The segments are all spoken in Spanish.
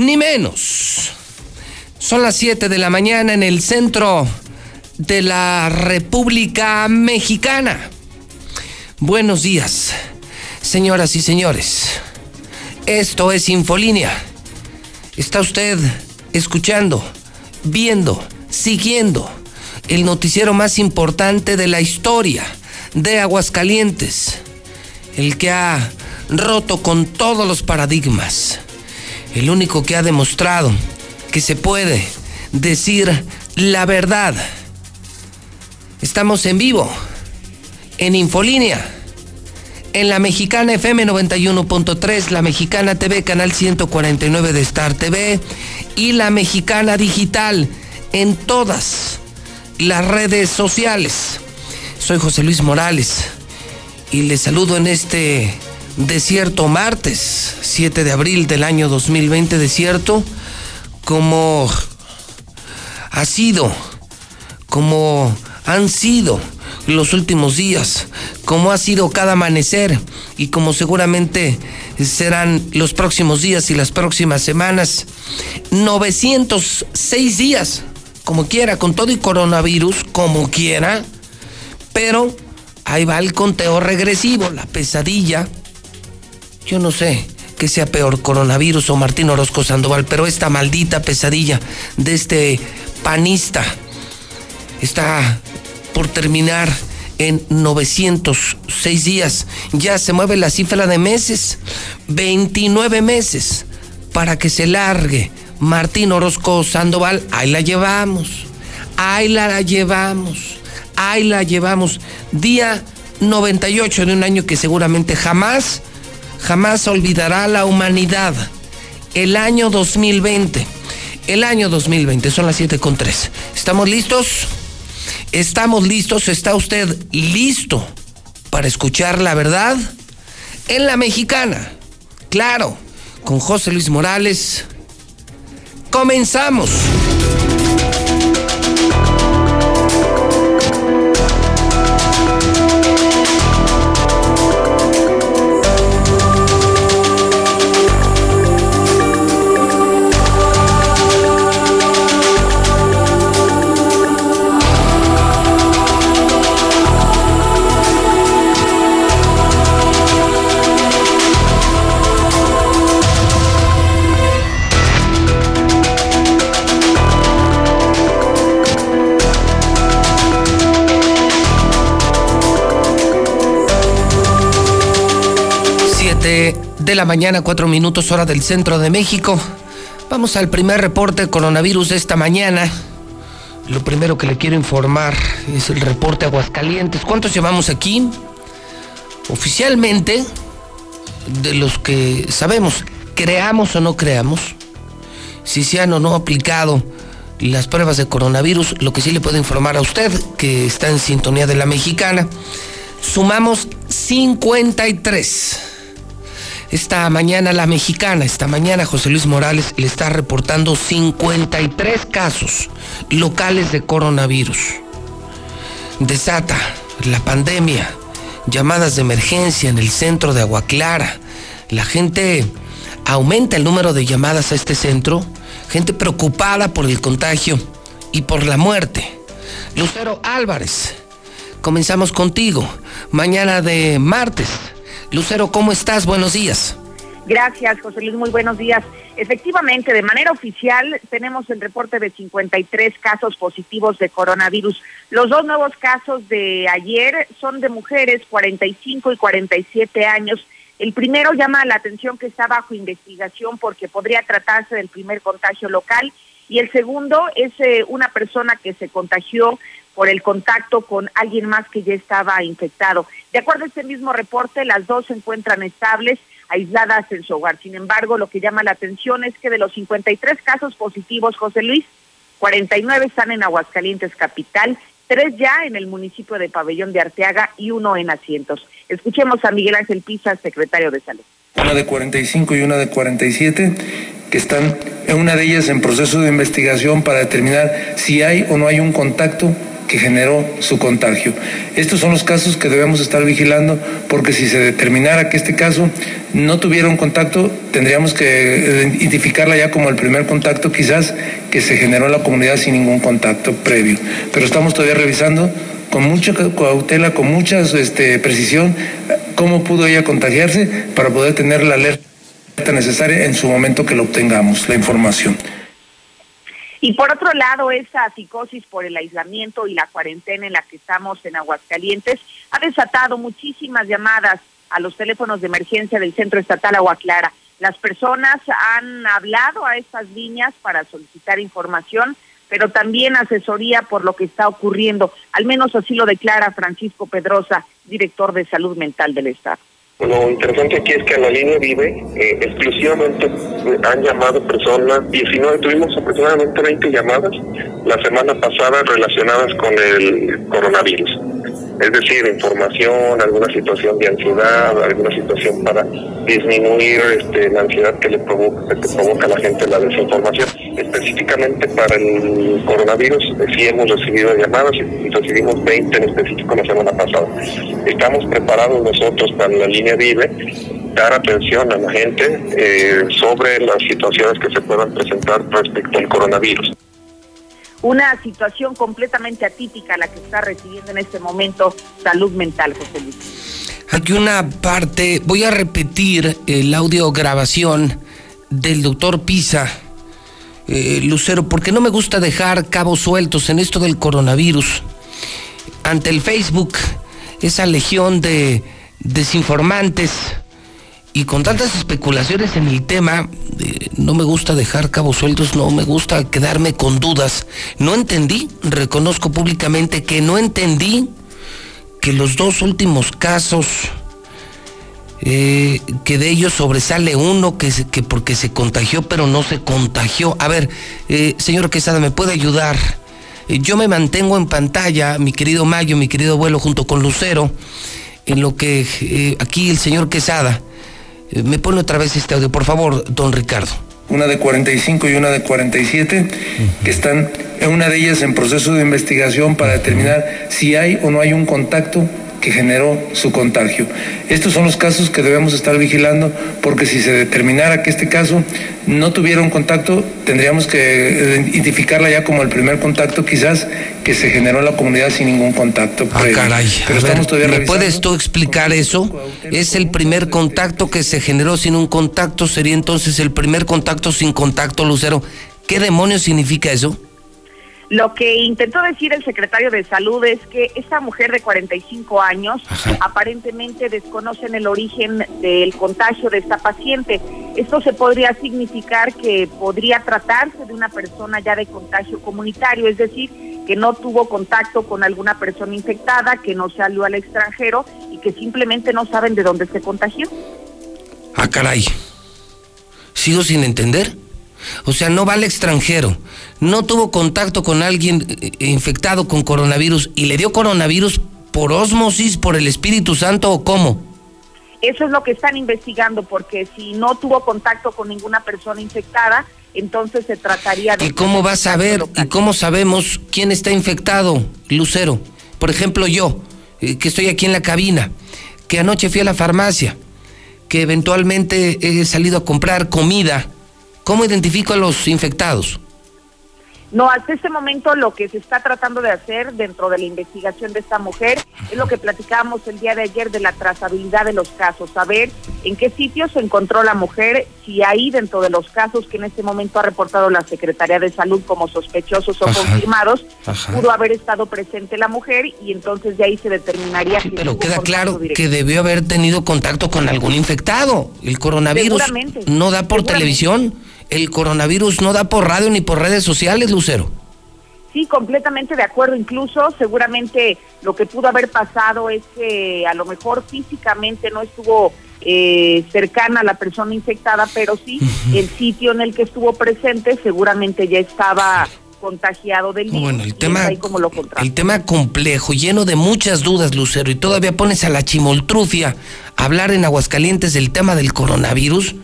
ni menos. Son las 7 de la mañana en el centro de la República Mexicana. Buenos días, señoras y señores. Esto es Infolínea. Está usted escuchando, viendo, siguiendo el noticiero más importante de la historia de Aguascalientes, el que ha roto con todos los paradigmas, el único que ha demostrado que se puede decir la verdad. Estamos en vivo, en Infolínea, en la Mexicana FM 91.3, la Mexicana TV, canal 149 de Star TV y la Mexicana Digital en todas las redes sociales. Soy José Luis Morales y les saludo en este desierto martes, 7 de abril del año 2020, desierto, como ha sido, como han sido los últimos días, como ha sido cada amanecer y como seguramente serán los próximos días y las próximas semanas. 906 días como quiera, con todo y coronavirus, como quiera, pero ahí va el conteo regresivo, la pesadilla. Yo no sé que sea peor coronavirus o Martín Orozco Sandoval, pero esta maldita pesadilla de este panista está por terminar en 906 días. Ya se mueve la cifra de meses, 29 meses, para que se largue Martín Orozco Sandoval, ahí la llevamos, ahí la llevamos, ahí la llevamos. Día 98 de un año que seguramente jamás, jamás olvidará la humanidad. El año 2020. El año 2020, son las 7 con 3. ¿Estamos listos? ¿Estamos listos? ¿Está usted listo para escuchar la verdad? En la mexicana, claro, con José Luis Morales Comenzamos. De la mañana, cuatro minutos hora del centro de México. Vamos al primer reporte coronavirus de esta mañana. Lo primero que le quiero informar es el reporte Aguascalientes. ¿Cuántos llevamos aquí? Oficialmente, de los que sabemos, creamos o no creamos, si se han o no aplicado las pruebas de coronavirus, lo que sí le puedo informar a usted, que está en sintonía de la mexicana, sumamos 53 esta mañana la mexicana, esta mañana José Luis Morales le está reportando 53 casos locales de coronavirus. Desata la pandemia, llamadas de emergencia en el centro de Agua Clara. La gente aumenta el número de llamadas a este centro, gente preocupada por el contagio y por la muerte. Lucero Álvarez, comenzamos contigo. Mañana de martes Lucero, ¿cómo estás? Buenos días. Gracias, José Luis. Muy buenos días. Efectivamente, de manera oficial tenemos el reporte de 53 casos positivos de coronavirus. Los dos nuevos casos de ayer son de mujeres 45 y 47 años. El primero llama la atención que está bajo investigación porque podría tratarse del primer contagio local y el segundo es eh, una persona que se contagió por el contacto con alguien más que ya estaba infectado. De acuerdo a este mismo reporte, las dos se encuentran estables. aisladas en su hogar. Sin embargo, lo que llama la atención es que de los 53 casos positivos, José Luis, 49 están en Aguascalientes Capital, tres ya en el municipio de Pabellón de Arteaga y uno en Asientos. Escuchemos a Miguel Ángel Pisa, secretario de Salud. Una de 45 y una de 47, que están en una de ellas en proceso de investigación para determinar si hay o no hay un contacto que generó su contagio. Estos son los casos que debemos estar vigilando porque si se determinara que este caso no tuviera un contacto, tendríamos que identificarla ya como el primer contacto quizás que se generó en la comunidad sin ningún contacto previo. Pero estamos todavía revisando con mucha cautela, con mucha este, precisión, cómo pudo ella contagiarse para poder tener la alerta necesaria en su momento que lo obtengamos, la información. Y por otro lado, esa psicosis por el aislamiento y la cuarentena en la que estamos en Aguascalientes ha desatado muchísimas llamadas a los teléfonos de emergencia del Centro Estatal Agua Clara. Las personas han hablado a estas líneas para solicitar información, pero también asesoría por lo que está ocurriendo. Al menos así lo declara Francisco Pedrosa, director de Salud Mental del Estado. Lo interesante aquí es que a la línea Vive eh, exclusivamente han llamado personas, 19, tuvimos aproximadamente 20 llamadas la semana pasada relacionadas con el coronavirus es decir, información, alguna situación de ansiedad, alguna situación para disminuir este, la ansiedad que le provoca, que provoca a la gente la desinformación. Específicamente para el coronavirus, eh, sí hemos recibido llamadas y recibimos 20 en específico la semana pasada. Estamos preparados nosotros para la línea Vive dar atención a la gente eh, sobre las situaciones que se puedan presentar respecto al coronavirus una situación completamente atípica la que está recibiendo en este momento salud mental, José Luis. Aquí una parte, voy a repetir el audio grabación del doctor Pisa, eh, Lucero, porque no me gusta dejar cabos sueltos en esto del coronavirus. Ante el Facebook, esa legión de desinformantes y con tantas especulaciones en el tema, no me gusta dejar cabos sueltos, no me gusta quedarme con dudas. No entendí, reconozco públicamente que no entendí que los dos últimos casos, eh, que de ellos sobresale uno que, que porque se contagió pero no se contagió. A ver, eh, señor Quesada, ¿me puede ayudar? Eh, yo me mantengo en pantalla, mi querido Mayo, mi querido abuelo, junto con Lucero, en lo que aquí el señor Quesada me pone otra vez este audio, por favor, don Ricardo. Una de 45 y una de 47, que están en una de ellas en proceso de investigación para determinar si hay o no hay un contacto que generó su contagio. Estos son los casos que debemos estar vigilando porque si se determinara que este caso no tuviera un contacto, tendríamos que identificarla ya como el primer contacto quizás que se generó en la comunidad sin ningún contacto. Ah, caray. Pero ¿Me puedes tú explicar eso? ¿Es el primer contacto que se generó sin un contacto? ¿Sería entonces el primer contacto sin contacto, Lucero? ¿Qué demonios significa eso? Lo que intentó decir el secretario de Salud es que esta mujer de 45 años aparentemente desconocen el origen del contagio de esta paciente. Esto se podría significar que podría tratarse de una persona ya de contagio comunitario, es decir, que no tuvo contacto con alguna persona infectada, que no salió al extranjero y que simplemente no saben de dónde se contagió. Ah, caray. Sigo sin entender. O sea, no va al extranjero, no tuvo contacto con alguien eh, infectado con coronavirus y le dio coronavirus por osmosis, por el Espíritu Santo o cómo? Eso es lo que están investigando, porque si no tuvo contacto con ninguna persona infectada, entonces se trataría de... ¿Y cómo va a saber y cómo sabemos quién está infectado, Lucero? Por ejemplo, yo, eh, que estoy aquí en la cabina, que anoche fui a la farmacia, que eventualmente he salido a comprar comida ¿Cómo identifico a los infectados? No, hasta este momento lo que se está tratando de hacer dentro de la investigación de esta mujer es lo que platicábamos el día de ayer de la trazabilidad de los casos, saber en qué sitios se encontró la mujer, si ahí dentro de los casos que en este momento ha reportado la Secretaría de Salud como sospechosos o confirmados, pudo haber estado presente la mujer y entonces de ahí se determinaría. Sí, pero queda claro que debió haber tenido contacto con algún infectado. El coronavirus no da por televisión el coronavirus no da por radio ni por redes sociales, Lucero. Sí, completamente de acuerdo. Incluso seguramente lo que pudo haber pasado es que a lo mejor físicamente no estuvo eh, cercana a la persona infectada, pero sí el sitio en el que estuvo presente seguramente ya estaba contagiado del virus. Bueno, el tema, el tema complejo, lleno de muchas dudas, Lucero, y todavía pones a la chimoltrufia a hablar en Aguascalientes del tema del coronavirus.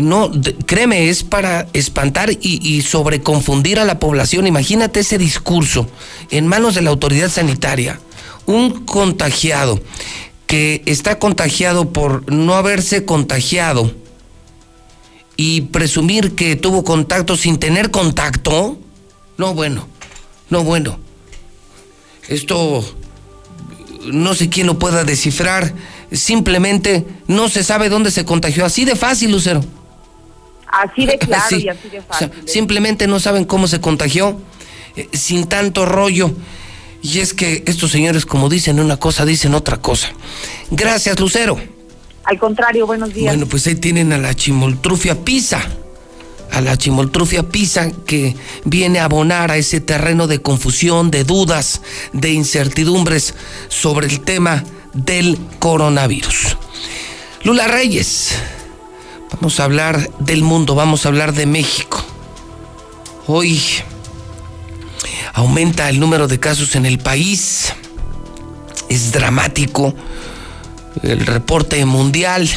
No, créeme, es para espantar y, sobreconfundir a la población. Imagínate ese discurso en manos de la autoridad sanitaria. Un contagiado que está contagiado por no haberse contagiado y presumir que tuvo contacto sin tener contacto, no bueno, no bueno. Esto no sé quién lo pueda descifrar, simplemente no se sabe dónde se contagió, así de fácil, Lucero. Así de claro y así de fácil. simplemente no saben cómo se contagió, eh, sin tanto rollo. Y es que estos señores, como dicen una cosa, dicen otra cosa. Gracias, Lucero. Al contrario, buenos días. Bueno, pues ahí tienen a la chimoltrufia Pisa. A la chimoltrufia Pisa que viene a abonar a ese terreno de confusión, de dudas, de incertidumbres sobre el tema del coronavirus. Lula Reyes, vamos a hablar del mundo, vamos a hablar de México. Hoy aumenta el número de casos en el país. Es dramático el reporte mundial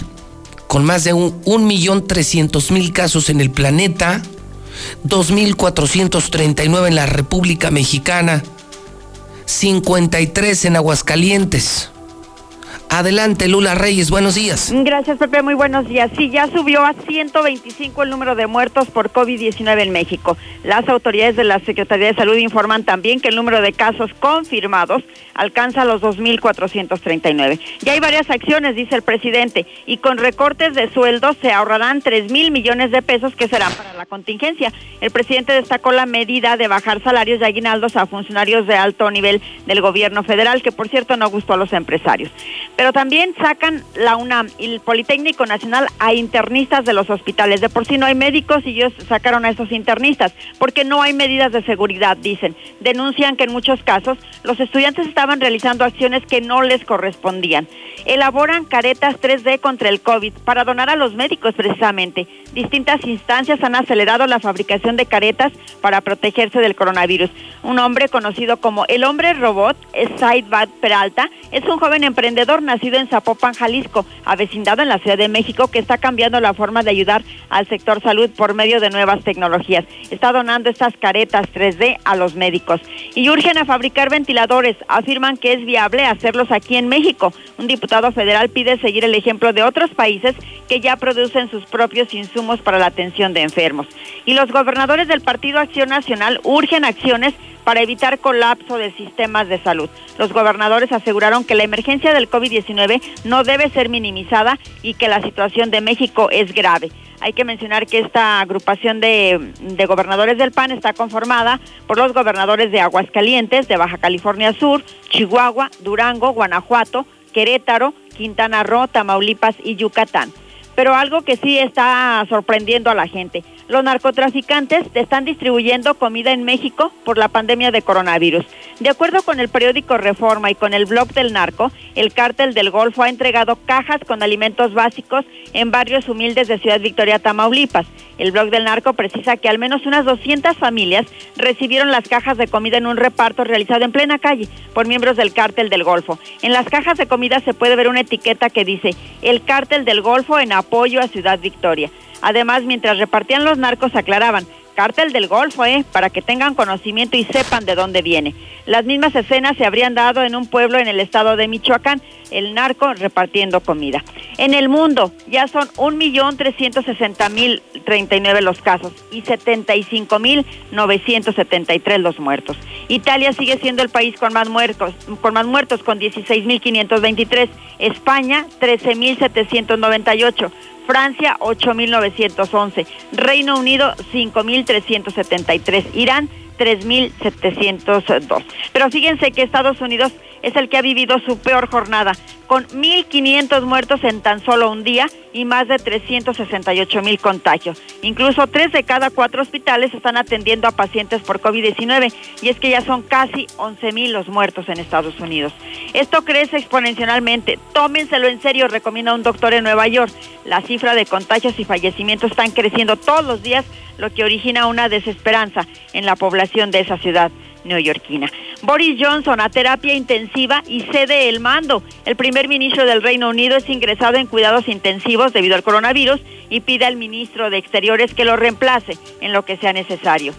con más de un, millón trescientos mil casos en el planeta, 2.439 en la República Mexicana, 53 en Aguascalientes. Adelante, Lula Reyes, buenos días. Gracias, Pepe, muy buenos días. Sí, ya subió a 125 el número de muertos por COVID-19 en México. Las autoridades de la Secretaría de Salud informan también que el número de casos confirmados alcanza los 2.439. Ya hay varias acciones, dice el presidente, y con recortes de sueldos se ahorrarán 3 mil millones de pesos que serán para la contingencia. El presidente destacó la medida de bajar salarios de aguinaldos a funcionarios de alto nivel del gobierno federal, que por cierto no gustó a los empresarios pero también sacan la UNAM y el Politécnico Nacional a internistas de los hospitales. De por sí no hay médicos y ellos sacaron a esos internistas porque no hay medidas de seguridad, dicen. Denuncian que en muchos casos los estudiantes estaban realizando acciones que no les correspondían. Elaboran caretas 3D contra el COVID para donar a los médicos precisamente. Distintas instancias han acelerado la fabricación de caretas para protegerse del coronavirus. Un hombre conocido como el hombre robot, Saidbat Peralta, es un joven emprendedor nacido en Zapopan, Jalisco, avecindado en la Ciudad de México, que está cambiando la forma de ayudar al sector salud por medio de nuevas tecnologías. Está donando estas caretas 3D a los médicos. Y urgen a fabricar ventiladores. Afirman que es viable hacerlos aquí en México. Un diputado federal pide seguir el ejemplo de otros países que ya producen sus propios insumos para la atención de enfermos. Y los gobernadores del Partido Acción Nacional urgen acciones para evitar colapso de sistemas de salud. Los gobernadores aseguraron que la emergencia del COVID-19 no debe ser minimizada y que la situación de México es grave. Hay que mencionar que esta agrupación de, gobernadores del PAN está conformada por los gobernadores de Aguascalientes, de Baja California Sur, Chihuahua, Durango, Guanajuato, Querétaro, Quintana Roo, Tamaulipas y Yucatán. Pero algo que sí está sorprendiendo a la gente. Los narcotraficantes están distribuyendo comida en México por la pandemia de coronavirus. De acuerdo con el periódico Reforma y con el blog del narco, el cártel del Golfo ha entregado cajas con alimentos básicos en barrios humildes de Ciudad Victoria, Tamaulipas. El blog del narco precisa que al menos unas 200 familias recibieron las cajas de comida en un reparto realizado en plena calle por miembros del cártel del Golfo. En las cajas de comida se puede ver una etiqueta que dice el cártel del Golfo en apoyo a Ciudad Victoria. Además, mientras repartían los narcos, aclaraban, cártel del Golfo, ¿eh? para que tengan conocimiento y sepan de dónde viene. Las mismas escenas se habrían dado en un pueblo en el estado de Michoacán, el narco repartiendo comida. En el mundo ya son 1.360.039 los casos y 75.973 los muertos. Italia sigue siendo el país con más muertos, con más muertos con 16.523. España 13.798. Francia 8.911, Reino Unido 5.373, Irán 3.702. Pero fíjense que Estados Unidos es el que ha vivido su peor jornada, con 1.500 muertos en tan solo un día y más de 368.000 contagios. Incluso tres de cada cuatro hospitales están atendiendo a pacientes por COVID-19 y es que ya son casi 11.000 los muertos en Estados Unidos. Esto crece exponencialmente. Tómenselo en serio, recomienda un doctor en Nueva York. La cifra de contagios y fallecimientos están creciendo todos los días, lo que origina una desesperanza en la población de esa ciudad neoyorquina. Boris Johnson a terapia intensiva y cede el mando. El primer ministro del Reino Unido es ingresado en cuidados intensivos debido al coronavirus y pide al ministro de Exteriores que lo reemplace en lo que sea necesario.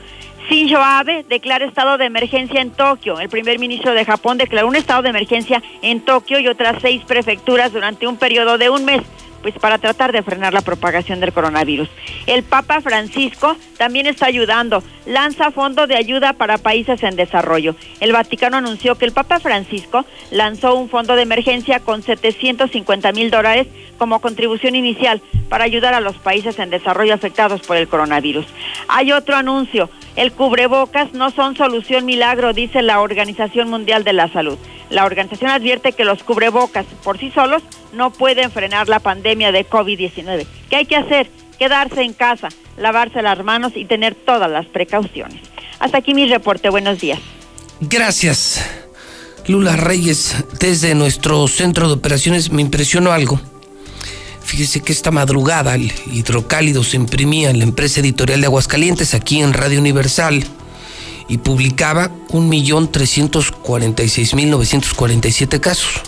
Shinzo Abe declara estado de emergencia en Tokio. El primer ministro de Japón declaró un estado de emergencia en Tokio y otras seis prefecturas durante un periodo de un mes pues para tratar de frenar la propagación del coronavirus. El Papa Francisco también está ayudando, lanza fondo de ayuda para países en desarrollo. El Vaticano anunció que el Papa Francisco lanzó un fondo de emergencia con 750 mil dólares como contribución inicial para ayudar a los países en desarrollo afectados por el coronavirus. Hay otro anuncio, el cubrebocas no son solución milagro, dice la Organización Mundial de la Salud. La organización advierte que los cubrebocas por sí solos no pueden frenar la pandemia de COVID-19. ¿Qué hay que hacer? Quedarse en casa, lavarse las manos y tener todas las precauciones. Hasta aquí mi reporte. Buenos días. Gracias. Lula Reyes, desde nuestro centro de operaciones me impresionó algo. Fíjese que esta madrugada el hidrocálido se imprimía en la empresa editorial de Aguascalientes, aquí en Radio Universal y publicaba 1.346.947 casos.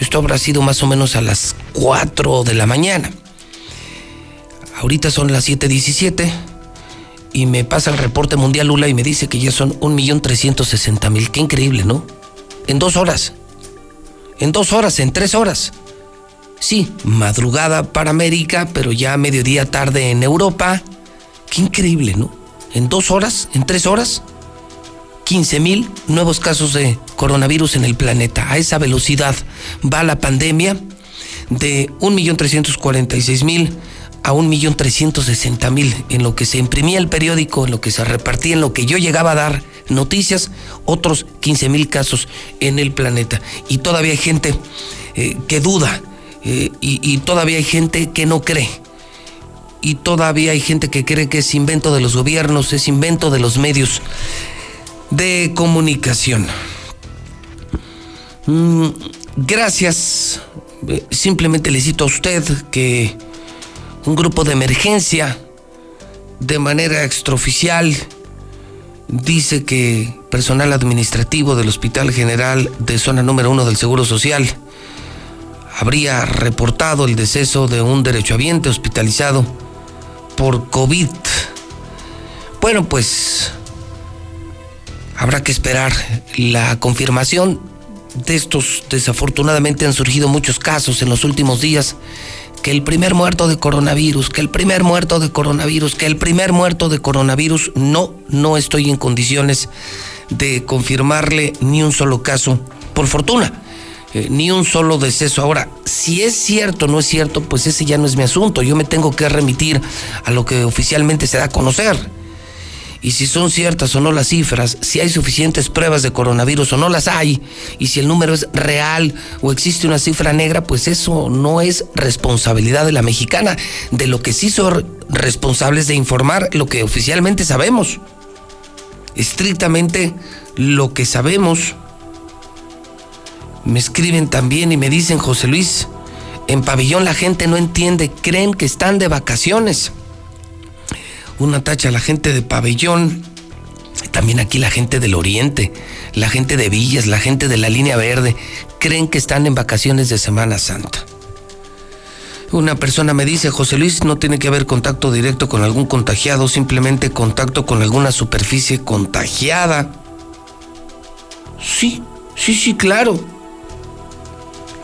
Esto habrá sido más o menos a las 4 de la mañana. Ahorita son las 7.17 y me pasa el reporte mundial Lula y me dice que ya son 1.360.000. Qué increíble, ¿no? En dos horas. En dos horas, en tres horas. Sí, madrugada para América, pero ya mediodía tarde en Europa. Qué increíble, ¿no? En dos horas, en tres horas, 15 mil nuevos casos de coronavirus en el planeta. A esa velocidad va la pandemia de 1.346.000 a 1.360.000 en lo que se imprimía el periódico, en lo que se repartía, en lo que yo llegaba a dar noticias, otros 15 mil casos en el planeta. Y todavía hay gente eh, que duda eh, y todavía hay gente que no cree y todavía hay gente que cree que es invento de los gobiernos, es invento de los medios de comunicación. Mm, gracias. Eh, simplemente le cito a usted que un grupo de emergencia, de manera extraoficial, dice que personal administrativo del Hospital General de Zona Número Uno del Seguro Social habría reportado el deceso de un derechohabiente hospitalizado por COVID. Bueno, pues habrá que esperar la confirmación de estos. Desafortunadamente han surgido muchos casos en los últimos días. Que el primer muerto de coronavirus, que el primer muerto de coronavirus, que el primer muerto de coronavirus. No, no estoy en condiciones de confirmarle ni un solo caso, por fortuna. Eh, ni un solo deceso. Ahora, si es cierto o no es cierto, pues ese ya no es mi asunto. Yo me tengo que remitir a lo que oficialmente se da a conocer. Y si son ciertas o no las cifras, si hay suficientes pruebas de coronavirus o no las hay, y si el número es real o existe una cifra negra, pues eso no es responsabilidad de la mexicana. De lo que sí son responsables de informar lo que oficialmente sabemos. Estrictamente lo que sabemos me escriben también y me dicen, José Luis, en pabellón la gente no entiende, creen que están de vacaciones. Una tacha a la gente de pabellón, también aquí la gente del oriente, la gente de Villas, la gente de la línea verde, creen que están en vacaciones de Semana Santa. Una persona me dice, José Luis, no tiene que haber contacto directo con algún contagiado, simplemente contacto con alguna superficie contagiada. Sí, sí, sí, claro.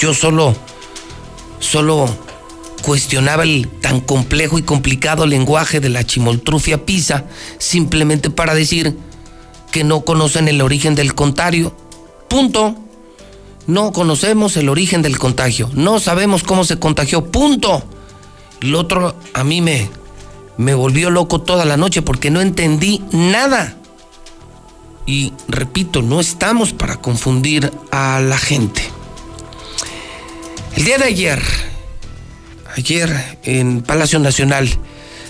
Yo solo, solo cuestionaba el tan complejo y complicado lenguaje de la chimoltrufia pisa simplemente para decir que no conocen el origen del contagio. Punto. No conocemos el origen del contagio. No sabemos cómo se contagió. Punto. El otro a mí me, me volvió loco toda la noche porque no entendí nada. Y repito, no estamos para confundir a la gente. El día de ayer, ayer en Palacio Nacional,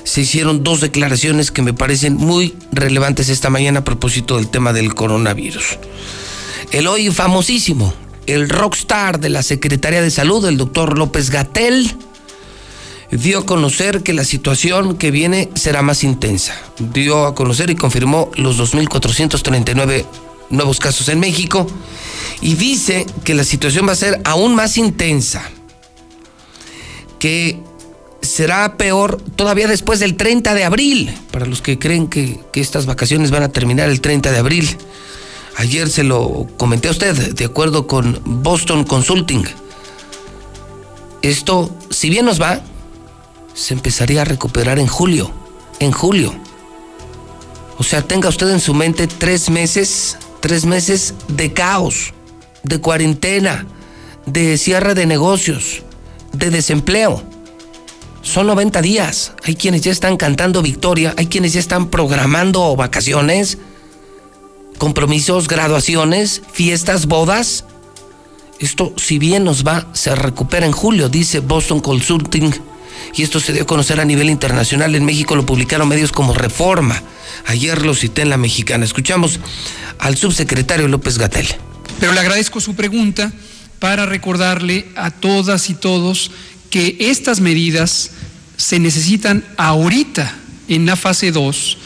se hicieron dos declaraciones que me parecen muy relevantes esta mañana a propósito del tema del coronavirus. El hoy famosísimo, el rockstar de la Secretaría de Salud, el doctor López Gatel, dio a conocer que la situación que viene será más intensa. Dio a conocer y confirmó los 2.439 nuevos casos en México y dice que la situación va a ser aún más intensa, que será peor todavía después del 30 de abril, para los que creen que, que estas vacaciones van a terminar el 30 de abril. Ayer se lo comenté a usted, de acuerdo con Boston Consulting. Esto, si bien nos va, se empezaría a recuperar en julio. En julio. O sea, tenga usted en su mente tres meses, tres meses de caos, de cuarentena, de cierre de negocios, de desempleo. Son 90 días. Hay quienes ya están cantando victoria, hay quienes ya están programando vacaciones compromisos, graduaciones, fiestas, bodas. Esto, si bien nos va, se recupera en julio, dice Boston Consulting. Y esto se dio a conocer a nivel internacional. En México lo publicaron medios como Reforma. Ayer lo cité en la mexicana. Escuchamos al subsecretario López Gatel. Pero le agradezco su pregunta para recordarle a todas y todos que estas medidas se necesitan ahorita en la fase 2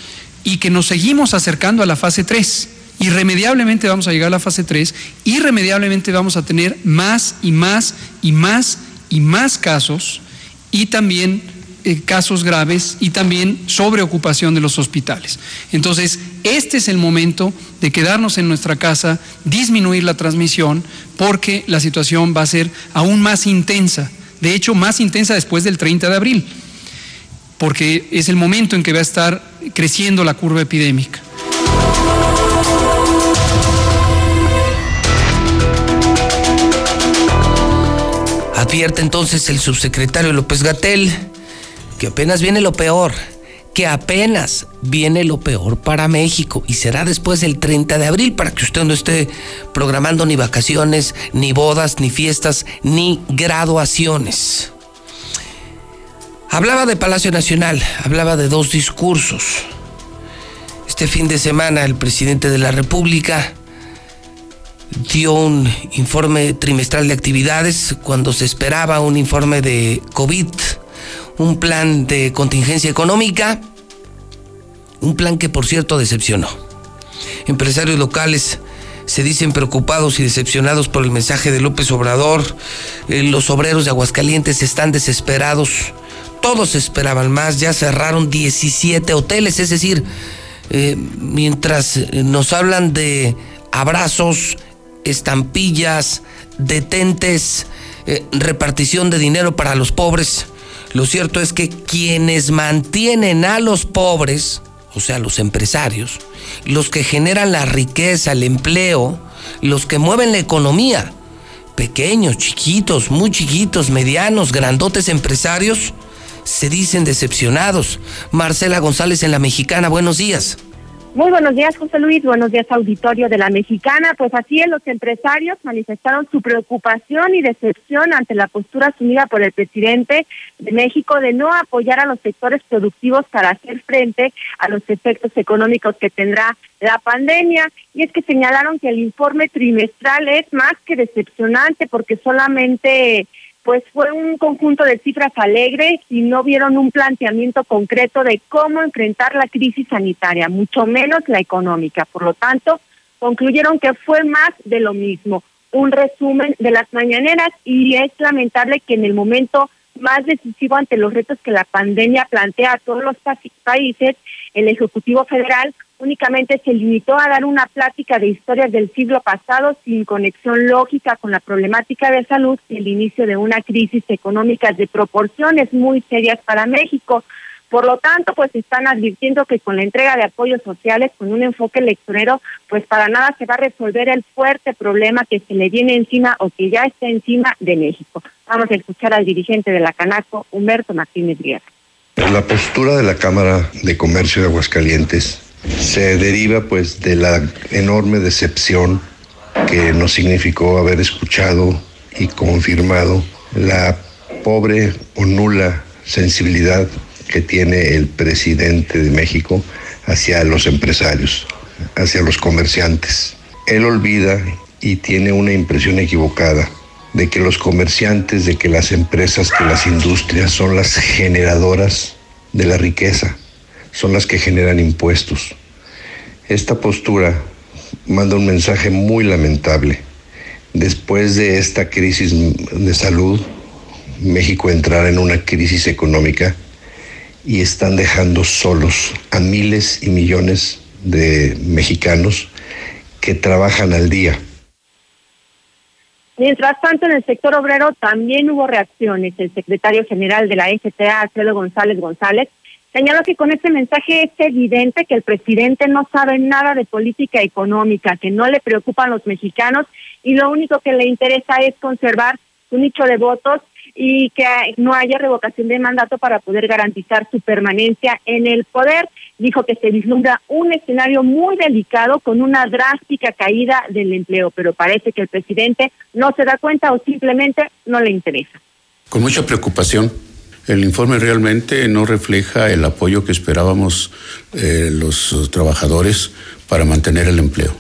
y que nos seguimos acercando a la fase 3 irremediablemente vamos a llegar a la fase 3, irremediablemente vamos a tener más y más y más y más casos y también eh, casos graves y también sobreocupación de los hospitales. Entonces, este es el momento de quedarnos en nuestra casa, disminuir la transmisión, porque la situación va a ser aún más intensa, de hecho más intensa después del 30 de abril, porque es el momento en que va a estar creciendo la curva epidémica. Advierte entonces el subsecretario López Gatel que apenas viene lo peor, que apenas viene lo peor para México y será después del 30 de abril para que usted no esté programando ni vacaciones, ni bodas, ni fiestas, ni graduaciones. Hablaba de Palacio Nacional, hablaba de dos discursos. Este fin de semana el presidente de la República dio un informe trimestral de actividades cuando se esperaba un informe de COVID, un plan de contingencia económica, un plan que por cierto decepcionó. Empresarios locales se dicen preocupados y decepcionados por el mensaje de López Obrador, eh, los obreros de Aguascalientes están desesperados, todos esperaban más, ya cerraron 17 hoteles, es decir, eh, mientras nos hablan de abrazos, estampillas, detentes, eh, repartición de dinero para los pobres. Lo cierto es que quienes mantienen a los pobres, o sea, los empresarios, los que generan la riqueza, el empleo, los que mueven la economía, pequeños, chiquitos, muy chiquitos, medianos, grandotes empresarios, se dicen decepcionados. Marcela González en La Mexicana, buenos días. Muy buenos días, José Luis. Buenos días, auditorio de la Mexicana. Pues así es, los empresarios manifestaron su preocupación y decepción ante la postura asumida por el presidente de México de no apoyar a los sectores productivos para hacer frente a los efectos económicos que tendrá la pandemia. Y es que señalaron que el informe trimestral es más que decepcionante porque solamente pues fue un conjunto de cifras alegres y no vieron un planteamiento concreto de cómo enfrentar la crisis sanitaria, mucho menos la económica. Por lo tanto, concluyeron que fue más de lo mismo, un resumen de las mañaneras y es lamentable que en el momento más decisivo ante los retos que la pandemia plantea a todos los países, el Ejecutivo Federal únicamente se limitó a dar una plática de historias del siglo pasado sin conexión lógica con la problemática de salud y el inicio de una crisis económica de proporciones muy serias para México. Por lo tanto, pues están advirtiendo que con la entrega de apoyos sociales, con un enfoque electorero, pues para nada se va a resolver el fuerte problema que se le viene encima o que ya está encima de México. Vamos a escuchar al dirigente de la Canaco, Humberto Martínez Guerra. La postura de la Cámara de Comercio de Aguascalientes Se deriva pues de la enorme decepción que nos significó haber escuchado y confirmado la pobre o nula sensibilidad que tiene el presidente de México hacia los empresarios, hacia los comerciantes. Él olvida y tiene una impresión equivocada de que los comerciantes, de que las empresas, que las industrias son las generadoras de la riqueza, son las que generan impuestos. Esta postura manda un mensaje muy lamentable. Después de esta crisis de salud, México entrará en una crisis económica y están dejando solos a miles y millones de mexicanos que trabajan al día. Mientras tanto, en el sector obrero también hubo reacciones. El secretario general de la FTA, Alfredo González González, señaló que con este mensaje es evidente que el presidente no sabe nada de política económica, que no le preocupan los mexicanos y lo único que le interesa es conservar su nicho de votos y que no haya revocación de mandato para poder garantizar su permanencia en el poder. Dijo que se vislumbra un escenario muy delicado con una drástica caída del empleo, pero parece que el presidente no se da cuenta o simplemente no le interesa. Con mucha preocupación. El informe realmente no refleja el apoyo que esperábamos eh, los trabajadores para mantener el empleo.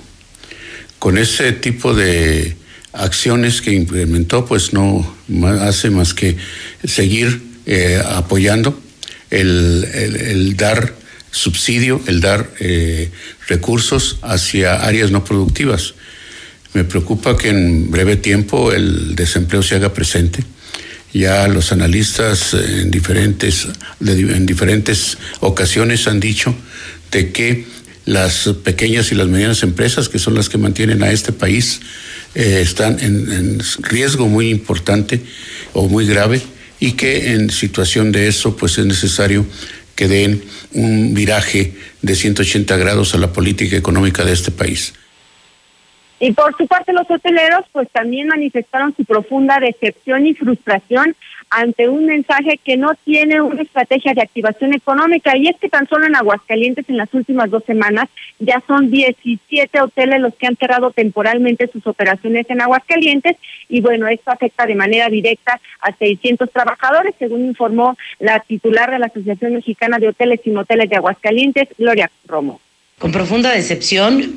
Con ese tipo de acciones que implementó, pues no hace más que seguir eh, apoyando el, dar subsidio, el dar eh, recursos hacia áreas no productivas. Me preocupa que en breve tiempo el desempleo se haga presente. Ya los analistas en diferentes, en diferentes ocasiones han dicho de que las pequeñas y las medianas empresas, que son las que mantienen a este país, eh, están en, riesgo muy importante o muy grave y que en situación de eso pues es necesario que den un viraje de 180 grados a la política económica de este país. Y por su parte los hoteleros pues también manifestaron su profunda decepción y frustración ante un mensaje que no tiene una estrategia de activación económica. Y es que tan solo en Aguascalientes en las últimas dos semanas ya son 17 hoteles los que han cerrado temporalmente sus operaciones en Aguascalientes. Y bueno, esto afecta de manera directa a 600 trabajadores, según informó la titular de la Asociación Mexicana de Hoteles y Moteles de Aguascalientes, Gloria Romo. Con profunda decepción,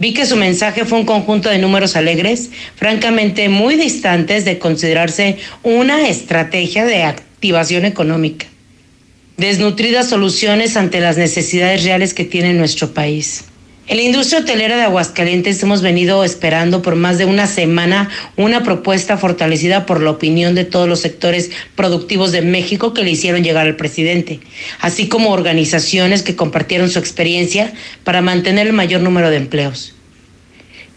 Vi que su mensaje fue un conjunto de números alegres, francamente muy distantes de considerarse una estrategia de activación económica. Desnutridas soluciones ante las necesidades reales que tiene nuestro país. En la industria hotelera de Aguascalientes hemos venido esperando por más de una semana una propuesta fortalecida por la opinión de todos los sectores productivos de México que le hicieron llegar al presidente, así como organizaciones que compartieron su experiencia para mantener el mayor número de empleos.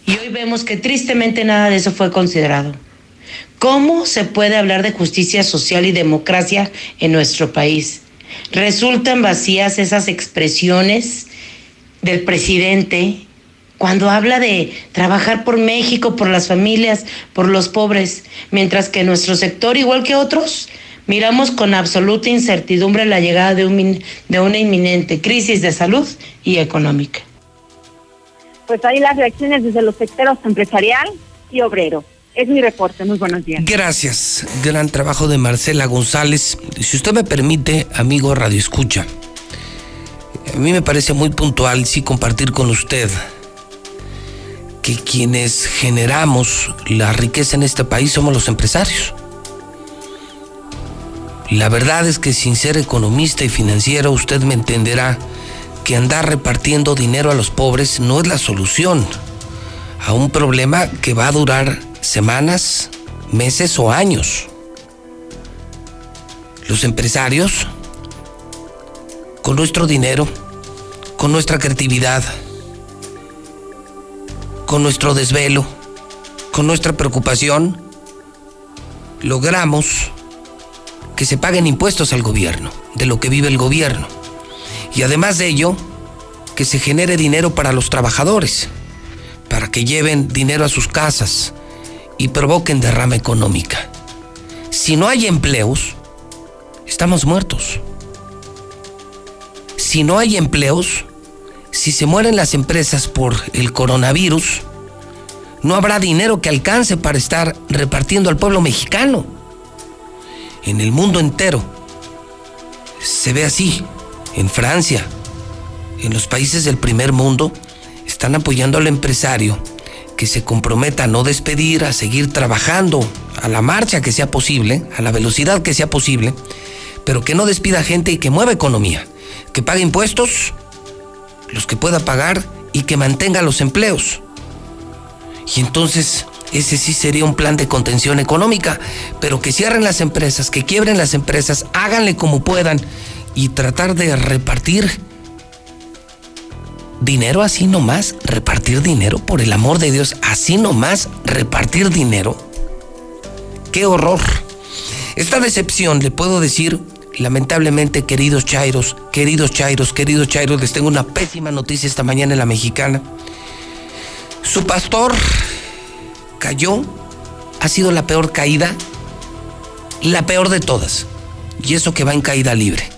Y hoy vemos que tristemente nada de eso fue considerado. ¿Cómo se puede hablar de justicia social y democracia en nuestro país? Resultan vacías esas expresiones del presidente cuando habla de trabajar por México, por las familias, por los pobres, mientras que nuestro sector, igual que otros, miramos con absoluta incertidumbre la llegada de, un, de una inminente crisis de salud y económica. Pues ahí las reacciones desde los sectores empresarial y obrero. Es mi reporte. Muy buenos días. Gracias. Gran trabajo de Marcela González. Si usted me permite, amigo Radio Escucha, a mí me parece muy puntual sí compartir con usted que quienes generamos la riqueza en este país somos los empresarios. La verdad es que sin ser economista y financiero usted me entenderá que andar repartiendo dinero a los pobres no es la solución a un problema que va a durar semanas, meses o años. Los empresarios con nuestro dinero, con nuestra creatividad, con nuestro desvelo, con nuestra preocupación, logramos que se paguen impuestos al gobierno, de lo que vive el gobierno. Y además de ello, que se genere dinero para los trabajadores, para que lleven dinero a sus casas y provoquen derrama económica. Si no hay empleos, estamos muertos si no hay empleos, si se mueren las empresas por el coronavirus, no habrá dinero que alcance para estar repartiendo al pueblo mexicano. En el mundo entero se ve así. En Francia, en los países del primer mundo, están apoyando al empresario que se comprometa a no despedir, a seguir trabajando a la marcha que sea posible, a la velocidad que sea posible, pero que no despida gente y que mueva economía, que pague impuestos, los que pueda pagar y que mantenga los empleos. Y entonces ese sí sería un plan de contención económica, pero que cierren las empresas, que quiebren las empresas, háganle como puedan y tratar de repartir dinero así nomás, repartir dinero, por el amor de Dios, así nomás, repartir dinero. ¡Qué horror! Esta decepción, le puedo decir, lamentablemente, queridos Chairos, queridos Chairos, queridos Chairos, les tengo una pésima noticia esta mañana en la mexicana. Su pastor cayó, ha sido la peor caída, la peor de todas. Y eso que va en caída libre,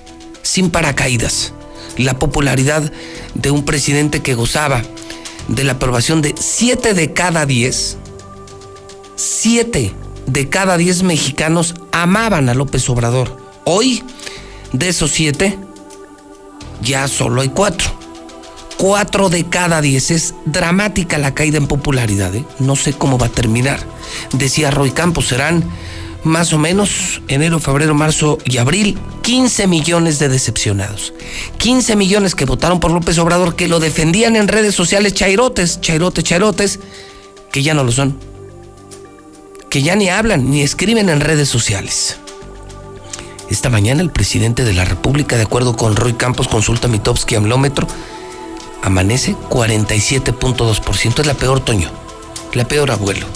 sin paracaídas. La popularidad de un presidente que gozaba de la aprobación de 7 de cada 10, 7 de cada 10 mexicanos amaban a López Obrador. Hoy, de esos 7, ya solo hay 4. 4 de cada 10. Es dramática la caída en popularidad. ¿eh? No sé cómo va a terminar. Decía Roy Campos, serán más o menos enero, febrero, marzo y abril, 15 millones de decepcionados. 15 millones que votaron por López Obrador, que lo defendían en redes sociales, chairotes, chairotes, chairotes, que ya no lo son. Que ya ni hablan ni escriben en redes sociales. Esta mañana el presidente de la República, de acuerdo con Roy Campos, consulta Mitowski Amlómetro, amanece 47.2%. Es la peor, Toño. La peor, abuelo.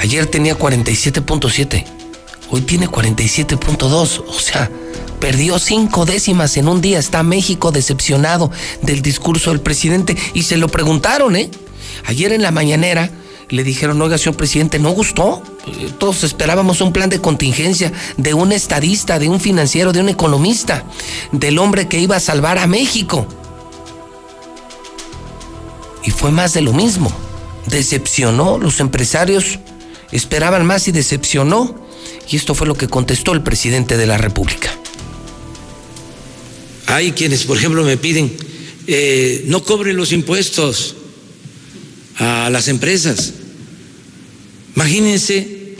Ayer tenía 47.7 hoy tiene 47.2, o sea, perdió cinco décimas en un día. Está México decepcionado del discurso del presidente y se lo preguntaron, ¿eh? Ayer en la mañanera le dijeron, oiga, señor presidente, ¿no gustó? Eh, todos esperábamos un plan de contingencia de un estadista, de un financiero, de un economista, del hombre que iba a salvar a México. Y fue más de lo mismo. Decepcionó, los empresarios esperaban más y decepcionó. Y esto fue lo que contestó el presidente de la República. Hay quienes, por ejemplo, me piden, eh, no cobren los impuestos a las empresas. Imagínense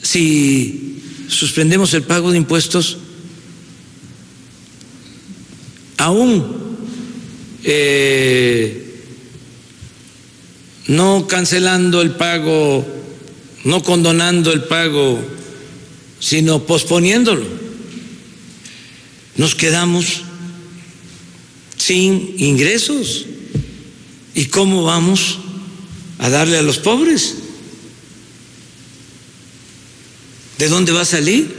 si suspendemos el pago de impuestos, aún eh, no cancelando el pago no condonando el pago, sino posponiéndolo. Nos quedamos sin ingresos. ¿Y cómo vamos a darle a los pobres? ¿De dónde va a salir?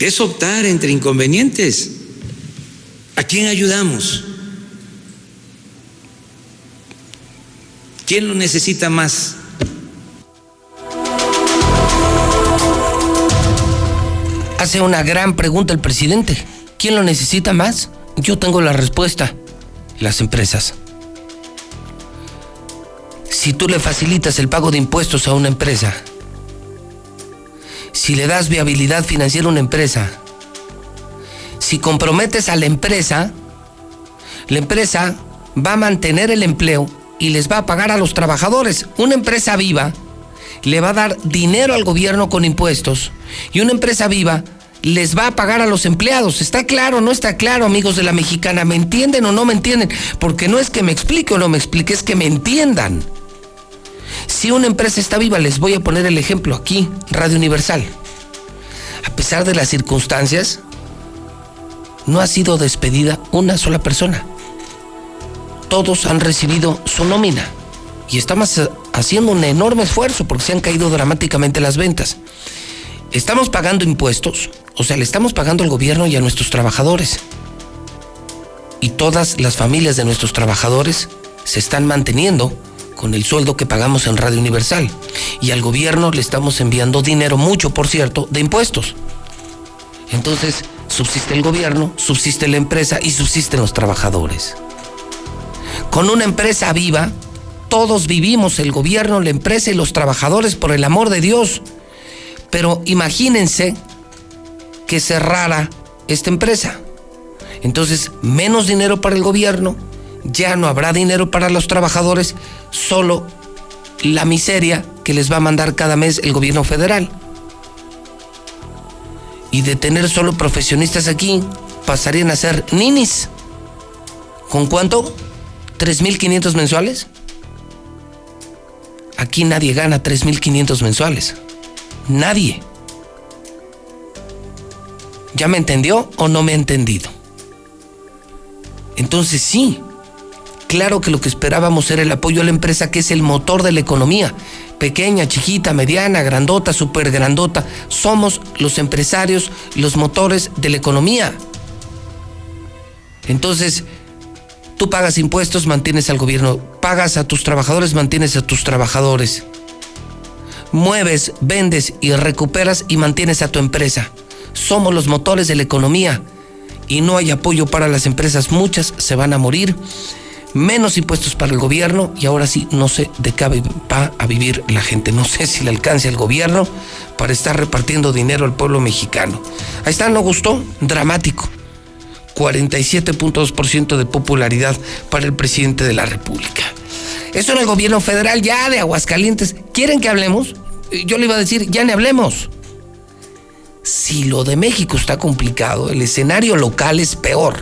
Es optar entre inconvenientes. ¿A quién ayudamos? ¿Quién lo necesita más? Hace una gran pregunta el presidente. ¿Quién lo necesita más? Yo tengo la respuesta. Las empresas. Si tú le facilitas el pago de impuestos a una empresa, si le das viabilidad financiera a una empresa, si comprometes a la empresa, la empresa va a mantener el empleo y les va a pagar a los trabajadores. Una empresa viva le va a dar dinero al gobierno con impuestos y una empresa viva les va a pagar a los empleados. ¿Está claro no está claro, amigos de la mexicana? ¿Me entienden o no me entienden? Porque no es que me explique o no me explique, es que me entiendan. Si una empresa está viva, les voy a poner el ejemplo aquí, Radio Universal. A pesar de las circunstancias, no ha sido despedida una sola persona todos han recibido su nómina. Y estamos haciendo un enorme esfuerzo porque se han caído dramáticamente las ventas. Estamos pagando impuestos, o sea, le estamos pagando al gobierno y a nuestros trabajadores. Y todas las familias de nuestros trabajadores se están manteniendo con el sueldo que pagamos en Radio Universal. Y al gobierno le estamos enviando dinero, mucho por cierto, de impuestos. Entonces, subsiste el gobierno, subsiste la empresa y subsisten los trabajadores. Con una empresa viva, todos vivimos, el gobierno, la empresa y los trabajadores, por el amor de Dios. Pero imagínense que cerrara esta empresa. Entonces, menos dinero para el gobierno, ya no habrá dinero para los trabajadores, solo la miseria que les va a mandar cada mes el gobierno federal. Y de tener solo profesionistas aquí, pasarían a ser ninis. ¿Con cuánto? ¿3.500 mensuales? Aquí nadie gana 3.500 mensuales. Nadie. ¿Ya me entendió o no me ha entendido? Entonces sí, claro que lo que esperábamos era el apoyo a la empresa que es el motor de la economía. Pequeña, chiquita, mediana, grandota, super grandota. Somos los empresarios, los motores de la economía. Entonces, tú pagas impuestos, mantienes al gobierno. Pagas a tus trabajadores, mantienes a tus trabajadores. Mueves, vendes y recuperas y mantienes a tu empresa. Somos los motores de la economía y no hay apoyo para las empresas. Muchas se van a morir menos impuestos para el gobierno y ahora sí no sé de qué va a vivir la gente. No sé si le alcance al gobierno para estar repartiendo dinero al pueblo mexicano. Ahí está, ¿no gustó? Dramático. 47.2% de popularidad para el presidente de la República. Eso en el gobierno federal ya de Aguascalientes. ¿Quieren que hablemos? Yo le iba a decir, ya ni hablemos. Si lo de México está complicado, el escenario local es peor.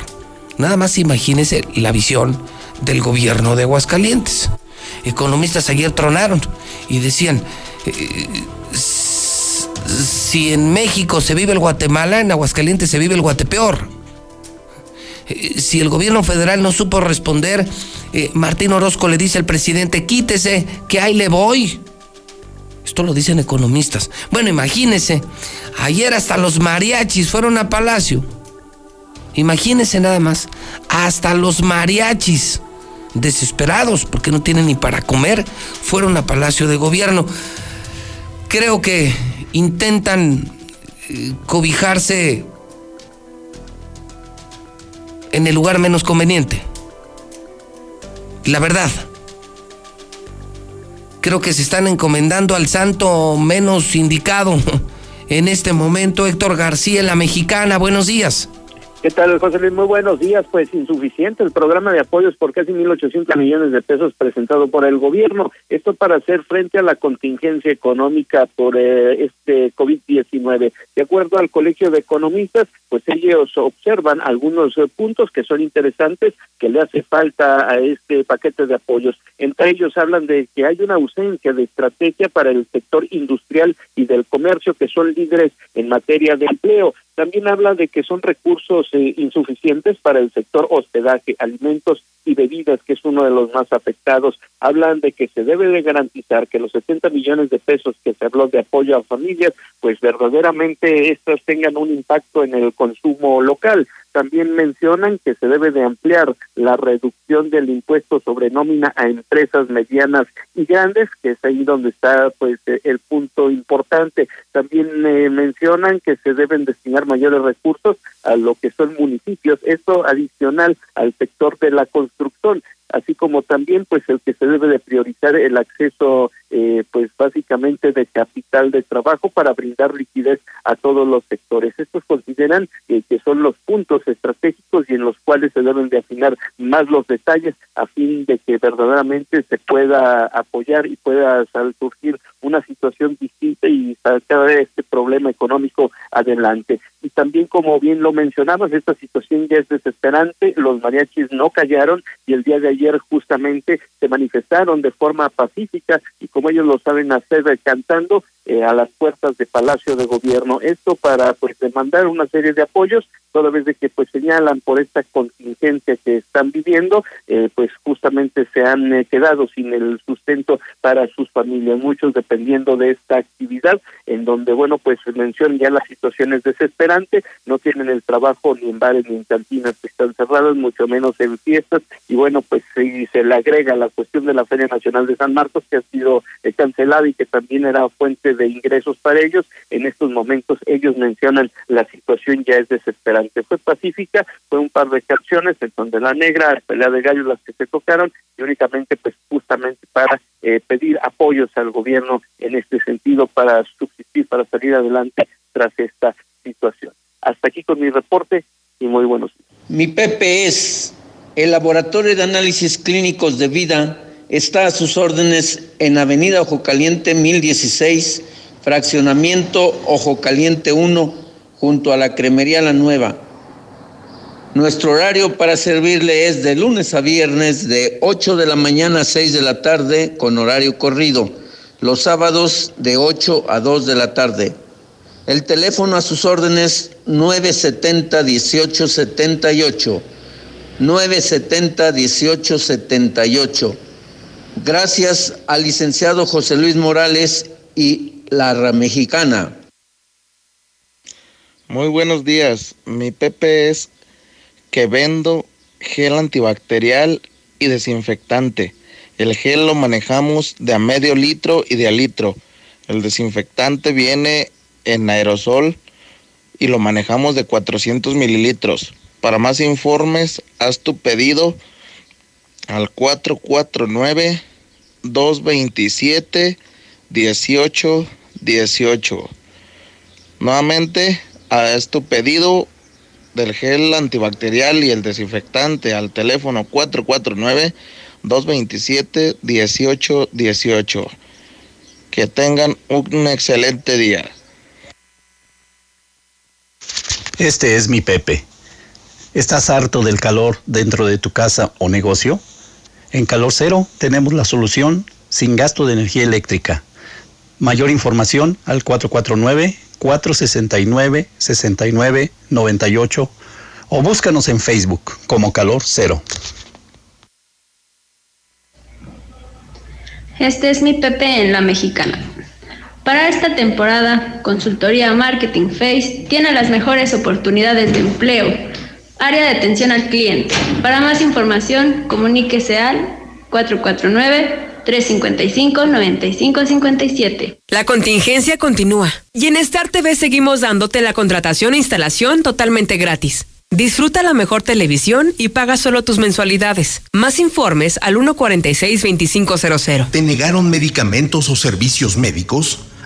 Nada más imagínese la visión del gobierno de Aguascalientes. Economistas ayer tronaron y decían, eh, si en México se vive el Guatemala, en Aguascalientes se vive el Guatepeor. Eh, si el gobierno federal no supo responder, eh, Martín Orozco le dice al presidente, quítese, que ahí le voy. Esto lo dicen economistas. Bueno, imagínese, ayer hasta los mariachis fueron a Palacio. Imagínese nada más, hasta los mariachis desesperados porque no tienen ni para comer, fueron a Palacio de Gobierno. Creo que intentan eh, cobijarse en el lugar menos conveniente. La verdad. Creo que se están encomendando al santo menos indicado en este momento. Héctor García, la mexicana, buenos días. ¿Qué tal, José Luis? Muy buenos días. Pues insuficiente el programa de apoyos por casi 1.800 millones de pesos presentado por el gobierno. Esto para hacer frente a la contingencia económica por eh, este COVID-19. De acuerdo al Colegio de Economistas, pues ellos observan algunos eh, puntos que son interesantes que le hace falta a este paquete de apoyos. Entre ellos hablan de que hay una ausencia de estrategia para el sector industrial y del comercio que son líderes en materia de empleo. También habla de que son recursos eh, insuficientes para el sector hospedaje, alimentos y bebidas, que es uno de los más afectados. Hablan de que se debe de garantizar que los 70 millones de pesos que se habló de apoyo a familias, pues verdaderamente estas tengan un impacto en el consumo local. También mencionan que se debe de ampliar la reducción del impuesto sobre nómina a empresas medianas y grandes, que es ahí donde está pues el punto importante. También eh, mencionan que se deben destinar mayores recursos a lo que son municipios, esto adicional al sector de la construcción así como también pues el que se debe de priorizar el acceso eh, pues básicamente de capital de trabajo para brindar liquidez a todos los sectores. Estos consideran que son los puntos estratégicos y en los cuales se deben de afinar más los detalles a fin de que verdaderamente se pueda apoyar y pueda surgir una situación distinta y sacar este problema económico adelante. Y también, como bien lo mencionabas, esta situación ya es desesperante, los mariachis no callaron y el día de ayer justamente se manifestaron de forma pacífica y como ellos lo saben hacer cantando, eh, a las puertas de Palacio de Gobierno. Esto para pues demandar una serie de apoyos, toda vez de que pues señalan por esta contingencia que están viviendo, eh, pues justamente se han eh, quedado sin el sustento para sus familias, muchos dependiendo de esta actividad, en donde bueno pues mencionan ya la situación es desesperante, no tienen el trabajo ni en bares ni en cantinas que están cerradas, mucho menos en fiestas, y bueno pues si se le agrega la cuestión de la Feria Nacional de San Marcos que ha sido cancelada y que también era fuente de ingresos para ellos. En estos momentos ellos mencionan la situación ya es desesperante. Fue pacífica, fue un par de canciones en donde la negra, la pelea de gallos las que se tocaron y únicamente pues justamente para eh, pedir apoyos al gobierno en este sentido para subsistir, para salir adelante tras esta situación. Hasta aquí con mi reporte y muy buenos días. Mi Pepe es el Laboratorio de Análisis Clínicos de Vida está a sus órdenes en Avenida Ojo Caliente 1016, fraccionamiento Ojo Caliente 1, junto a la Cremería La Nueva. Nuestro horario para servirle es de lunes a viernes de 8 de la mañana a 6 de la tarde con horario corrido. Los sábados de 8 a 2 de la tarde. El teléfono a sus órdenes 970 1878. 970 1878 gracias al licenciado José Luis Morales y la Mexicana. Muy buenos días, mi Pepe es que vendo gel antibacterial y desinfectante. El gel lo manejamos de a medio litro y de a litro. El desinfectante viene en aerosol y lo manejamos de 400 mililitros. Para más informes, haz tu pedido al 449 227 18 18. Nuevamente a tu pedido del gel antibacterial y el desinfectante al teléfono 449 227 18 18. Que tengan un excelente día. Este es mi Pepe. ¿Estás harto del calor dentro de tu casa o negocio? En Calor Cero tenemos la solución sin gasto de energía eléctrica. Mayor información al 449-469-6998 o búscanos en Facebook como Calor Cero. Este es mi Pepe en la mexicana. Para esta temporada, Consultoría Marketing Face tiene las mejores oportunidades de empleo Área de atención al cliente. Para más información, comuníquese al 449-355-9557. La contingencia continúa y en Star TV seguimos dándote la contratación e instalación totalmente gratis. Disfruta la mejor televisión y paga solo tus mensualidades. Más informes al 146-2500. ¿Te negaron medicamentos o servicios médicos?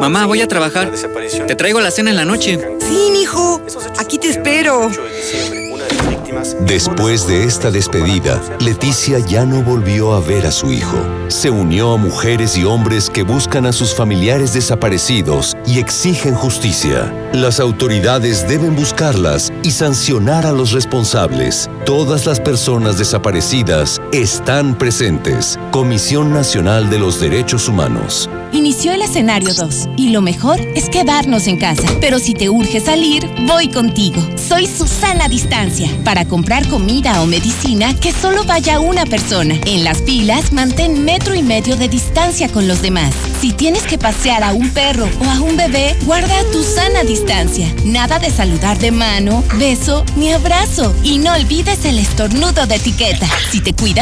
Mamá, voy a trabajar. Te traigo la cena en la noche. Sí, hijo. Aquí te espero. Después de esta despedida, Leticia ya no volvió a ver a su hijo. Se unió a mujeres y hombres que buscan a sus familiares desaparecidos y exigen justicia. Las autoridades deben buscarlas y sancionar a los responsables. Todas las personas desaparecidas están presentes. Comisión Nacional de los Derechos Humanos. Inició el escenario 2 y lo mejor es quedarnos en casa. Pero si te urge salir, voy contigo. Soy Susana Distancia para comprar comida o medicina que solo vaya una persona. En las filas, mantén metro y medio de distancia con los demás. Si tienes que pasear a un perro o a un bebé, guarda tu sana distancia. Nada de saludar de mano, beso ni abrazo. Y no olvides el estornudo de etiqueta. Si te cuidas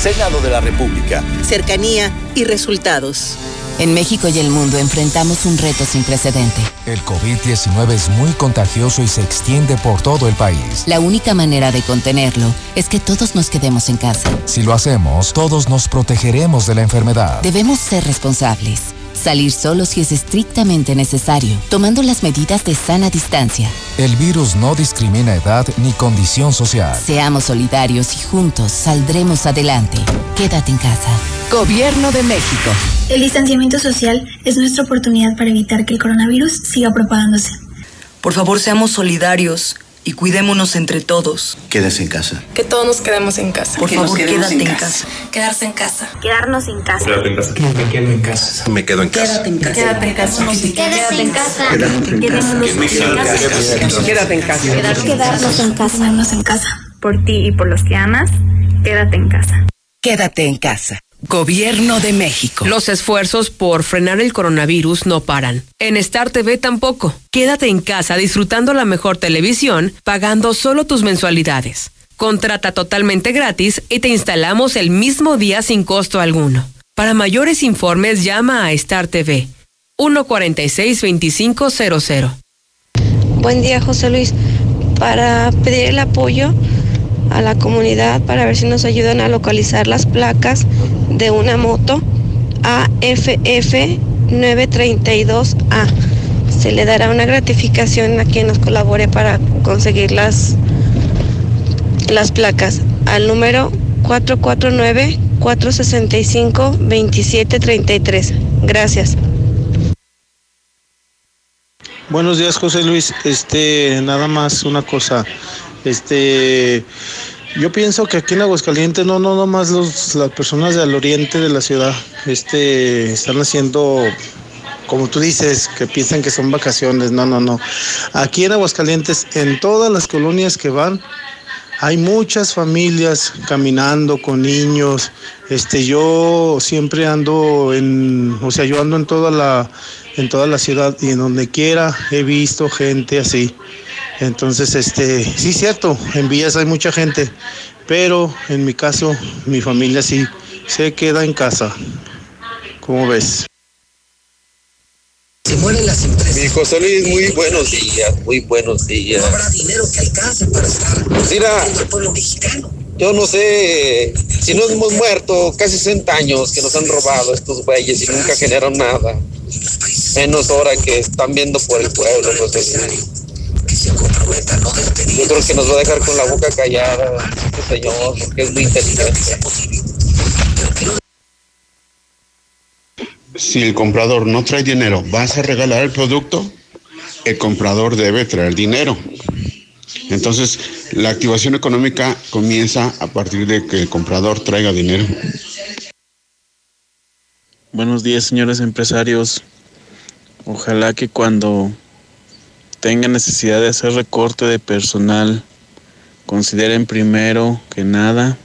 Senado de la República. Cercanía y resultados. En México y el mundo enfrentamos un reto sin precedente. El COVID-19 es muy contagioso y se extiende por todo el país. La única manera de contenerlo es que todos nos quedemos en casa. Si lo hacemos, todos nos protegeremos de la enfermedad. Debemos ser responsables. Salir solo si es estrictamente necesario, tomando las medidas de sana distancia. El virus no discrimina edad ni condición social. Seamos solidarios y juntos saldremos adelante. Quédate en casa. Gobierno de México. El distanciamiento social es nuestra oportunidad para evitar que el coronavirus siga propagándose. Por favor, seamos solidarios y cuidémonos entre todos. Quédese en casa. Que todos nos quedemos en casa. Por favor, quédate en casa. Quedarse en casa. Quedarnos en casa. Quédate en casa. Me quedo en casa. Me quedo en casa. Quédate en casa. Quédate en casa. Quédate en casa. Quédate en casa. Quedarnos en casa. Quedarnos en casa. Por ti y por los que amas, quédate en casa. Quédate en casa. Gobierno de México. Los esfuerzos por frenar el coronavirus no paran. En Star TV tampoco. Quédate en casa disfrutando la mejor televisión, pagando solo tus mensualidades. Contrata totalmente gratis y te instalamos el mismo día sin costo alguno. Para mayores informes llama a Star TV 146-2500. Buen día, José Luis. Para pedir el apoyo a la comunidad para ver si nos ayudan a localizar las placas de una moto AFF 932A. Se le dará una gratificación a quien nos colabore para conseguir las, las placas al número 449-465-2733. Gracias. Buenos días, José Luis. Este, nada más una cosa. Este, yo pienso que aquí en Aguascalientes no, no, no más los, las personas del oriente de la ciudad, este, están haciendo, como tú dices, que piensan que son vacaciones. No, no, no. Aquí en Aguascalientes, en todas las colonias que van, hay muchas familias caminando con niños. Este, yo siempre ando en, o sea, yo ando en toda la, en toda la ciudad y en donde quiera he visto gente así. Entonces, este, sí, cierto, en Villas hay mucha gente, pero en mi caso, mi familia sí se queda en casa. ¿Cómo ves? Se mueren las empresas. Mi José Luis, muy buenos días, muy buenos días. No habrá dinero que alcance para estar Pues mira, el pueblo mexicano. yo no sé si nos hemos muerto casi 60 años que nos han robado estos güeyes y nunca generaron nada. Menos ahora que están viendo por el pueblo, José Luis. Yo creo que nos va a dejar con la boca callada este señor, porque es muy inteligente. Si el comprador no trae dinero, ¿vas a regalar el producto? El comprador debe traer dinero. Entonces, la activación económica comienza a partir de que el comprador traiga dinero. Buenos días, señores empresarios. Ojalá que cuando tengan necesidad de hacer recorte de personal, consideren primero que nada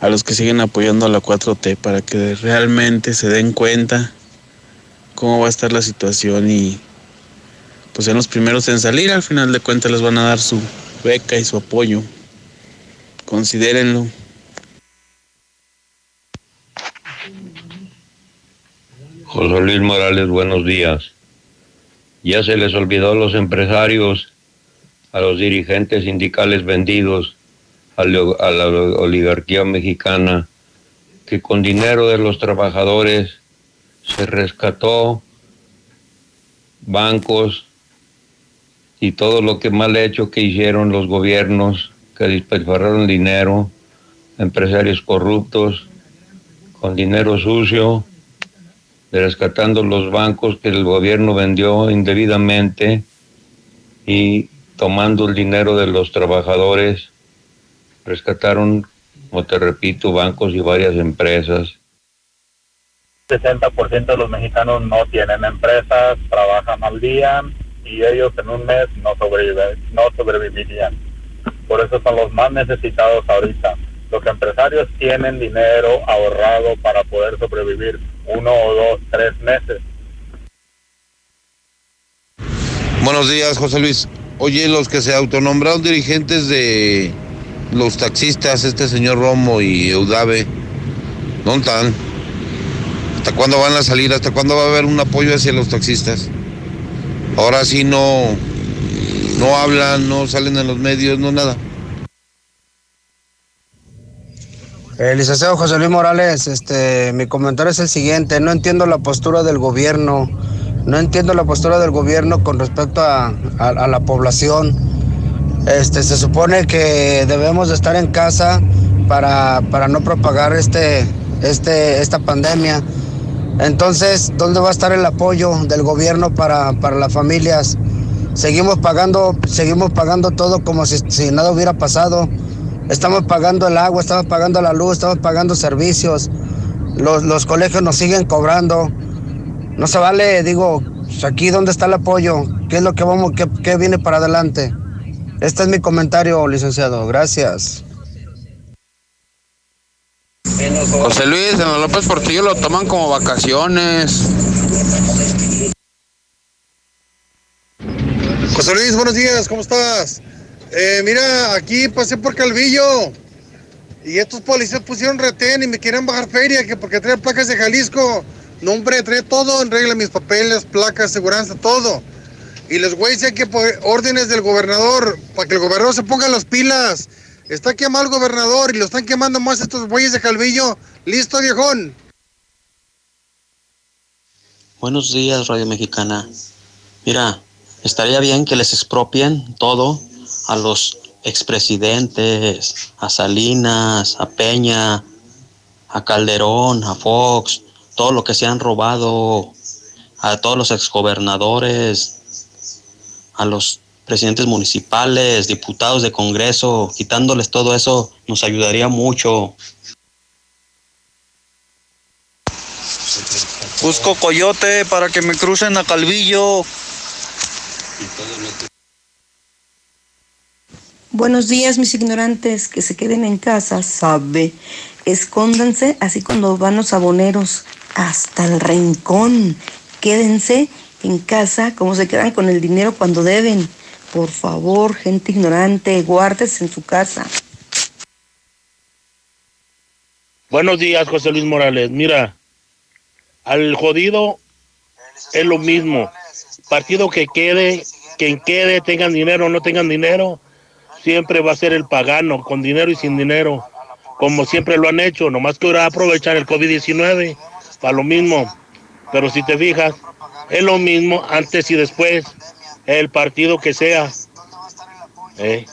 a los que siguen apoyando a la 4T para que realmente se den cuenta cómo va a estar la situación y pues sean los primeros en salir. Al final de cuentas les van a dar su beca y su apoyo. Considérenlo. José Luis Morales, buenos días. Ya se les olvidó a los empresarios, a los dirigentes sindicales vendidos, a la, oligarquía mexicana, que con dinero de los trabajadores se rescató bancos y todo lo que mal hecho que hicieron los gobiernos, que despilfarraron dinero, empresarios corruptos, con dinero sucio, rescatando los bancos que el gobierno vendió indebidamente y tomando el dinero de los trabajadores, rescataron, como te repito, bancos y varias empresas. 60% de los mexicanos no tienen empresas, trabajan al día y ellos en un mes no, sobreviven, no sobrevivirían. Por eso son los más necesitados ahorita. Los empresarios tienen dinero ahorrado para poder sobrevivir uno o dos, tres meses. Buenos días, José Luis. Oye, los que se autonombraron dirigentes de los taxistas, este señor Romo y Eudave, ¿dónde están? ¿Hasta cuándo van a salir? ¿Hasta cuándo va a haber un apoyo hacia los taxistas? Ahora sí no, no hablan, no salen en los medios, no nada. Eh, licenciado José Luis Morales, este, mi comentario es el siguiente, no entiendo la postura del gobierno, no entiendo la postura del gobierno con respecto a, a la población. Este, se supone que debemos de estar en casa para, para no propagar este, este, esta pandemia. Entonces, ¿dónde va a estar el apoyo del gobierno para, para las familias? Seguimos pagando, seguimos pagando todo como si, si nada hubiera pasado. Estamos pagando el agua, estamos pagando la luz, estamos pagando servicios. Los, los colegios nos siguen cobrando. No se vale, digo, aquí dónde está el apoyo, qué es lo que vamos, qué, qué viene para adelante. Este es mi comentario, licenciado. Gracias. José Luis, en la López Portillo lo toman como vacaciones. José Luis, buenos días, ¿cómo estás? Eh, mira, aquí pasé por Calvillo y estos policías pusieron retén y me quieren bajar feria que porque trae placas de Jalisco. No, hombre, trae todo en regla, mis papeles, placas, seguridad, todo. Y voy a decir que por órdenes del gobernador, para que el gobernador se ponga las pilas. Está quemado el gobernador y lo están quemando más estos güeyes de Calvillo. Listo, viejón. Buenos días, Radio Mexicana. Mira, estaría bien que les expropien todo a los expresidentes, a Salinas, a Peña, a Calderón, a Fox, todo lo que se han robado, a todos los exgobernadores, a los presidentes municipales, diputados de Congreso, quitándoles todo eso nos ayudaría mucho. Busco coyote para que me crucen a Calvillo. Buenos días, mis ignorantes, que se queden en casa, sabe. Escóndanse, así cuando van los aboneros, hasta el rincón. Quédense en casa, como se quedan con el dinero cuando deben. Por favor, gente ignorante, guárdese en su casa. Buenos días, José Luis Morales. Mira, al jodido es lo mismo. Partido que quede, quien quede, tengan dinero o no tengan dinero, siempre va a ser el pagano, con dinero y sin dinero, como siempre lo han hecho. Nomás que ahora aprovechan el COVID-19 para lo mismo. Pero si te fijas, es lo mismo antes y después, el partido que sea. Eh.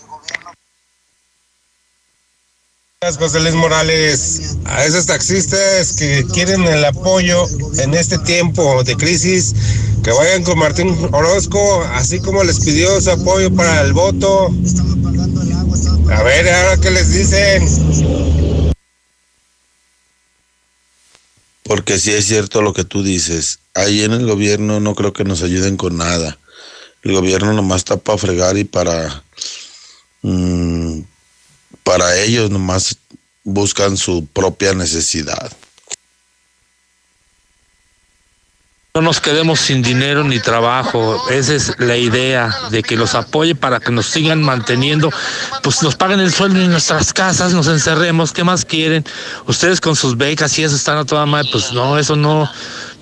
José Luis Morales, a esos taxistas que quieren el apoyo en este tiempo de crisis, que vayan con Martín Orozco, así como les pidió su apoyo para el voto. A ver, ahora qué les dicen. Porque si es cierto lo que tú dices, ahí en el gobierno no creo que nos ayuden con nada. El gobierno nomás está para fregar y para... mm, para ellos nomás buscan su propia necesidad. No nos quedemos sin dinero ni trabajo. Esa es la idea de que los apoye para que nos sigan manteniendo, pues nos paguen el sueldo en nuestras casas, nos encerremos. ¿Qué más quieren? Ustedes con sus becas y eso están a toda madre. Pues no, eso no,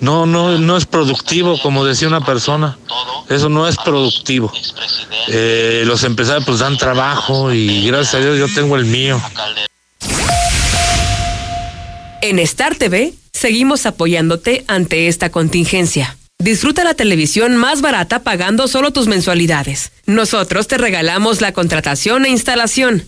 no, no, no es productivo, como decía una persona. Eso no es productivo. Eh, los empresarios pues dan trabajo y gracias a Dios yo tengo el mío. En Star TV seguimos apoyándote ante esta contingencia. Disfruta la televisión más barata pagando solo tus mensualidades. Nosotros te regalamos la contratación e instalación.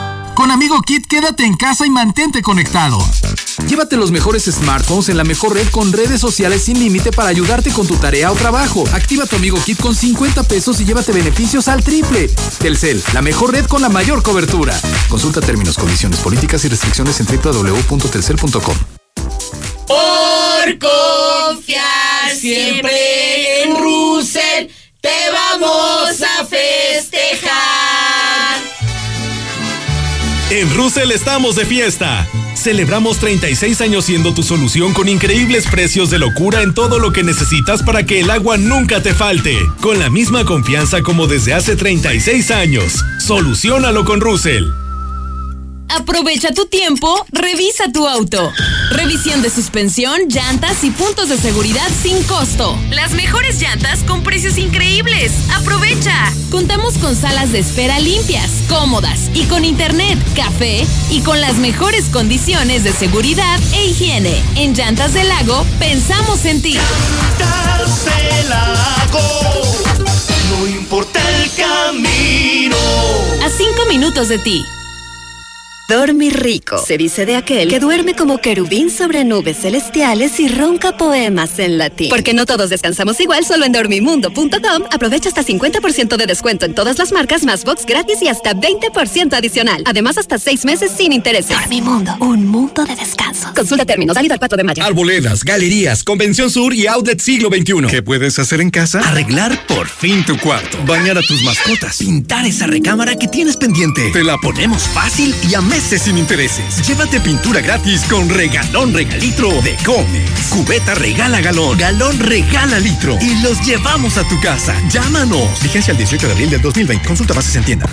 Con Amigo Kit, quédate en casa y mantente conectado. Llévate los mejores smartphones en la mejor red con redes sociales sin límite para ayudarte con tu tarea o trabajo. Activa tu Amigo Kit con 50 pesos y llévate beneficios al triple. Telcel, la mejor red con la mayor cobertura. Consulta términos, condiciones, políticas y restricciones en www.telcel.com. Por confiar siempre en Russell, te vamos a Russell estamos de fiesta. Celebramos 36 años siendo tu solución con increíbles precios de locura en todo lo que necesitas para que el agua nunca te falte. Con la misma confianza como desde hace 36 años. Solucionalo con Russell. Aprovecha tu tiempo, revisa tu auto. Revisión de suspensión, llantas y puntos de seguridad sin costo. Las mejores llantas con precios increíbles. Aprovecha. Contamos con salas de espera limpias, cómodas y con internet, café y con las mejores condiciones de seguridad e higiene. En Llantas del Lago, pensamos en ti. Llantas del Lago, no importa el camino. A cinco minutos de ti. Dormir rico. Se dice de aquel que duerme como querubín sobre nubes celestiales y ronca poemas en latín. Porque no todos descansamos igual, solo en dormimundo.com aprovecha hasta 50% de descuento en todas las marcas, más box gratis y hasta 20% adicional. Además, hasta 6 meses sin intereses. Dormimundo, un mundo de descanso. Consulta términos, válido al 4 de mayo. Arboledas, galerías, Convención Sur y Outlet Siglo XXI. ¿Qué puedes hacer en casa? Arreglar por fin tu cuarto. Bañar a tus mascotas. Pintar esa recámara que tienes pendiente. Te la ponemos fácil y a sin intereses. Llévate pintura gratis con regalón regalitro de Comex. Cubeta regala galón, galón regala litro y los llevamos a tu casa. Llámanos. Vigencia el 18 de abril del 2020. Consulta bases en tienda.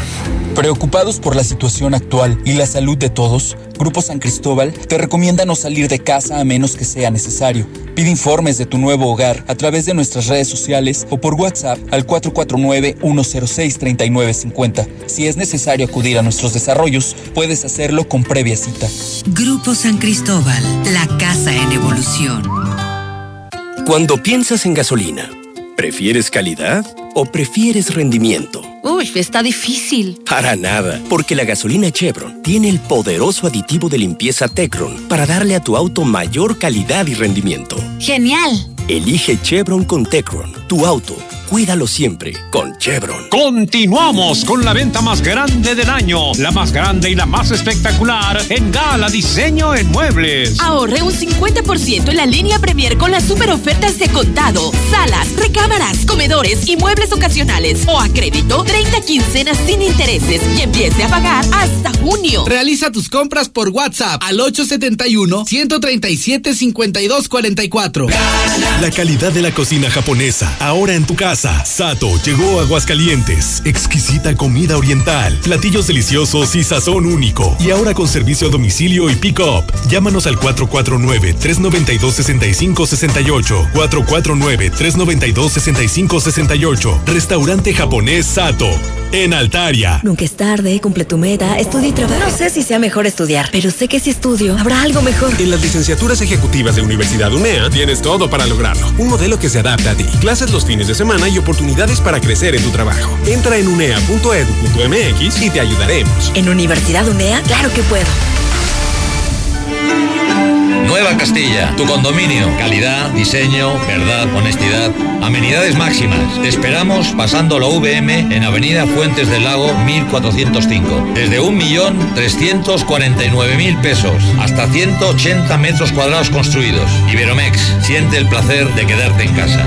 Preocupados por la situación actual y la salud de todos, Grupo San Cristóbal te recomienda no salir de casa a menos que sea necesario. Pide informes de tu nuevo hogar a través de nuestras redes sociales o por WhatsApp al 449-106-3950. Si es necesario acudir a nuestros desarrollos, puedes hacerlo con previa cita. Grupo San Cristóbal, la casa en evolución. Cuando piensas en gasolina, ¿prefieres calidad o prefieres rendimiento? Uy, está difícil. Para nada, porque la gasolina Chevron tiene el poderoso aditivo de limpieza Tecron para darle a tu auto mayor calidad y rendimiento. Genial. Elige Chevron con Tecron, tu auto. Cuídalo siempre con Chevron. Continuamos con la venta más grande del año, la más grande y la más espectacular en Gala Diseño en Muebles. Ahorre un 50% en la línea Premier con las super ofertas de contado, salas, recámaras, comedores y muebles ocasionales o a crédito 30 quincenas sin intereses y empiece a pagar hasta junio. Realiza tus compras por WhatsApp al 871 137 5244. La calidad de la cocina japonesa, ahora en tu casa. Sato llegó a Aguascalientes. Exquisita comida oriental, platillos deliciosos y sazón único. Y ahora con servicio a domicilio y pick-up. Llámanos al 449-392-6568. 449-392-6568. Restaurante japonés Sato. En Altaria. Nunca es tarde, cumple tu meta, estudia y trabaja. No sé si sea mejor estudiar, pero sé que si estudio, habrá algo mejor. En las licenciaturas ejecutivas de Universidad UNEA tienes todo para lograrlo. Un modelo que se adapta a ti. Clases los fines de semana y oportunidades para crecer en tu trabajo. Entra en unea.edu.mx y te ayudaremos. En Universidad UNEA, claro que puedo. Nueva Castilla, tu condominio. Calidad, diseño, verdad, honestidad. Amenidades máximas. Te esperamos pasando la VM en Avenida Fuentes del Lago 1405. Desde 1.349.000 pesos hasta 180 metros cuadrados construidos. Iberomex, siente el placer de quedarte en casa.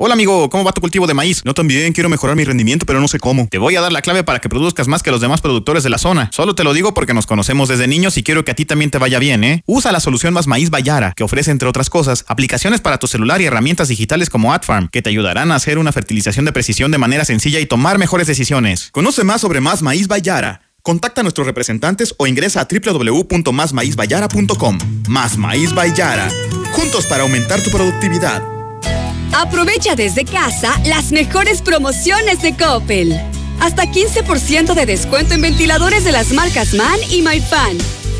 Hola amigo, ¿cómo va tu cultivo de maíz? No también quiero mejorar mi rendimiento, pero no sé cómo. Te voy a dar la clave para que produzcas más que los demás productores de la zona. Solo te lo digo porque nos conocemos desde niños y quiero que a ti también te vaya bien, ¿eh? Usa la solución Más Maíz Bayara, que ofrece entre otras cosas aplicaciones para tu celular y herramientas digitales como AdFarm, que te ayudarán a hacer una fertilización de precisión de manera sencilla y tomar mejores decisiones. Conoce más sobre Más Maíz Bayara. Contacta a nuestros representantes o ingresa a www.másmaízbayara.com. Más Maíz Bayara. Juntos para aumentar tu productividad. Aprovecha desde casa las mejores promociones de Coppel. Hasta 15% de descuento en ventiladores de las marcas MAN y MyFan.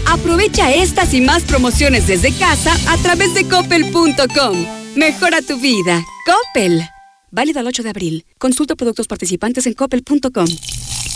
Aprovecha estas y más promociones desde casa a través de coppel.com. Mejora tu vida. Coppel. Válido al 8 de abril. Consulta productos participantes en coppel.com.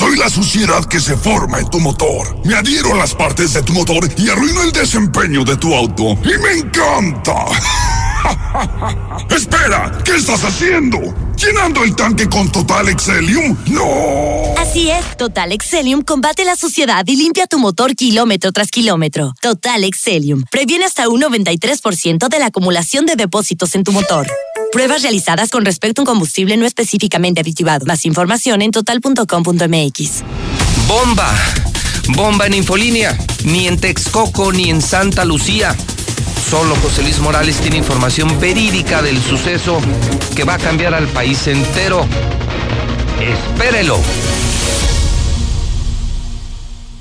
Soy la suciedad que se forma en tu motor. Me adhiero a las partes de tu motor y arruino el desempeño de tu auto. Y me encanta. Espera, ¿qué estás haciendo? ¿Llenando el tanque con Total Excelium? ¡No! Así es, Total Excelium combate la suciedad y limpia tu motor kilómetro tras kilómetro. Total Excelium previene hasta un 93% de la acumulación de depósitos en tu motor. Pruebas realizadas con respecto a un combustible no específicamente aditivado. Más información en total.com.mx. Bomba. Bomba en Infolínea. Ni en Texcoco ni en Santa Lucía. Solo José Luis Morales tiene información verídica del suceso que va a cambiar al país entero. Espérelo.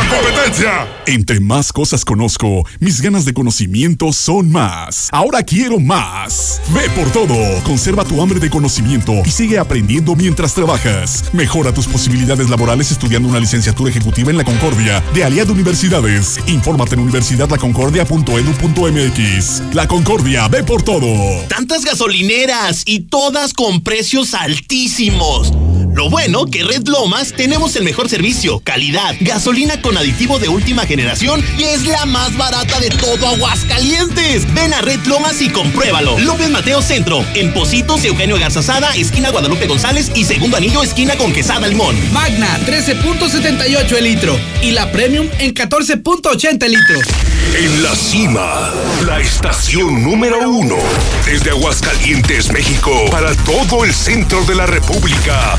la competencia. Entre más cosas conozco, mis ganas de conocimiento son más. Ahora quiero más. Ve por todo. Conserva tu hambre de conocimiento y sigue aprendiendo mientras trabajas. Mejora tus posibilidades laborales estudiando una licenciatura ejecutiva en la Concordia de Aliado Universidades. Infórmate en universidadlaconcordia.edu.mx. La Concordia, ve por todo. Tantas gasolineras y todas con precios altísimos. Lo bueno que Red Lomas tenemos el mejor servicio, calidad, gasolina con aditivo de última generación y es la más barata de todo Aguascalientes. Ven a Red Lomas y compruébalo. López Mateo Centro, en Positos, Eugenio Garzazada, esquina Guadalupe González y segundo anillo, esquina con Quesada Limón. Magna, 13.78 el litro y la Premium en 14.80 el litro. En la cima, la estación número uno. Desde Aguascalientes, México, para todo el centro de la República.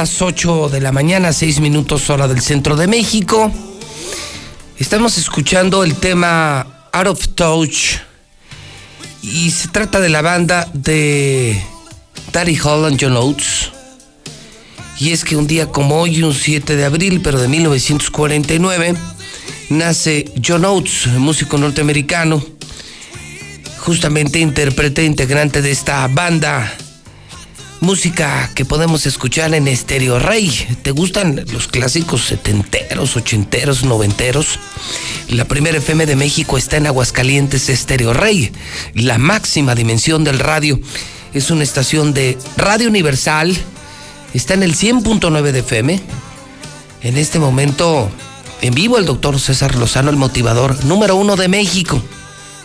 Las 8 de la mañana, 6 minutos hora del centro de México. Estamos escuchando el tema Out of Touch y se trata de la banda de Daddy Holland John Oates. Y es que un día como hoy, un 7 de abril, pero de 1949, nace John Oates, músico norteamericano, justamente intérprete integrante de esta banda música que podemos escuchar en Estéreo Rey. ¿Te gustan los clásicos setenteros, ochenteros, noventeros? La primera FM de México está en Aguascalientes, Estéreo Rey. La máxima dimensión del radio es una estación de Radio Universal. Está en el 100.9 de FM. En este momento, en vivo, el doctor César Lozano, el motivador número uno de México.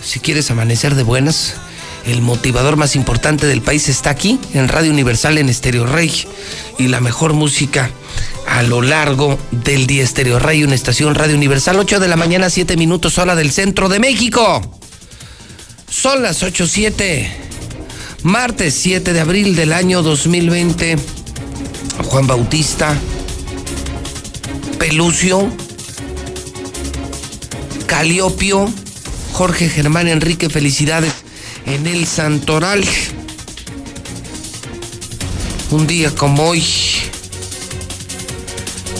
Si quieres amanecer de buenas, el motivador más importante del país está aquí, en Radio Universal, en Estéreo Rey. Y la mejor música a lo largo del día Estéreo Rey, una estación Radio Universal, 8 de la mañana, 7 minutos, hora del centro de México. Son las 8.7, martes 7 de abril del año 2020. Juan Bautista, Pelucio, Caliopio, Jorge Germán Enrique, felicidades en el Santoral. Un día como hoy,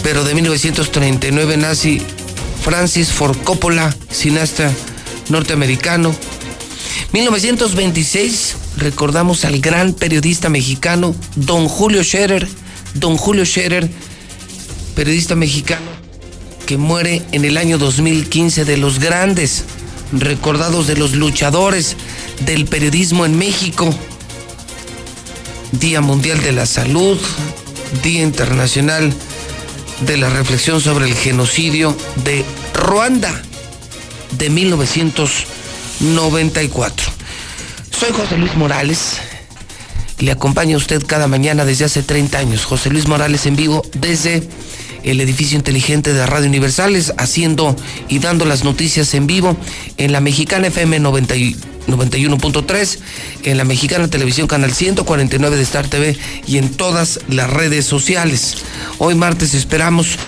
pero de 1939 nace Francis Ford Coppola, cineasta norteamericano. 1926 recordamos al gran periodista mexicano Don Julio Scherer, Don Julio Scherer, periodista mexicano que muere en el año 2015 de los grandes recordados de los luchadores del periodismo en México. Día Mundial de la Salud, Día Internacional de la Reflexión sobre el Genocidio de Ruanda de 1994. Soy José Luis Morales. Le acompaña a usted cada mañana desde hace 30 años. José Luis Morales en vivo desde el edificio inteligente de Radio Universales, haciendo y dando las noticias en vivo en la Mexicana FM 91.3, en la Mexicana Televisión Canal 149 de Star TV y en todas las redes sociales. Hoy martes esperamos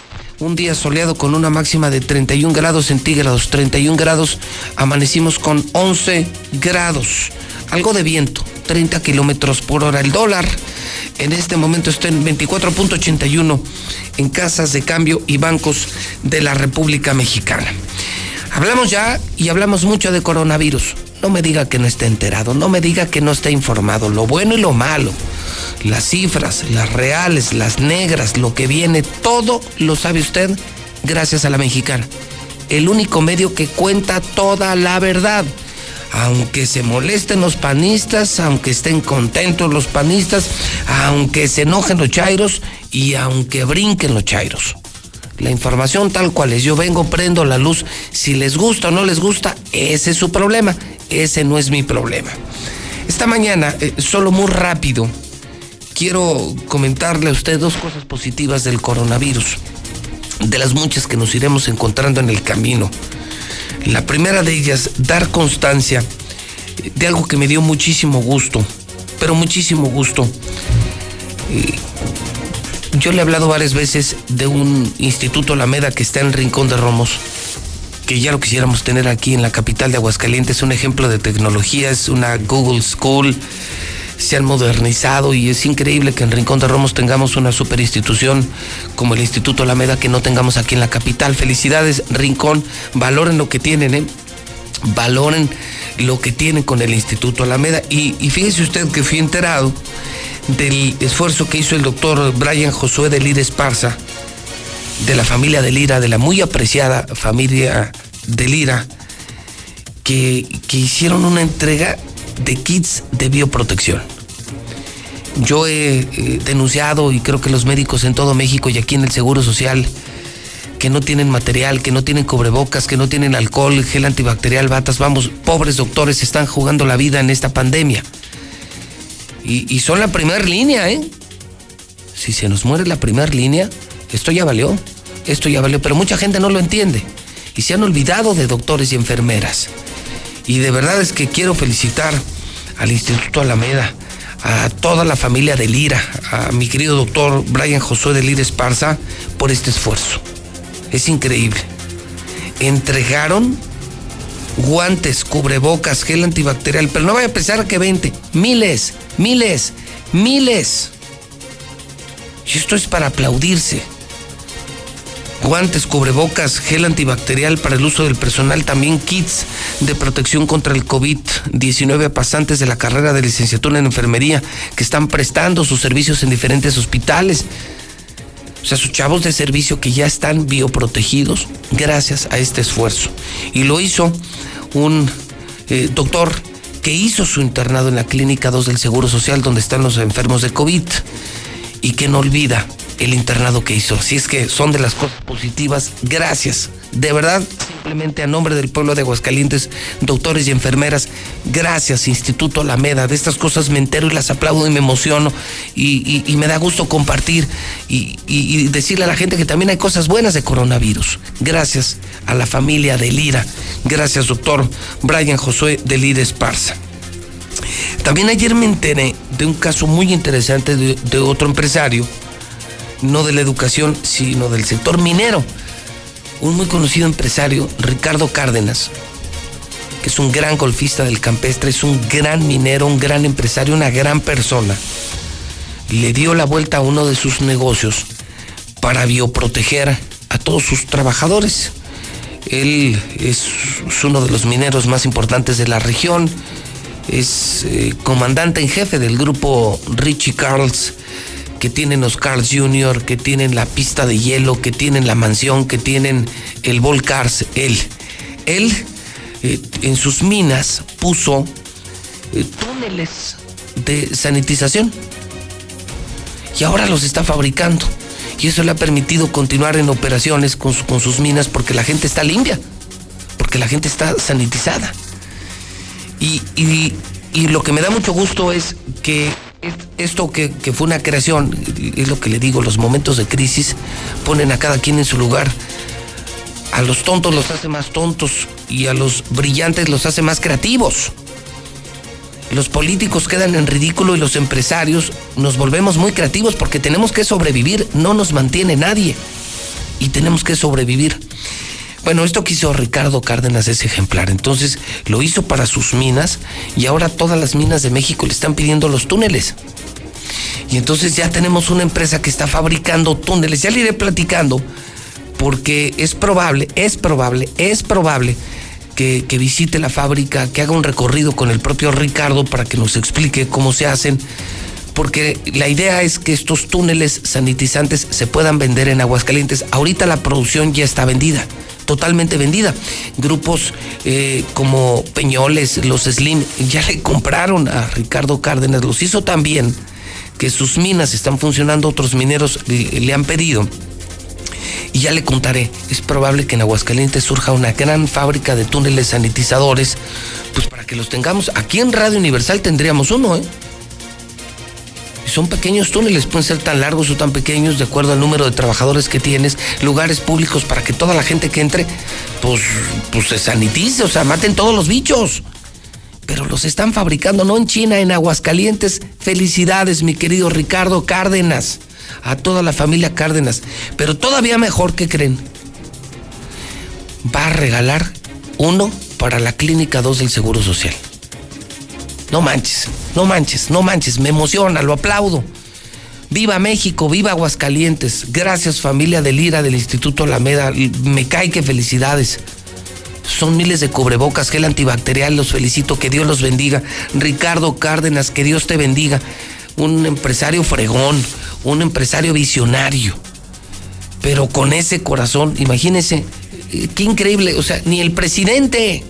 un día soleado con una máxima de 31 grados centígrados, 31 grados, amanecimos con 11 grados, algo de viento, 30 kilómetros por hora. El dólar en este momento está en 24.81 en casas de cambio y bancos de la República Mexicana. Hablamos ya y hablamos mucho de coronavirus. No me diga que no esté enterado, no me diga que no esté informado, lo bueno y lo malo, las cifras, las reales, las negras, lo que viene, todo lo sabe usted gracias a la mexicana. El único medio que cuenta toda la verdad. aunque se molesten los panistas, aunque estén contentos los panistas, aunque se enojen los chairos y aunque brinquen los chairos. La información tal cual es, yo vengo, prendo la luz, si les gusta o no les gusta, ese es su problema, ese no es mi problema. Esta mañana, eh, solo muy rápido, quiero comentarle a usted dos cosas positivas del coronavirus, de las muchas que nos iremos encontrando en el camino. La primera de ellas, dar constancia de algo que me dio muchísimo gusto, pero muchísimo gusto. Eh, yo le he hablado varias veces de un instituto Alameda que está en Rincón de Romos, que ya lo quisiéramos tener aquí en la capital de Aguascalientes, un ejemplo de tecnología, es una Google School, se han modernizado y es increíble que en Rincón de Romos tengamos una super institución como el Instituto Alameda que no tengamos aquí en la capital. Felicidades, Rincón, valoren lo que tienen, ¿eh? Valoren lo que tienen con el Instituto Alameda. Y, fíjese usted que fui enterado del esfuerzo que hizo el doctor Brian Josué de Lira Esparza, de la familia de Lira, de la muy apreciada familia de Lira, que, que hicieron una entrega de kits de bioprotección. Yo he eh, denunciado y creo que los médicos en todo México y aquí en el Seguro Social que no tienen material, que no tienen cubrebocas, que no tienen alcohol, gel antibacterial, batas, vamos, pobres doctores están jugando la vida en esta pandemia. Y, y son la primera línea, ¿eh? Si se nos muere la primera línea, esto ya valió, esto ya valió, pero mucha gente no lo entiende y se han olvidado de doctores y enfermeras. Y de verdad es que quiero felicitar al Instituto Alameda, a toda la familia de Lira, a mi querido doctor Brian Josué de Lira Esparza por este esfuerzo. Es increíble. Entregaron guantes, cubrebocas, gel antibacterial, pero no vaya a pensar que 20, miles, miles, miles. Y esto es para aplaudirse guantes, cubrebocas, gel antibacterial para el uso del personal, también kits de protección contra el COVID-19 a pasantes de la carrera de licenciatura en enfermería que están prestando sus servicios en diferentes hospitales. Sea, sus chavos de servicio que ya están bioprotegidos gracias a este esfuerzo. Y lo hizo un eh, doctor que hizo su internado en la Clínica 2 del Seguro Social, donde están los enfermos de COVID, y que no olvida el internado que hizo. Si es que son de las cosas positivas, gracias. De verdad, simplemente a nombre del pueblo de Aguascalientes, doctores y enfermeras, gracias Instituto Alameda. De estas cosas me entero y las aplaudo y me emociono y, me da gusto compartir y, decirle a la gente que también hay cosas buenas de coronavirus. Gracias a la familia de Lira. Gracias doctor Brian Josué de Lira Esparza. También ayer me enteré de un caso muy interesante de otro empresario no de la educación, sino del sector minero. Un muy conocido empresario, Ricardo Cárdenas, que es un gran golfista del campestre, es un gran minero, un gran empresario, una gran persona, le dio la vuelta a uno de sus negocios para bioproteger a todos sus trabajadores. Él es, uno de los mineros más importantes de la región, es eh, comandante en jefe del grupo Richie Carls que tienen los Carls Jr., que tienen la pista de hielo, que tienen la mansión, que tienen el Volcars, él. Él eh, en sus minas puso eh, túneles de sanitización y ahora los está fabricando. Y eso le ha permitido continuar en operaciones con, con sus minas porque la gente está limpia, porque la gente está sanitizada. Y, y lo que me da mucho gusto es que esto que, fue una creación, es lo que le digo, los momentos de crisis ponen a cada quien en su lugar. A los tontos los hace más tontos y a los brillantes los hace más creativos. Los políticos quedan en ridículo y los empresarios nos volvemos muy creativos porque tenemos que sobrevivir, no nos mantiene nadie y tenemos que sobrevivir. Bueno, esto que hizo Ricardo Cárdenas es ejemplar. Entonces lo hizo para sus minas y ahora todas las minas de México le están pidiendo los túneles. Y entonces ya tenemos una empresa que está fabricando túneles. Ya le iré platicando porque es probable, es probable, es probable que, que, visite la fábrica, que haga un recorrido con el propio Ricardo para que nos explique cómo se hacen. Porque la idea es que estos túneles sanitizantes se puedan vender en Aguascalientes. Ahorita la producción ya está vendida totalmente vendida. Grupos eh, como Peñoles, los Slim, ya le compraron a Ricardo Cárdenas, los hizo tan bien que sus minas están funcionando, otros mineros le han pedido. Y ya le contaré, es probable que en Aguascalientes surja una gran fábrica de túneles sanitizadores, pues para que los tengamos. Aquí en Radio Universal tendríamos uno, ¿eh? Son pequeños túneles, pueden ser tan largos o tan pequeños de acuerdo al número de trabajadores que tienes, lugares públicos para que toda la gente que entre, pues, pues se sanitice, o sea, maten todos los bichos. Pero los están fabricando, no en China, en Aguascalientes. Felicidades, mi querido Ricardo Cárdenas, a toda la familia Cárdenas. Pero todavía mejor, ¿qué creen? Va a regalar uno para la Clínica 2 del Seguro Social. No manches, no manches, no manches, me emociona, lo aplaudo. Viva México, viva Aguascalientes. Gracias familia del IRA del Instituto Alameda. Me cae que felicidades. Son miles de cubrebocas, gel antibacterial, los felicito, que Dios los bendiga. Ricardo Cárdenas, que Dios te bendiga. Un empresario fregón, un empresario visionario. Pero con ese corazón, imagínense, eh, qué increíble, o sea, ni el presidente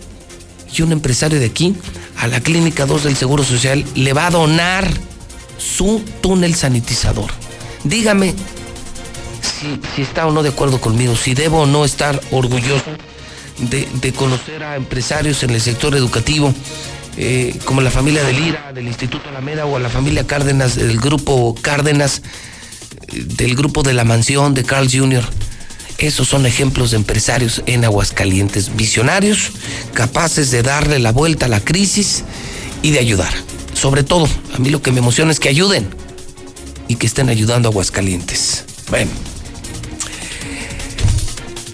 y un empresario de aquí a la Clínica 2 del Seguro Social le va a donar su túnel sanitizador. Dígame si, está o no de acuerdo conmigo, si debo o no estar orgulloso de, conocer a empresarios en el sector educativo, eh, como la familia del IRA, del Instituto Alameda o a la familia Cárdenas, del grupo Cárdenas, eh, del grupo de la mansión de Carl Jr. Esos son ejemplos de empresarios en Aguascalientes, visionarios, capaces de darle la vuelta a la crisis y de ayudar. Sobre todo, a mí lo que me emociona es que ayuden y que estén ayudando a Aguascalientes. Bueno.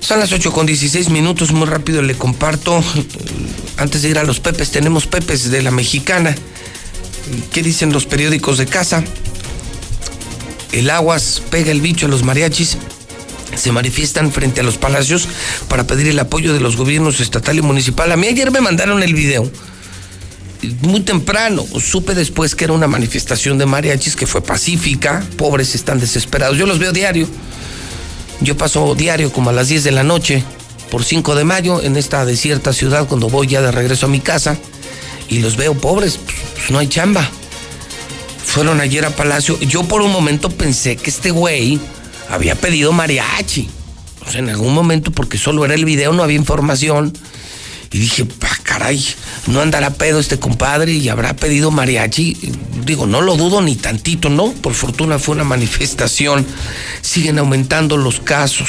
Son las 8 con 16 minutos, muy rápido le comparto. Antes de ir a los Pepes, tenemos Pepes de la Mexicana. ¿Qué dicen los periódicos de casa? El aguas pega el bicho a los mariachis se manifiestan frente a los palacios para pedir el apoyo de los gobiernos estatal y municipal. A mí ayer me mandaron el video. Muy temprano, supe después que era una manifestación de mariachis que fue pacífica, pobres están desesperados. Yo los veo diario. Yo paso diario como a las 10 de la noche por 5 de mayo en esta desierta ciudad cuando voy ya de regreso a mi casa y los veo pobres, pues no hay chamba. Fueron ayer a Palacio. Yo por un momento pensé que este güey había pedido mariachi. O sea, en algún momento, porque solo era el video, no había información. Y dije, pa, caray, no andará pedo este compadre y habrá pedido mariachi. Digo, no lo dudo ni tantito, ¿no? Por fortuna fue una manifestación. Siguen aumentando los casos.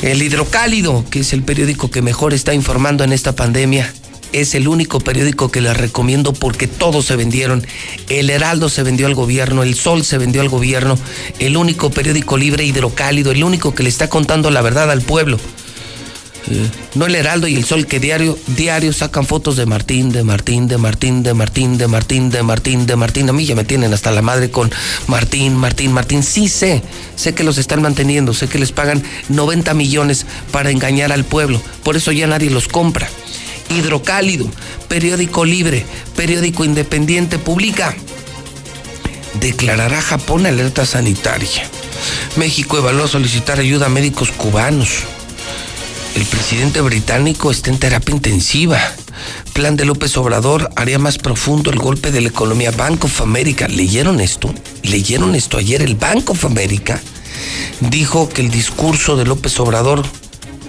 El Hidrocálido, que es el periódico que mejor está informando en esta pandemia, es el único periódico que les recomiendo porque todos se vendieron. El Heraldo se vendió al gobierno, El Sol se vendió al gobierno, el único periódico libre hidrocálido, el único que le está contando la verdad al pueblo. No el Heraldo y el Sol que diario, diario sacan fotos de Martín, de Martín, de Martín, de Martín, de Martín, de Martín, de Martín. A mí ya me tienen hasta la madre con Martín, Martín, Martín. Sí sé, sé que los están manteniendo, sé que les pagan 90 millones para engañar al pueblo. Por eso ya nadie los compra. Hidrocálido, periódico libre, periódico independiente, publica. Declarará Japón alerta sanitaria. México evaluó solicitar ayuda a médicos cubanos. El presidente británico está en terapia intensiva. Plan de López Obrador haría más profundo el golpe de la economía. Bank of America. ¿Leyeron esto? ¿Leyeron esto ayer? El Bank of America dijo que el discurso de López Obrador,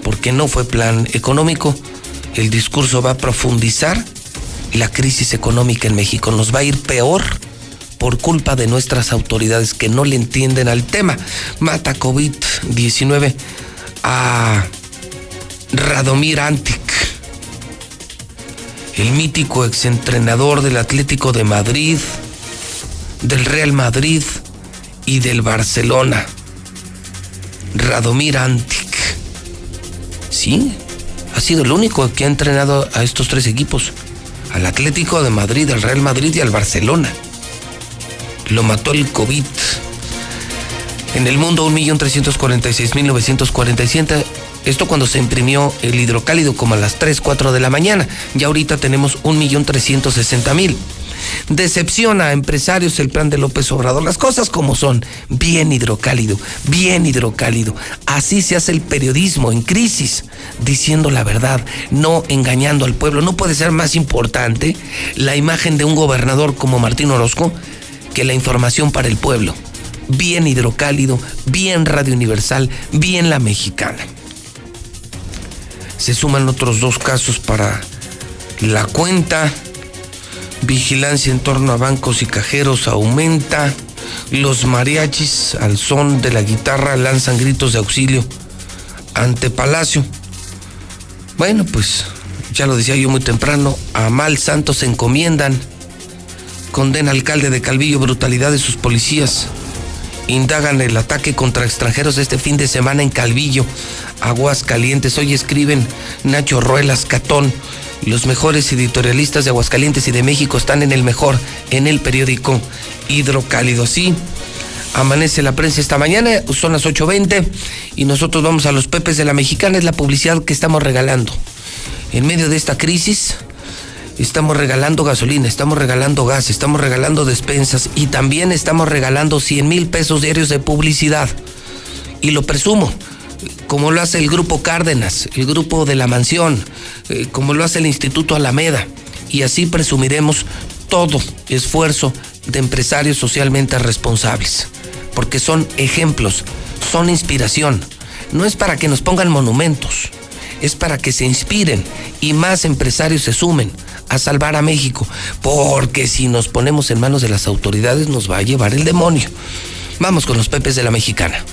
porque no fue plan económico, el discurso va a profundizar la crisis económica en México. Nos va a ir peor por culpa de nuestras autoridades que no le entienden al tema. Mata COVID-19 a Radomir Antic, el mítico exentrenador del Atlético de Madrid, del Real Madrid y del Barcelona. Radomir Antic. Sí, ha sido el único que ha entrenado a estos tres equipos, al Atlético de Madrid, al Real Madrid y al Barcelona. Lo mató el COVID. En el mundo, 1.346.947 Esto cuando se imprimió el hidrocálido como a las 3, 4 de la mañana. Ya ahorita tenemos 1.360.000. Decepciona a empresarios el plan de López Obrador. Las cosas como son. Bien hidrocálido, bien hidrocálido. Así se hace el periodismo en crisis, diciendo la verdad, no engañando al pueblo. No puede ser más importante la imagen de un gobernador como Martín Orozco que la información para el pueblo. Bien hidrocálido, bien Radio Universal, bien la mexicana. Se suman otros dos casos para la cuenta Vigilancia en torno a bancos y cajeros aumenta. Los mariachis al son de la guitarra lanzan gritos de auxilio ante Palacio. Bueno, pues ya lo decía yo muy temprano, a Mal Santos se encomiendan. Condena alcalde de Calvillo brutalidad de sus policías. Indagan el ataque contra extranjeros este fin de semana en Calvillo, Aguas Calientes. Hoy escriben Nacho Ruelas Catón los mejores editorialistas de Aguascalientes y de México están en el mejor, en el periódico Hidrocálido. Sí, amanece la prensa esta mañana, son las 8.20 y nosotros vamos a los Pepes de la Mexicana, es la publicidad que estamos regalando. En medio de esta crisis, estamos regalando gasolina, estamos regalando gas, estamos regalando despensas y también estamos regalando 100 mil pesos diarios de publicidad. Y lo presumo, como lo hace el Grupo Cárdenas, el Grupo de la Mansión, eh, como lo hace el Instituto Alameda. Y así presumiremos todo esfuerzo de empresarios socialmente responsables, porque son ejemplos, son inspiración. No es para que nos pongan monumentos, es para que se inspiren y más empresarios se sumen a salvar a México, porque si nos ponemos en manos de las autoridades nos va a llevar el demonio. Vamos con los pepes de la mexicana.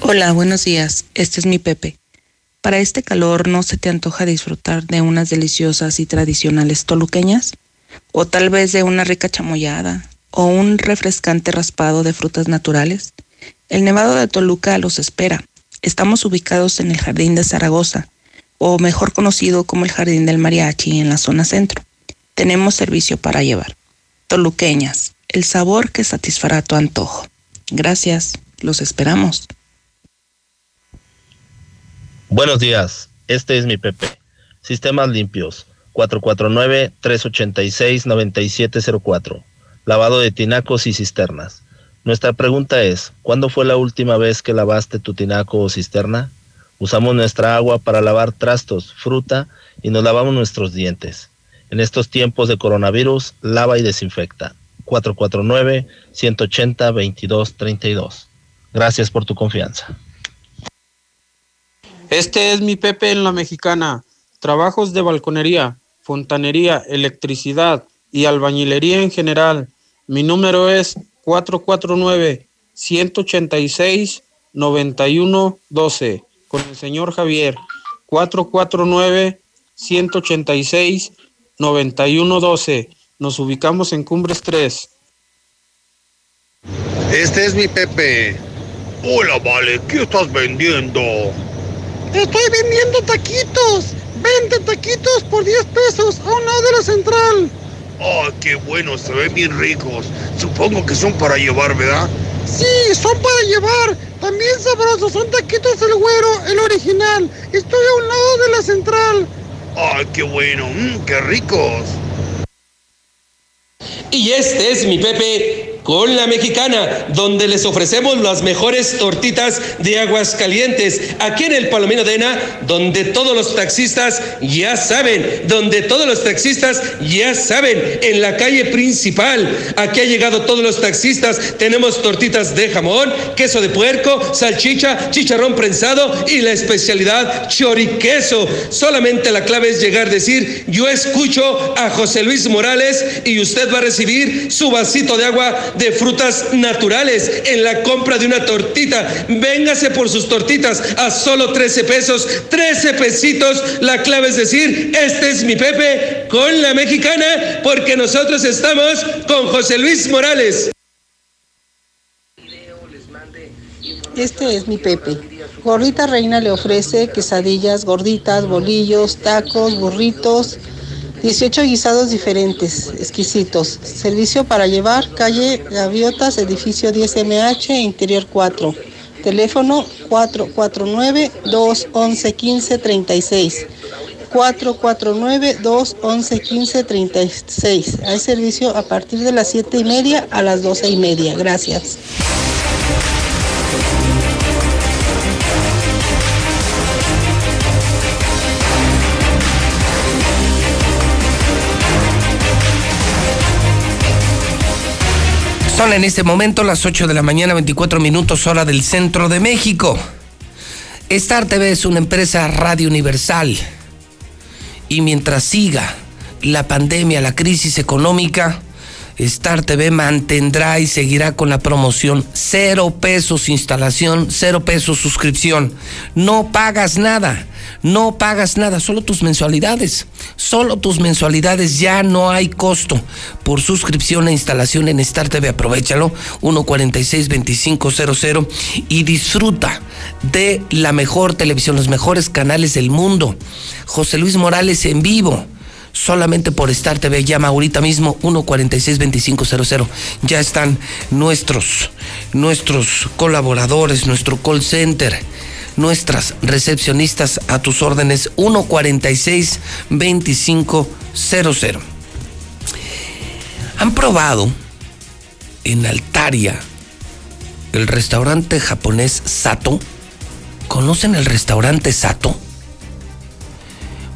Hola, buenos días. Este es mi Pepe. Para este calor, ¿no se te antoja disfrutar de unas deliciosas y tradicionales toluqueñas? ¿O tal vez de una rica chamoyada? ¿O un refrescante raspado de frutas naturales? El Nevado de Toluca los espera. Estamos ubicados en el Jardín de Zaragoza, o mejor conocido como el Jardín del Mariachi en la zona centro. Tenemos servicio para llevar. Toluqueñas, el sabor que satisfará tu antojo. Gracias, los esperamos. Buenos días, este es mi Pepe. Sistemas limpios, 449-386-9704. Lavado de tinacos y cisternas. Nuestra pregunta es, ¿cuándo fue la última vez que lavaste tu tinaco o cisterna? Usamos nuestra agua para lavar trastos, fruta y nos lavamos nuestros dientes. En estos tiempos de coronavirus, lava y desinfecta. 449-180-2232. Gracias por tu confianza. Este es mi Pepe en la mexicana. Trabajos de balconería, fontanería, electricidad y albañilería en general. Mi número es 449-186-9112 con el señor Javier. 449-186-9112. Nos ubicamos en Cumbres 3. Este es mi Pepe. Hola, vale, ¿qué estás vendiendo? Estoy vendiendo taquitos. 20 taquitos por 10 pesos a un lado de la central. ¡Ah, qué bueno! Se ven bien ricos. Supongo que son para llevar, ¿verdad? Sí, son para llevar. También sabrosos. Son taquitos del güero, el original. Estoy a un lado de la central. ¡Ah, qué bueno! Mm, ¡Qué ricos! Y este es mi Pepe con la mexicana, donde les ofrecemos las mejores tortitas de aguas calientes. Aquí en el Palomino Dena, donde todos los taxistas ya saben, donde todos los taxistas ya saben, en la calle principal. Aquí ha llegado todos los taxistas. Tenemos tortitas de jamón, queso de puerco, salchicha, chicharrón prensado y la especialidad choriqueso. Solamente la clave es llegar a decir, yo escucho a José Luis Morales y usted va a recibir su vasito de agua de frutas naturales en la compra de una tortita. Véngase por sus tortitas a solo 13 pesos, 13 pesitos. La clave es decir, este es mi Pepe con la mexicana, porque nosotros estamos con José Luis Morales. Este es mi Pepe. Gordita Reina le ofrece quesadillas, gorditas, bolillos, tacos, burritos 18 guisados diferentes, exquisitos. Servicio para llevar, calle Gaviotas, edificio 10MH, interior 4. Teléfono 449-211-1536. 449-211-1536. Hay servicio a partir de las 7 y media a las 12 y media. Gracias. Son en este momento las 8 de la mañana, 24 minutos hora del centro de México. Star TV es una empresa radio universal. Y mientras siga la pandemia, la crisis económica, Star TV mantendrá y seguirá con la promoción. Cero pesos instalación, cero pesos suscripción. No pagas nada, no pagas nada, solo tus mensualidades. Solo tus mensualidades, ya no hay costo por suscripción e instalación en Star TV. Aprovechalo, 146-2500 y disfruta de la mejor televisión, los mejores canales del mundo. José Luis Morales en vivo solamente por Star TV. Llama ahorita mismo 146-2500. Ya están nuestros, nuestros colaboradores, nuestro call center, nuestras recepcionistas a tus órdenes 146-2500. Han probado en Altaria el restaurante japonés Sato. ¿Conocen el restaurante Sato?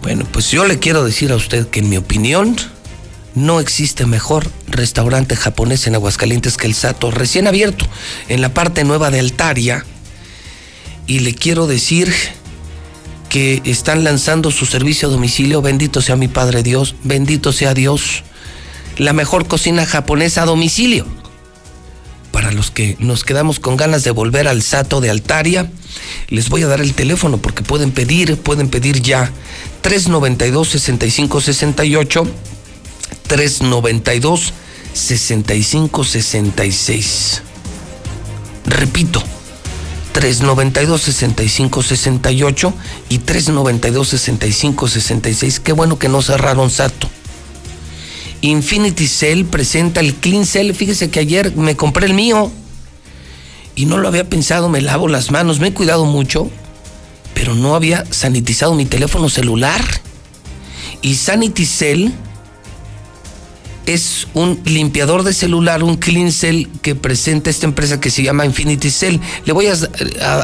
Bueno, pues yo le quiero decir a usted que en mi opinión no existe mejor restaurante japonés en Aguascalientes que el Sato, recién abierto en la parte nueva de Altaria. Y le quiero decir que están lanzando su servicio a domicilio, bendito sea mi Padre Dios, bendito sea Dios, la mejor cocina japonesa a domicilio. Para los que nos quedamos con ganas de volver al Sato de Altaria, les voy a dar el teléfono porque pueden pedir, pueden pedir ya 392-6568, 392-6566. Repito, 392-6568 y 392-6566. Qué bueno que no cerraron Sato. Infinity Cell presenta el Clean Cell. Fíjese que ayer me compré el mío y no lo había pensado. Me lavo las manos, me he cuidado mucho pero no había sanitizado mi teléfono celular. Y Cell es un limpiador de celular, un clean cell que presenta esta empresa que se llama Infinity Cell. Le voy a,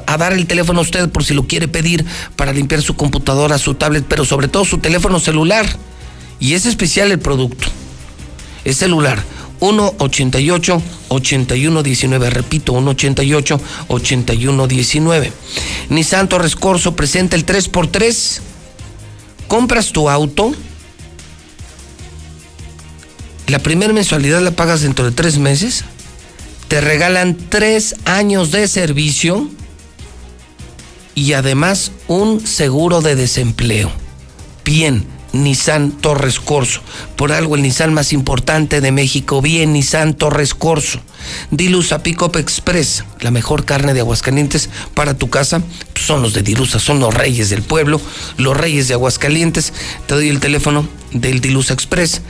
a, dar el teléfono a usted por si lo quiere pedir para limpiar su computadora, su tablet, pero sobre todo su teléfono celular. Y es especial el producto. Es celular. 188-8119. Repito, 188-8119. Nissan Torres Corso presenta el 3x3. Compras tu auto. La primera mensualidad la pagas dentro de tres meses. Te regalan tres años de servicio. Y además un seguro de desempleo. Bien Nissan Torres Corso. Por algo el Nissan más importante de México. Bien, Nissan Torres Corso. Dilusa Pickup Express, la mejor carne de Aguascalientes para tu casa. Son los de Dilusa, son los reyes del pueblo, los reyes de Aguascalientes. Te doy el teléfono del Dilusa Express,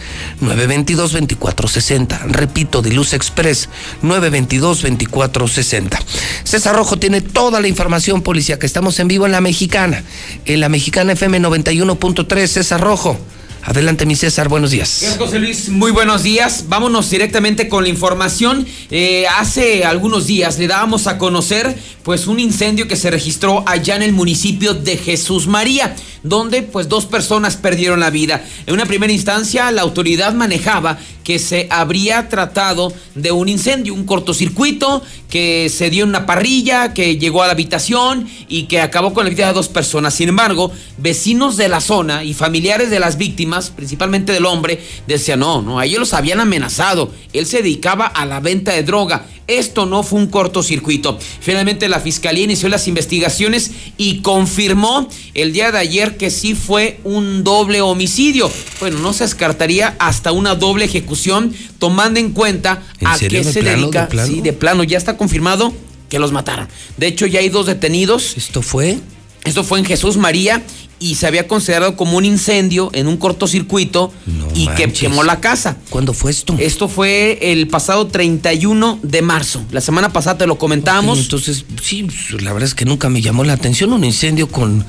922-2460. Repito, Dilusa Express, 922-2460. César Rojo tiene toda la información policía que estamos en vivo en La Mexicana, en La Mexicana FM 91.3. César Rojo. Adelante, mi César, buenos días. José Luis. Muy buenos días. Vámonos directamente con la información. Eh, hace algunos días le dábamos a conocer pues un incendio que se registró allá en el municipio de Jesús María, donde pues dos personas perdieron la vida. En una primera instancia, la autoridad manejaba que se habría tratado de un incendio, un cortocircuito que se dio en una parrilla, que llegó a la habitación y que acabó con la vida de dos personas. Sin embargo, vecinos de la zona y familiares de las víctimas, principalmente del hombre, decían, no, no, a ellos los habían amenazado. Él se dedicaba a la venta de droga. Esto no fue un cortocircuito. Finalmente la fiscalía inició las investigaciones y confirmó el día de ayer que sí fue un doble homicidio. Bueno, no se descartaría hasta una doble ejecución tomando en cuenta a qué se dedica. Sí, de plano, ya está confirmado que los mataron. De hecho, ya hay dos detenidos. ¿Esto fue? Esto fue en Jesús María y se había considerado como un incendio en un cortocircuito y que quemó la casa. ¿Cuándo fue esto? Esto fue el pasado 31 de marzo. La semana pasada te lo comentamos. Entonces, sí, pues, la verdad es que nunca me llamó la atención un incendio con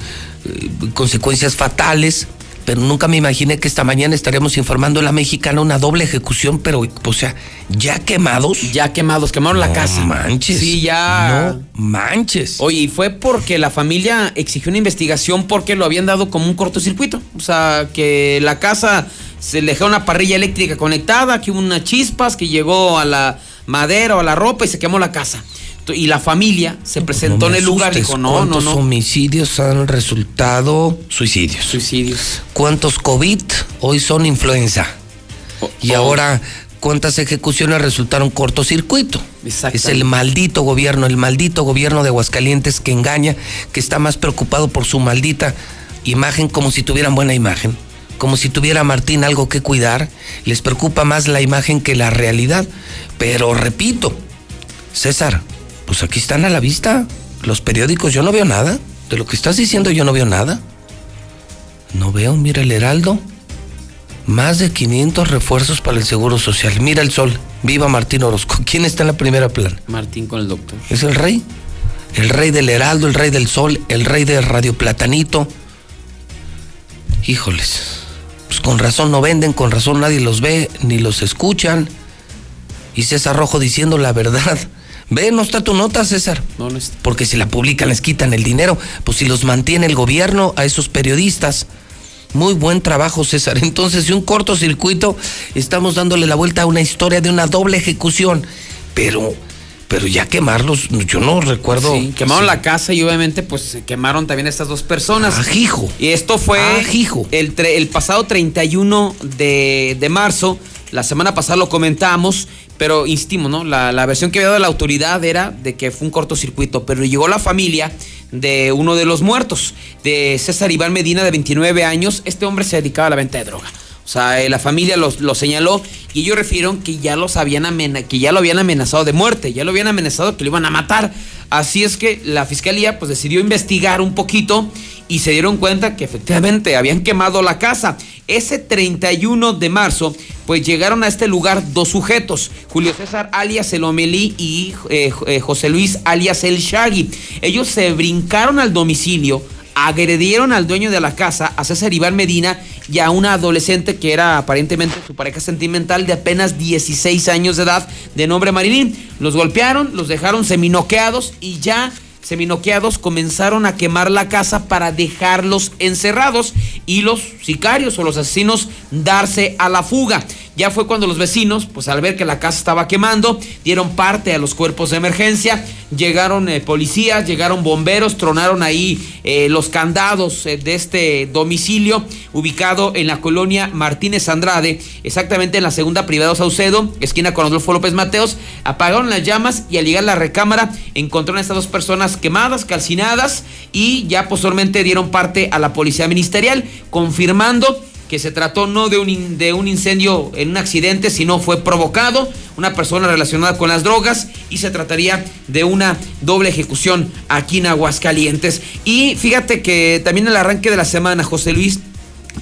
eh, consecuencias fatales, pero nunca me imaginé que esta mañana estaríamos informando a la mexicana una doble ejecución, pero, o sea, ya quemados. Ya quemados, quemaron la casa. manches. Sí, ya. No manches. Oye, y fue porque la familia exigió una investigación porque lo habían dado como un cortocircuito. O sea, que la casa se le dejó una parrilla eléctrica conectada, que hubo unas chispas, que llegó a la madera o a la ropa y se quemó la casa. Y la familia se presentó No en el lugar y dijo, no, no, ¿Cuántos no. homicidios han resultado suicidios? Suicidios. ¿Cuántos COVID hoy son influenza? y ahora, ¿cuántas ejecuciones resultaron cortocircuito? Es el maldito gobierno, el maldito gobierno de Aguascalientes que engaña, que está más preocupado por su maldita imagen como si tuvieran buena imagen. Como si tuviera Martín algo que cuidar, les preocupa más la imagen que la realidad. Pero repito, César, pues aquí están a la vista los periódicos, yo no veo nada. De lo que estás diciendo yo no veo nada. No veo, mira el Heraldo. Más de 500 refuerzos para el Seguro Social. Mira el sol. Viva Martín Orozco. ¿Quién está en la primera plana? Martín con el doctor. Es el rey. El rey del Heraldo, el rey del Sol, el rey de Radio Platanito. Híjoles. Pues con razón no venden, con razón nadie los ve ni los escuchan. Y César Rojo diciendo la verdad. Ve, no está tu nota, César. No, no está. Porque si la publican les quitan el dinero. Pues si los mantiene el gobierno a esos periodistas. Muy buen trabajo, César. Entonces, de un cortocircuito, estamos dándole la vuelta a una historia de una doble ejecución. Pero, pero ya quemarlos, yo no recuerdo. Sí, quemaron la casa y obviamente pues quemaron también a estas dos personas. Ajijo. Y esto fue Ajijo. El, tre- el pasado 31 de, de marzo. La semana pasada lo comentamos, pero insistimos, ¿no? La, la versión que había dado la autoridad era de que fue un cortocircuito, pero llegó la familia de uno de los muertos, de César Iván Medina, de 29 años. Este hombre se dedicaba a la venta de droga. O sea, eh, la familia los- lo señaló y ellos refirieron que ya los habían amena- que ya lo habían amenazado de muerte, ya lo habían amenazado que lo iban a matar. Así es que la fiscalía pues decidió investigar un poquito y se dieron cuenta que efectivamente habían quemado la casa. Ese 31 de marzo, pues llegaron a este lugar dos sujetos, Julio César alias El Omelí y eh, eh, José Luis alias El Shaggy. Ellos se brincaron al domicilio, agredieron al dueño de la casa, a César Iván Medina, y a una adolescente que era aparentemente su pareja sentimental de apenas 16 años de edad, de nombre Marilín. Los golpearon, los dejaron seminoqueados y ya seminoqueados comenzaron a quemar la casa para dejarlos encerrados y los sicarios o los asesinos darse a la fuga. Ya fue cuando los vecinos, pues al ver que la casa estaba quemando, dieron parte a los cuerpos de emergencia, llegaron eh, policías, llegaron bomberos, tronaron ahí eh, los candados eh, de este domicilio ubicado en la colonia Martínez Andrade, exactamente en la segunda privado Saucedo, esquina con Adolfo López Mateos, apagaron las llamas y al llegar a la recámara encontraron a estas dos personas quemadas, calcinadas y ya posteriormente dieron parte a la policía ministerial, confirmando que se trató no de un, de un incendio en un accidente, sino fue provocado, una persona relacionada con las drogas y se trataría de una doble ejecución aquí en Aguascalientes. Y fíjate que también el arranque de la semana, José Luis,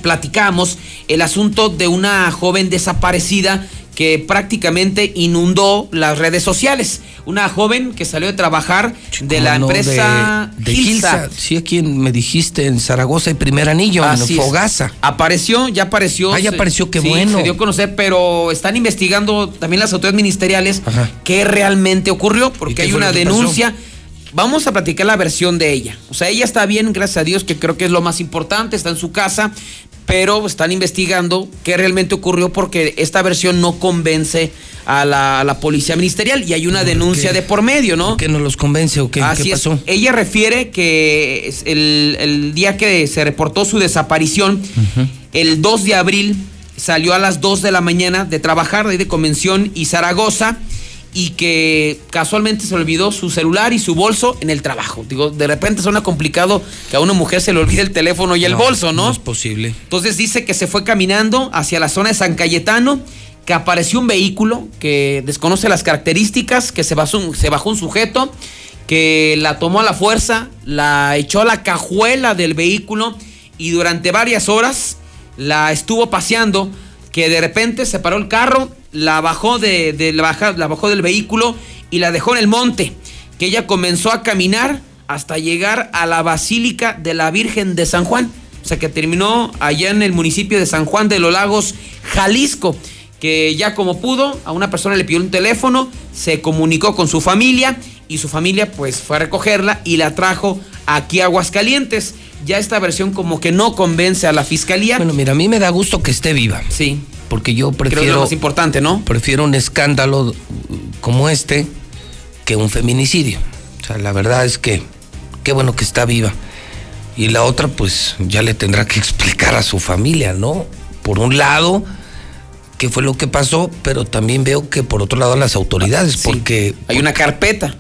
platicamos el asunto de una joven desaparecida que prácticamente inundó las redes sociales. Una joven que salió de trabajar de la No, empresa de, de Gilsa. Sí, aquí me dijiste en Zaragoza y primer anillo, Así en es. Fogaza. Apareció, ya apareció. Ah, ya apareció, qué sí, bueno. Se dio a conocer, pero están investigando también las autoridades ministeriales qué realmente ocurrió, porque qué hay una pasó? Vamos a platicar la versión de ella. O sea, ella está bien, gracias a Dios, que creo que es lo más importante, está en su casa, pero están investigando qué realmente ocurrió porque esta versión no convence a la, a la policía ministerial y hay una denuncia de por medio, ¿no? ¿Qué no los convence o qué? Así ¿Qué es. pasó? Ella refiere que es el, el día que se reportó su desaparición, el 2 de abril, salió a las 2 de la mañana de trabajar de ahí de Convención y Zaragoza y que casualmente se le olvidó su celular y su bolso en el trabajo. Digo, de repente suena complicado que a una mujer se le olvide el teléfono y el No, bolso, ¿no? No es posible. Entonces dice que se fue caminando hacia la zona de San Cayetano, que apareció un vehículo que desconoce las características, que se bajó, se bajó un sujeto, que la tomó a la fuerza, la echó a la cajuela del vehículo y durante varias horas la estuvo paseando, que de repente se paró el carro, la bajó, de, la baja- la bajó del vehículo y la dejó en el monte, que ella comenzó a caminar hasta llegar a la Basílica de la Virgen de San Juan. O sea que terminó allá en el municipio de San Juan de los Lagos, Jalisco. Que ya como pudo, a una persona le pidió un teléfono, se comunicó con su familia y su familia pues fue a recogerla y la trajo aquí a Aguascalientes. Ya esta versión como que no convence a la fiscalía. Bueno, mira, a mí me da gusto que esté viva. Sí. Porque yo Creo que es prefiero. lo más importante, ¿no? Prefiero un escándalo como este que un feminicidio. O sea, la verdad es que qué bueno que está viva. Y la otra, pues ya le tendrá que explicar a su familia, ¿no? Por un lado, qué fue lo que pasó, pero también veo que por otro lado las autoridades, porque. Hay una carpeta.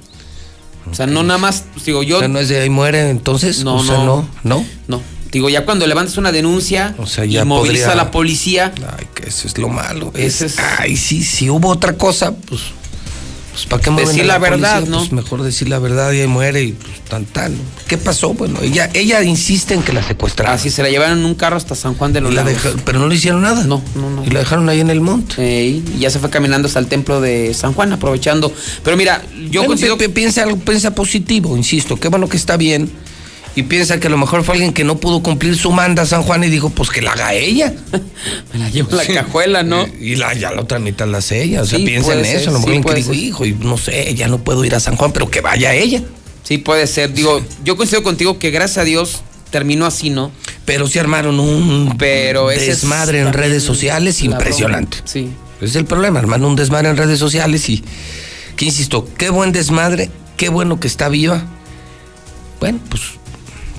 O sea, no nada más, digo yo. O sea, no es de ahí muere, entonces. No, o sea, no. no, no. No. Digo, ya cuando levantas una denuncia sea, y moviliza podría- a la policía. Ay, que eso es lo malo. Ese Es, ay, sí, si hubo otra cosa, pues. Pues para qué Decir la verdad, policía? ¿no? Pues mejor decir la verdad y muere y pues tan tan. ¿Qué pasó? Bueno, ella, ella insiste en que la secuestraron. Así se la llevaron en un carro hasta San Juan de los la Lagos. deja- pero no le hicieron nada. No, no, no. Y la dejaron ahí en el monte. Ey, y ya se fue caminando hasta el templo de San Juan, aprovechando. Pero mira, yo Bueno, considero pi- pi- piensa algo, piensa positivo, insisto, qué bueno que está bien. Y piensa que a lo mejor fue alguien que no pudo cumplir su manda a San Juan y dijo, pues que la haga ella. Me la llevo en la cajuela, ¿no? Y la, ya la otra mitad la hace ella. O sea, Sí, piensa en eso. a lo mejor sí, alguien que dijo, hijo, y no sé, ya no puedo ir a San Juan, pero que vaya ella. Sí, puede ser. Digo, yo coincido contigo que gracias a Dios terminó así, ¿no? Pero sí armaron un Pero desmadre en redes sociales impresionante. broma. Sí. Es el problema, armaron un desmadre en redes sociales y, que insisto, qué buen desmadre, qué bueno que está viva. Bueno, pues,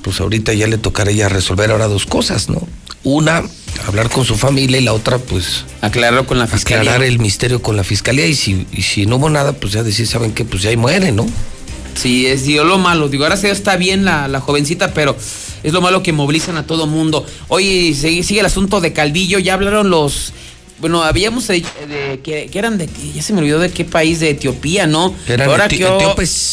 pues ahorita ya le tocará ella resolver ahora dos cosas, ¿no? Una, hablar con su familia y la otra, pues... Aclararlo con la fiscalía. Aclarar el misterio con la fiscalía y si, y si no hubo nada, pues ya decir, ¿saben qué? Pues ya ahí muere, ¿no? Sí, es digo, lo malo. Digo, ahora sí está bien la, la jovencita, pero es lo malo que movilizan a todo mundo. Oye, sigue, sigue el asunto de Calvillo. Ya hablaron los. Bueno, habíamos dicho de, que, que eran de. Ya se me olvidó de qué país, de Etiopía, ¿no? Eran ahora eti- que,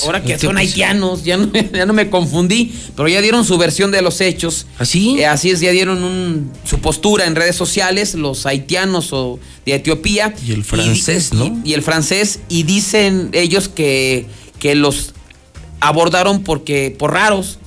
ahora que son haitianos, ya no, ya no me confundí, pero ya dieron su versión de los hechos. ¿Así? Eh, así es, ya dieron un- su postura en redes sociales, los haitianos o de Etiopía. Y el francés, di- ¿no? Y, y el francés, y dicen ellos que, que los abordaron porque por raros.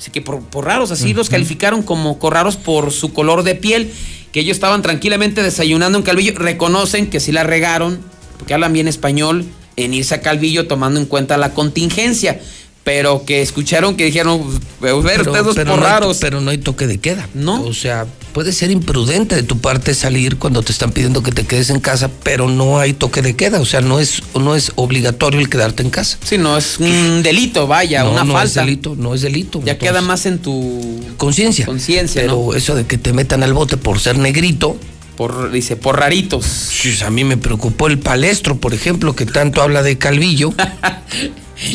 Así que por, por raros, así los calificaron como raros por su color de piel, que ellos estaban tranquilamente desayunando en Calvillo. Reconocen que sí la regaron, porque hablan bien español, en irse a Calvillo tomando en cuenta la contingencia. Pero que escucharon que dijeron, "Pues, ver, ustedes dos por no hay, raros. pero no hay toque de queda. ¿No? O sea, puede ser imprudente de tu parte salir cuando te están pidiendo que te quedes en casa, pero no hay toque de queda. O sea, no es, no es obligatorio el quedarte en casa. Sí, no es un delito, vaya, no, una no falta. es delito, no es delito. Ya Entonces, queda más en tu conciencia. conciencia, Pero ¿no? eso de que te metan al bote por ser negrito. Por, dice, por raritos. Pues a mí me preocupó el palestro, por ejemplo, que tanto habla de Calvillo.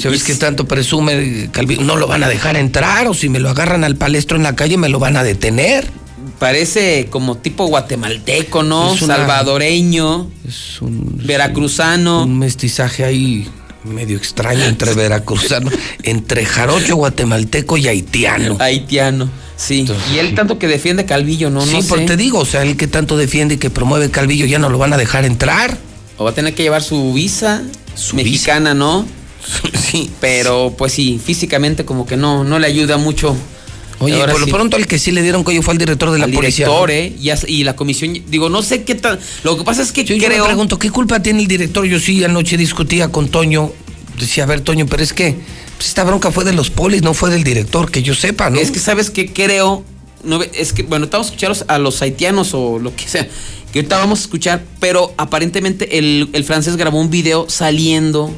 ¿Sabes qué tanto presume Calvillo? No lo van a dejar entrar o si me lo agarran al palestro en la calle me lo van a detener. Parece como tipo guatemalteco, ¿no? Es una- Salvadoreño, Es un, veracruzano. un mestizaje ahí medio extraño entre veracruzano, entre jarocho, guatemalteco y haitiano. Haitiano, sí. y él tanto que defiende Calvillo, ¿no? sí, no porque sé. te digo, o sea, el que tanto defiende y que promueve Calvillo ya no lo van a dejar entrar. O va a tener que llevar su visa mexicana, ¿no? Sí. Pero pues sí, físicamente como que no, no le ayuda mucho. Oye, Ahora por lo sí. pronto el que sí le dieron cuello fue al director de la Al policía. director, ¿no? ¿eh? Y, as- y la comisión, digo, no sé qué tal. Lo que pasa es que Yo, yo me creo. pregunto, ¿qué culpa tiene el director? Yo sí anoche discutía con Toño. Decía, a ver, Toño, pero es que pues, esta bronca fue de los polis, no fue del director, que yo sepa, ¿no? Es que sabes que creo, no, es que bueno, estamos escuchando a los haitianos o lo que sea, que ahorita vamos a escuchar, pero aparentemente el, el francés grabó un video saliendo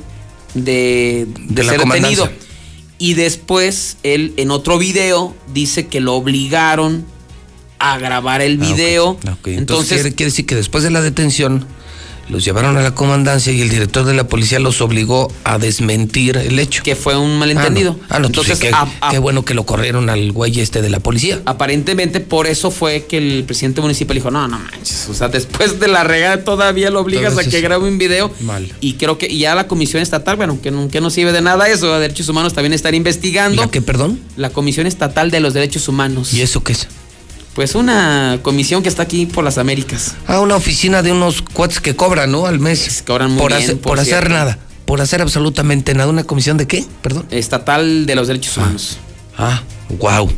de, ser detenido. Y después él en otro video dice que lo obligaron a grabar el Ah, video. Entonces, Entonces, quiere decir que después de la detención los llevaron a la comandancia y el director de la policía los obligó a desmentir el hecho. que fue un malentendido. Ah, no, Ah, no, entonces qué, a- a- qué bueno que lo corrieron al güey este de la policía. Aparentemente por eso fue que el presidente municipal dijo, no, no manches, o sea, después de la regada todavía lo obligas Entonces, a que grabe un video. Mal. Y creo que ya la comisión estatal, bueno, que no, que no sirve de nada eso, de derechos humanos también estar investigando. ¿La qué, perdón? La Comisión Estatal de los Derechos Humanos. ¿Y eso qué es? Pues una comisión que está aquí por las Américas. Ah, una oficina de unos cuates que cobran, ¿no? Al mes. cobran muy por bien, hacer, por por hacer nada. Por hacer absolutamente nada. ¿Una comisión de qué? Perdón. Estatal de los Derechos Humanos. Ah, wow.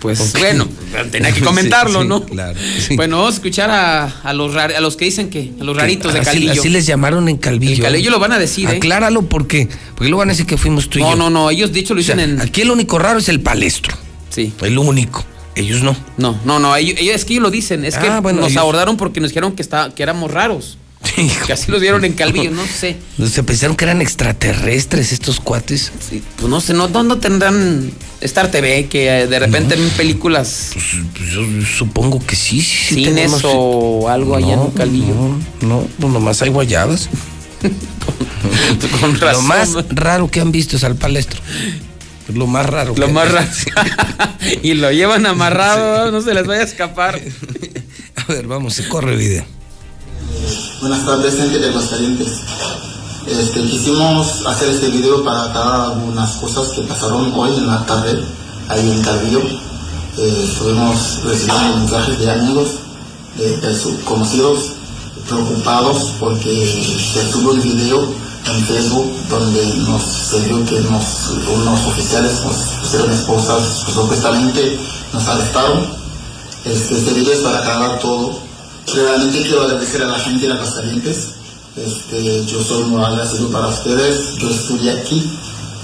Pues bueno, tenía que comentarlo, Sí, sí, ¿no? claro. Bueno, vamos a escuchar a, a los rar- a los que dicen que, a los raritos de Calvillo. así les llamaron en Calvillo. En Calvillo lo van a decir, ¿eh? Acláralo porque, porque luego van a decir que fuimos tú y No, yo. no, no, ellos de hecho lo O sea, dicen en. Aquí el único raro es el palestro. Sí. El único. Ellos no. No, no, no, ellos, es que ellos lo dicen, es que Ah, bueno, nos ellos- abordaron porque nos dijeron que, está, que éramos raros. que así los vieron en Calvillo, no sé. Se pensaron que eran extraterrestres estos cuates. Sí, pues no sé, no, ¿dónde tendrán Star TV que eh, de repente ven películas, Pues yo supongo que sí, sí, cines tenemos- o algo allá en No, Calvillo? No, no, pues nomás hay guayabas. Con Lo razón. más raro que han visto es al palestro. Lo más raro. Lo que- más raro. y lo llevan amarrado, no se les vaya a escapar. A ver, vamos, se corre video. Buenas tardes, gente de Aguascalientes. Este, quisimos hacer este video para aclarar algunas cosas que pasaron hoy en la tarde, ahí en Calvillo. Eh, estuvimos recibiendo mensajes de amigos, de, de sus conocidos, preocupados porque se subió un video en Facebook donde nos se vio que nos, unos oficiales nos pusieron esposas, pues, supuestamente nos arrestaron. Este, este video es para aclarar todo. Realmente quiero agradecer a la gente de Aguascalientes. Este, yo soy muy agradecido para ustedes. Yo estudié aquí,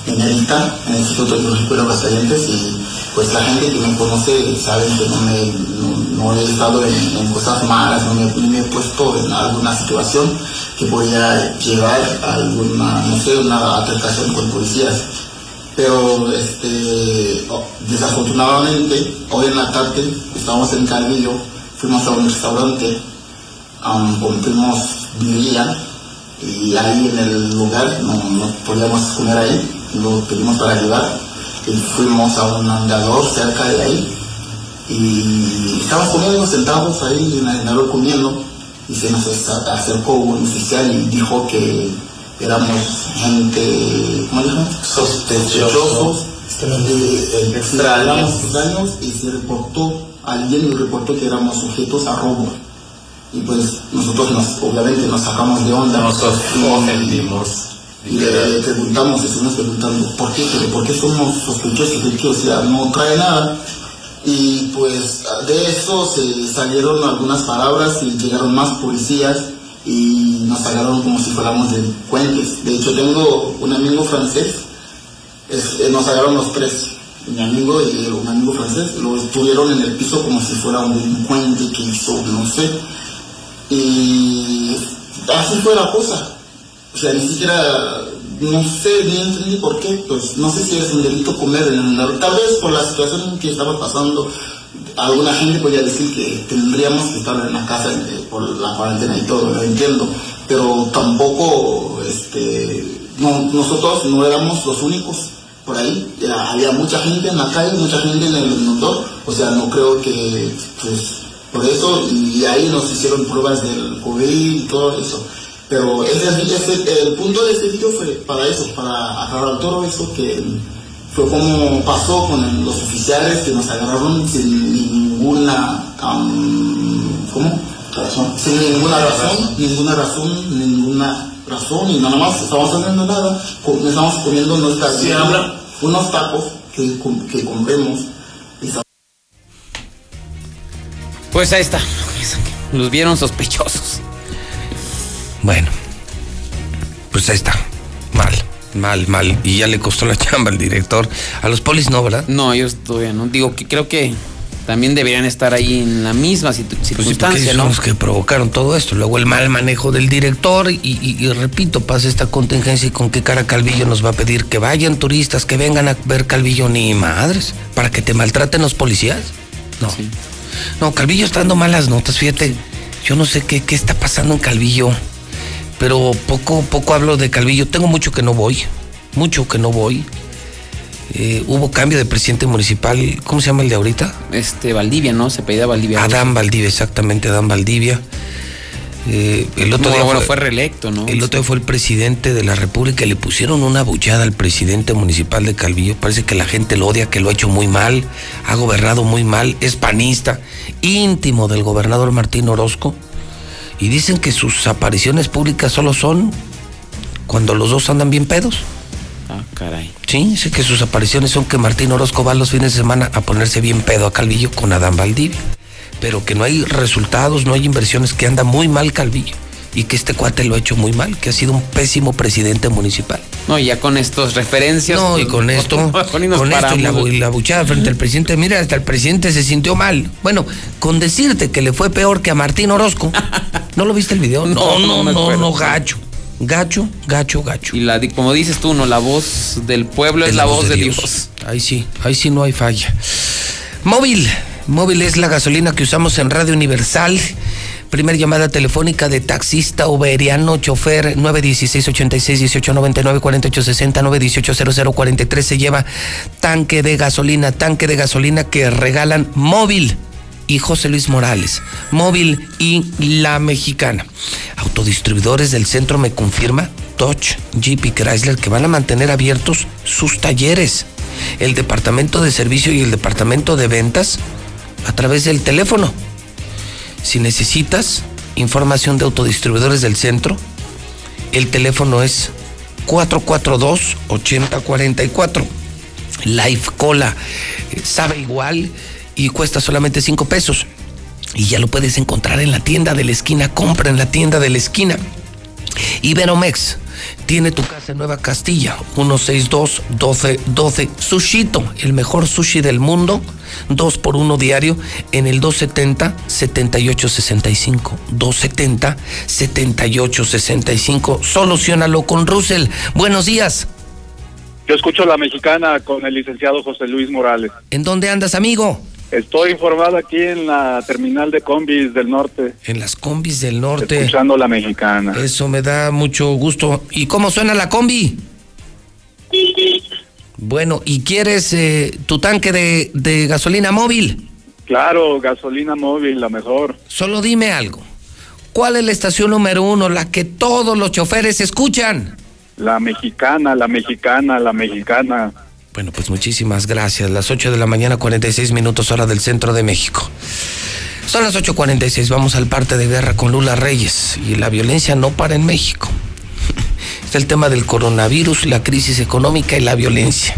en ERITA, en el Instituto Tecnológico de Aguascalientes, y pues la gente que me conoce sabe que no, me, he estado en, cosas malas, no me, no me he puesto en alguna situación que podía llevar a alguna, no sé, una altercación con policías. Pero este, oh, desafortunadamente, hoy en la tarde estábamos en Calvillo, fuimos a un restaurante, um, compramos birria y ahí en el lugar no, no podíamos comer ahí, lo pedimos para llevar y fuimos a un andador cerca de ahí y estábamos comiendo sentados ahí en el andador comiendo y se nos acercó un oficial y dijo que éramos gente, ¿cómo dijo? Sospechosos, extraños, extraños y se reportó, alguien nos reportó que éramos sujetos a robo. Y pues nosotros nos, obviamente nos sacamos de onda. Nos ofendimos. Le preguntamos, estuvimos preguntando, ¿por qué? ¿Pero ¿Por qué somos sospechosos de qué? O sea, no trae nada. Y pues de eso se salieron algunas palabras y llegaron más policías y nos sacaron como si fuéramos delincuentes. De hecho, tengo un amigo francés, eh, nos sacaron los tres, mi amigo y un amigo francés, lo estuvieron en el piso como si fuera un delincuente que hizo, no sé. Y así fue la cosa. O sea, ni siquiera, no sé, ni entendí por qué, pues no sé si es un delito comer en el lugar. Tal vez por la situación que estaba pasando, alguna gente podría decir que tendríamos que estar en la casa eh, por la cuarentena y todo, lo entiendo, pero tampoco, este, no, nosotros no éramos los únicos por ahí, Ya había mucha gente en la calle, mucha gente en el motor, o sea, no creo que, pues, por eso, y ahí nos hicieron pruebas del COVID y todo eso. Pero ese, ese- el punto de este video fue para eso, para aclarar todo eso que fue como pasó con el- los oficiales que nos agarraron sin ninguna, ¿cómo? Razón. Sin ninguna razón, ninguna razón, ninguna razón y nada más estábamos haciendo nada, estábamos comiendo nuestras Sí, habla. unos tacos que, com- que compremos Pues ahí está. Los vieron sospechosos. Bueno, pues ahí está. Mal, mal, mal. Y ya le costó la chamba al director. A los polis no, ¿verdad? No, ellos todavía no. Digo que creo que también deberían estar ahí en la misma situ- Pues sí, circunstancia, ¿no? son los que provocaron todo esto. Luego el mal manejo del director y, y- y repito, pasa esta contingencia y con qué cara Calvillo nos va a pedir que vayan turistas, que vengan a ver Calvillo, ni madres, para que te maltraten los policías. No. No, Calvillo está dando malas notas, fíjate. Yo no sé qué, qué está pasando en Calvillo, pero poco, poco hablo de Calvillo. Tengo mucho que no voy, mucho que no voy. Eh, hubo cambio de presidente municipal, ¿cómo se llama el de ahorita? Este, Valdivia, ¿no? Se pedía Valdivia. Adán Valdivia, exactamente, Adán Valdivia. Eh, el otro No, día bueno, fue, fue reelecto, ¿no? El otro día fue el presidente de la República y le pusieron una buchada al presidente municipal de Calvillo. Parece que la gente lo odia, que lo ha hecho muy mal, ha gobernado muy mal, es panista, íntimo del gobernador Martín Orozco. Y dicen que sus apariciones públicas solo son cuando los dos andan bien pedos. Ah, caray. Sí, dice que sus apariciones son que Martín Orozco va los fines de semana a ponerse bien pedo a Calvillo con Adán Valdivia. Pero que no hay resultados, no hay inversiones, que anda muy mal Calvillo. Y que este cuate lo ha hecho muy mal, que ha sido un pésimo presidente municipal. No, y ya con estos referencias. No, y con esto, con, esto y la, y la buchada frente al presidente, mira, hasta el presidente se sintió mal. Bueno, con decirte que le fue peor que a Martín Orozco. ¿No lo viste el video? No, no, no, acuerdo. no, gacho. Gacho, gacho, gacho. Y la, como dices tú, no, la voz del pueblo es la voz de Dios. Ahí sí, ahí sí no hay falla. Móvil. Móvil es la gasolina que usamos en Radio Universal. Primer llamada telefónica de taxista uberiano, chofer 916-86-1899-4860, 918-0043. Se lleva tanque de gasolina, tanque de gasolina que regalan móvil y José Luis Morales. Móvil y La Mexicana. Autodistribuidores del centro me confirma, Dodge, Jeep y Chrysler, que van a mantener abiertos sus talleres. El departamento de servicio y el departamento de ventas a través del teléfono. Si necesitas información de autodistribuidores del centro, el teléfono es 442-8044. Life Cola sabe igual y cuesta solamente 5 pesos. Y ya lo puedes encontrar en la tienda de la esquina. Compra en la tienda de la esquina. Iberomex tiene tu casa en Nueva Castilla, 162-1212. Sushito, el mejor sushi del mundo, 2 por 1 diario en el 270-7865. 270-7865. Solucionalo con Russell. Buenos días. Yo escucho la mexicana con el licenciado José Luis Morales. ¿En dónde andas, amigo? Estoy informado aquí en la terminal de combis del norte. En las combis del norte. Escuchando la mexicana. Eso me da mucho gusto. ¿Y cómo suena la combi? Bueno, ¿y quieres eh, tu tanque de, de gasolina móvil? Claro, gasolina móvil, la mejor. Solo dime algo. ¿Cuál es la estación número uno, la que todos los choferes escuchan? La mexicana, la mexicana, la mexicana. Bueno, pues muchísimas gracias. Las 8 de la mañana, 46 minutos hora del centro de México. Son las 8.46, vamos al parte de guerra con Lula Reyes. Y la violencia no para en México. Está el tema del coronavirus, la crisis económica y la violencia.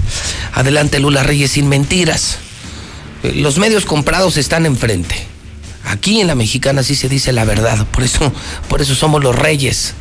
Adelante Lula Reyes sin mentiras. Eh, Los medios comprados están enfrente. Aquí en la mexicana sí se dice la verdad, por eso, por eso somos los reyes.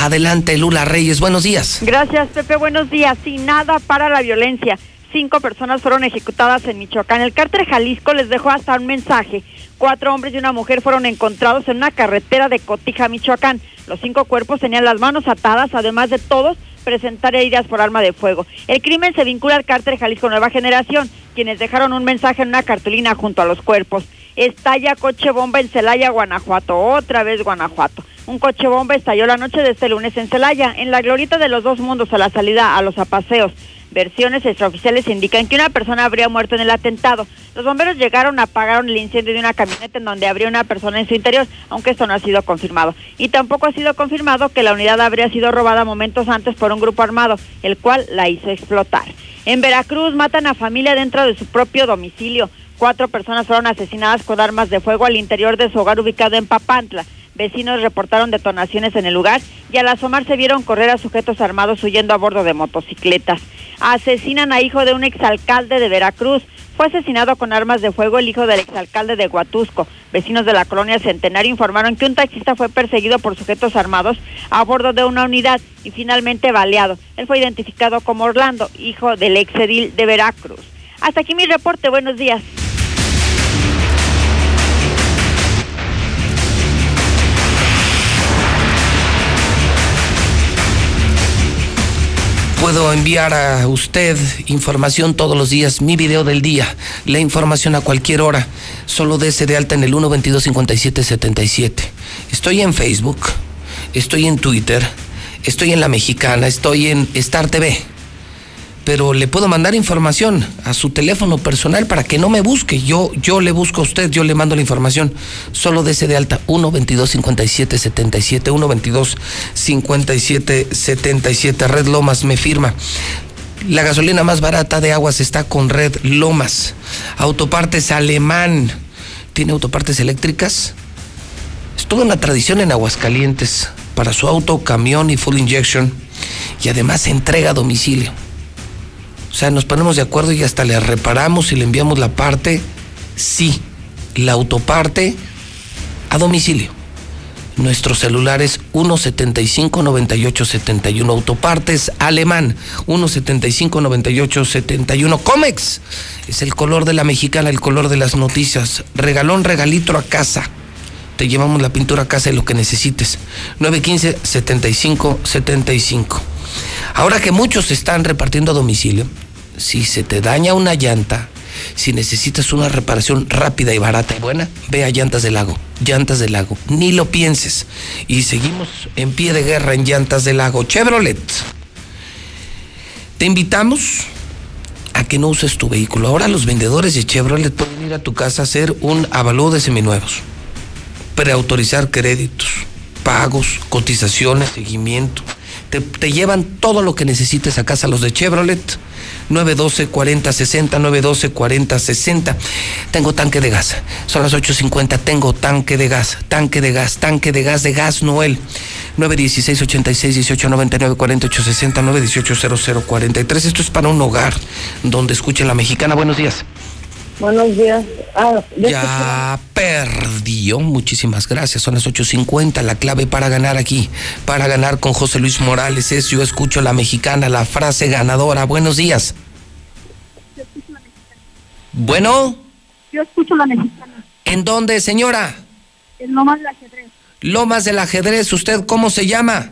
Adelante Lula Reyes, buenos días. Gracias, Pepe. Buenos días. Sin nada para la violencia. Cinco personas fueron ejecutadas en Michoacán. El cártel Jalisco les dejó hasta un mensaje. Cuatro hombres y una mujer fueron encontrados en una carretera de Cotija, Michoacán. Los cinco cuerpos tenían las manos atadas, además de todos presentar heridas por arma de fuego. El crimen se vincula al cártel Jalisco Nueva Generación, quienes dejaron un mensaje en una cartulina junto a los cuerpos. Estalla coche bomba en Celaya, Guanajuato. Otra vez Guanajuato. Un coche bomba estalló la noche de este lunes en Celaya, en la glorieta de los dos mundos a la salida a los apaseos. Versiones extraoficiales indican que una persona habría muerto en el atentado. Los bomberos llegaron, apagaron el incendio de una camioneta en donde habría una persona en su interior, aunque esto no ha sido confirmado. Y tampoco ha sido confirmado que la unidad habría sido robada momentos antes por un grupo armado, el cual la hizo explotar. En Veracruz matan a familia dentro de su propio domicilio. Cuatro personas fueron asesinadas con armas de fuego al interior de su hogar ubicado en Papantla. Vecinos reportaron detonaciones en el lugar y al asomarse vieron correr a sujetos armados huyendo a bordo de motocicletas. Asesinan a hijo de un exalcalde de Veracruz. Fue asesinado con armas de fuego el hijo del exalcalde de Huatusco. Vecinos de la colonia Centenario informaron que un taxista fue perseguido por sujetos armados a bordo de una unidad y finalmente baleado. Él fue identificado como Orlando, hijo del exedil de Veracruz. Hasta aquí mi reporte. Buenos días. Puedo enviar a usted información todos los días, mi video del día, la información a cualquier hora. Solo dése de alta en el 122-5777. Estoy en Facebook, estoy en Twitter, estoy en La Mexicana, estoy en Star TV. Pero le puedo mandar información a su teléfono personal para que no me busque. Yo, yo le busco a usted, yo le mando la información. Solo de ese de alta, 1 22 57 77, 1 22 57 77. Red Lomas me firma. La gasolina más barata de aguas está con Red Lomas. Autopartes Alemán. ¿Tiene autopartes eléctricas? Es toda una tradición en Aguascalientes para su auto, camión y full injection. Y además entrega a domicilio. O sea, nos ponemos de acuerdo y hasta le reparamos y le enviamos la parte. Sí, la autoparte a domicilio. Nuestro celular es 175-9871. Autopartes alemán 175-9871. Comex es el color de la mexicana, el color de las noticias. Regalón, regalitro a casa. Te llevamos la pintura a casa y lo que necesites. 915-7575. Ahora que muchos están repartiendo a domicilio, si se te daña una llanta, si necesitas una reparación rápida y barata y buena, ve a Llantas del Lago. Llantas del Lago. Ni lo pienses. Y seguimos en pie de guerra en Llantas del Lago. Chevrolet. Te invitamos a que no uses tu vehículo. Ahora los vendedores de Chevrolet pueden ir a tu casa a hacer un avalúo de seminuevos. Preautorizar créditos, pagos, cotizaciones, seguimiento. Te, te llevan todo lo que necesites a casa los de Chevrolet 912 4060 912 4060. Tengo tanque de gas. Son las 8.50. Tengo tanque de gas. Tanque de gas. Tanque de gas de gas Noel. 916 86 18 99 48 60 918 0043. Esto es para un hogar donde escuchen la mexicana. Buenos días. Buenos días. Ah, ya perdió. Muchísimas gracias. Son las 8.50. La clave para ganar aquí, para ganar con José Luis Morales es yo escucho la mexicana, la frase ganadora. Buenos días. Bueno. Yo escucho la mexicana. ¿En dónde, señora? En Lomas del Ajedrez. Lomas del Ajedrez. ¿Usted cómo se llama?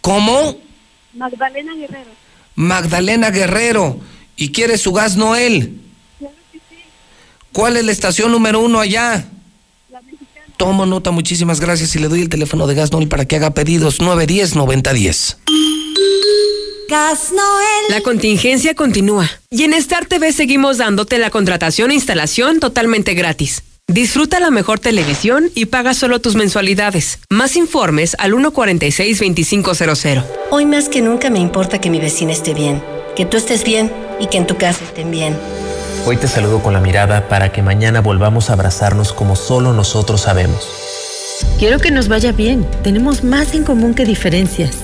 ¿Cómo? Magdalena Guerrero. Magdalena Guerrero. ¿Y quiere su gas Noel? ¿Cuál es la estación número uno allá? Tomo nota, muchísimas gracias y le doy el teléfono de Gas Noel para que haga pedidos 910-9010. Gas Noel. La contingencia continúa y en Star TV seguimos dándote la contratación e instalación totalmente gratis. Disfruta la mejor televisión y paga solo tus mensualidades. Más informes al 146-2500. Hoy más que nunca me importa que mi vecina esté bien, que tú estés bien y que en tu casa estén bien. Hoy te saludo con la mirada para que mañana volvamos a abrazarnos como solo nosotros sabemos. Quiero que nos vaya bien. Tenemos más en común que diferencias.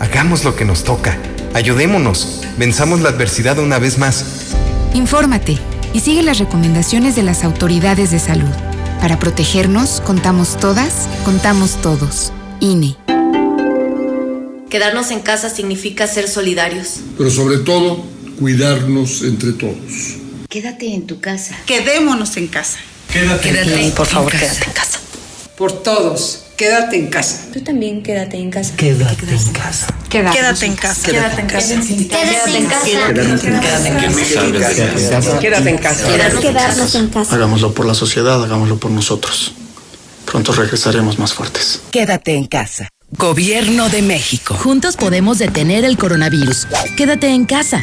Hagamos lo que nos toca. Ayudémonos. Venzamos la adversidad una vez más. Infórmate y sigue las recomendaciones de las autoridades de salud. Para protegernos, contamos todas, contamos todos. INE. Quedarnos en casa significa ser solidarios. Pero sobre todo, cuidarnos entre todos. Quédate en tu casa. Quedémonos en casa. Quédate, Quédate, en por favor, casa. quédate en casa. Por todos, quédate en casa. Tú también quédate en casa. Quédate en casa. Quédate en casa. Quédate en casa. Quédate en casa. Quédate en casa. Quédate en casa. Quedarnos en casa. Hagámoslo por la sociedad, hagámoslo por nosotros. Pronto regresaremos más fuertes. Quédate en casa. Gobierno de México. Juntos podemos detener el coronavirus. Quédate en casa.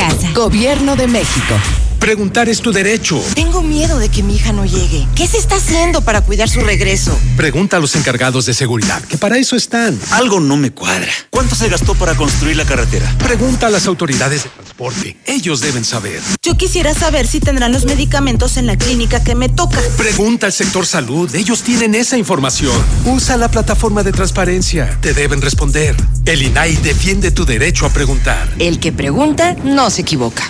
Gobierno de México. Preguntar es tu derecho. Tengo miedo de que mi hija no llegue. ¿Qué se está haciendo para cuidar su regreso? Pregunta a los encargados de seguridad, que para eso están. Algo no me cuadra. ¿Cuánto se gastó para construir la carretera? Pregunta a las autoridades de transporte. Ellos deben saber. Yo quisiera saber si tendrán los medicamentos en la clínica que me toca. Pregunta al sector salud. Ellos tienen esa información. Usa la plataforma de transparencia. Te deben responder. El INAI defiende tu derecho a preguntar. El que pregunta no se equivoca.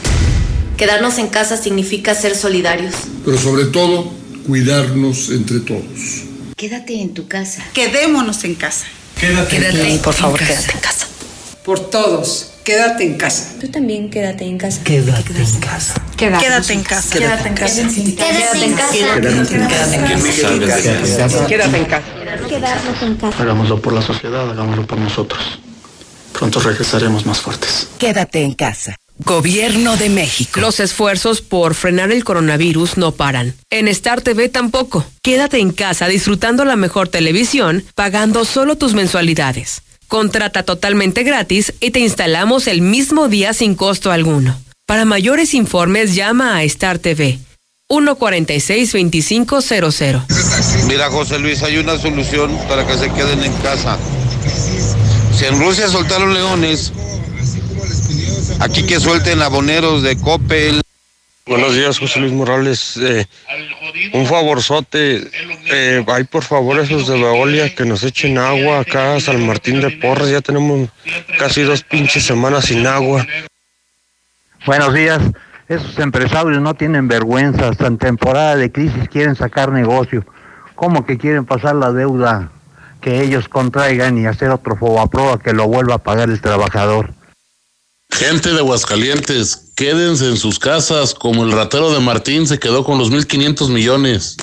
Quedarnos en casa significa ser solidarios. Pero sobre todo, cuidarnos entre todos. Quédate en tu casa. Quedémonos en casa. Quédate, Quédate, por favor, en quédate en casa. Por todos, quédate en casa. Tú también quédate en casa. Quédate en casa. Quédate en casa. Quédate en casa. Quédate en casa. Quédate en casa. Quedarnos en casa. Hagámoslo por la sociedad, hagámoslo por nosotros. Pronto regresaremos más fuertes. Quédate en casa. Gobierno de México. Los esfuerzos por frenar el coronavirus no paran. En Star TV tampoco. Quédate en casa disfrutando la mejor televisión, pagando solo tus mensualidades. Contrata totalmente gratis y te instalamos el mismo día sin costo alguno. Para mayores informes llama a Star TV 146-2500. Mira, José Luis, hay una solución para que se queden en casa. Si en Rusia soltaron leones, aquí que suelten aboneros de Coppel. Buenos días, José Luis Morales. Eh, un favorzote, eh, hay por favor esos de Veolia que nos echen agua acá a San Martín de Porras. Ya tenemos casi dos pinches semanas sin agua. Buenos días. Esos empresarios no tienen vergüenza. Hasta en temporada de crisis quieren sacar negocio. ¿Cómo que quieren pasar la deuda que ellos contraigan y hacer otro fobaproa que lo vuelva a pagar el trabajador? Gente de Aguascalientes, quédense en sus casas como el ratero de Martín se quedó con los 1.500 millones.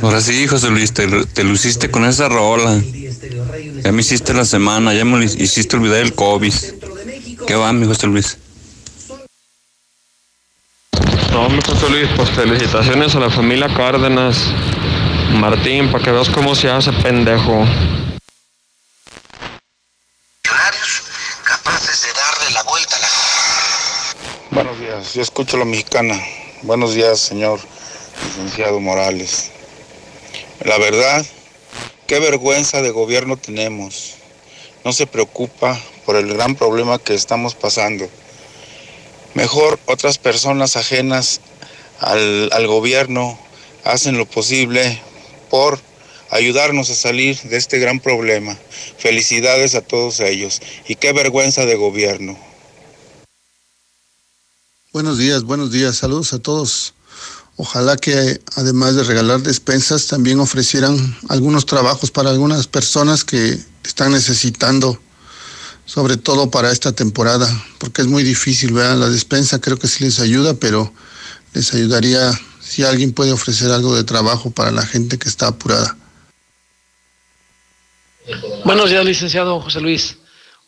Ahora sí, José Luis, te, te luciste con esa rola. Ya me hiciste la semana, ya me hiciste olvidar el COVID. ¿Qué va, mi José Luis? No, mi José Luis, pues felicitaciones a la familia Cárdenas. Martín, para que veas cómo se hace pendejo. Capaces de darle la vuelta a la... Buenos yo escucho la mexicana. Buenos días, señor licenciado Morales. La verdad, qué vergüenza de gobierno tenemos. No se preocupa por el gran problema que estamos pasando. Mejor otras personas ajenas al, al gobierno hacen lo posible por ayudarnos a salir de este gran problema. Felicidades a todos ellos y qué vergüenza de gobierno. Buenos días, buenos días. Saludos a todos. Ojalá que además de regalar despensas también ofrecieran algunos trabajos para algunas personas que están necesitando, sobre todo para esta temporada, porque es muy difícil, vean, la despensa creo que sí les ayuda, pero les ayudaría si alguien puede ofrecer algo de trabajo para la gente que está apurada. Buenos días, licenciado José Luis.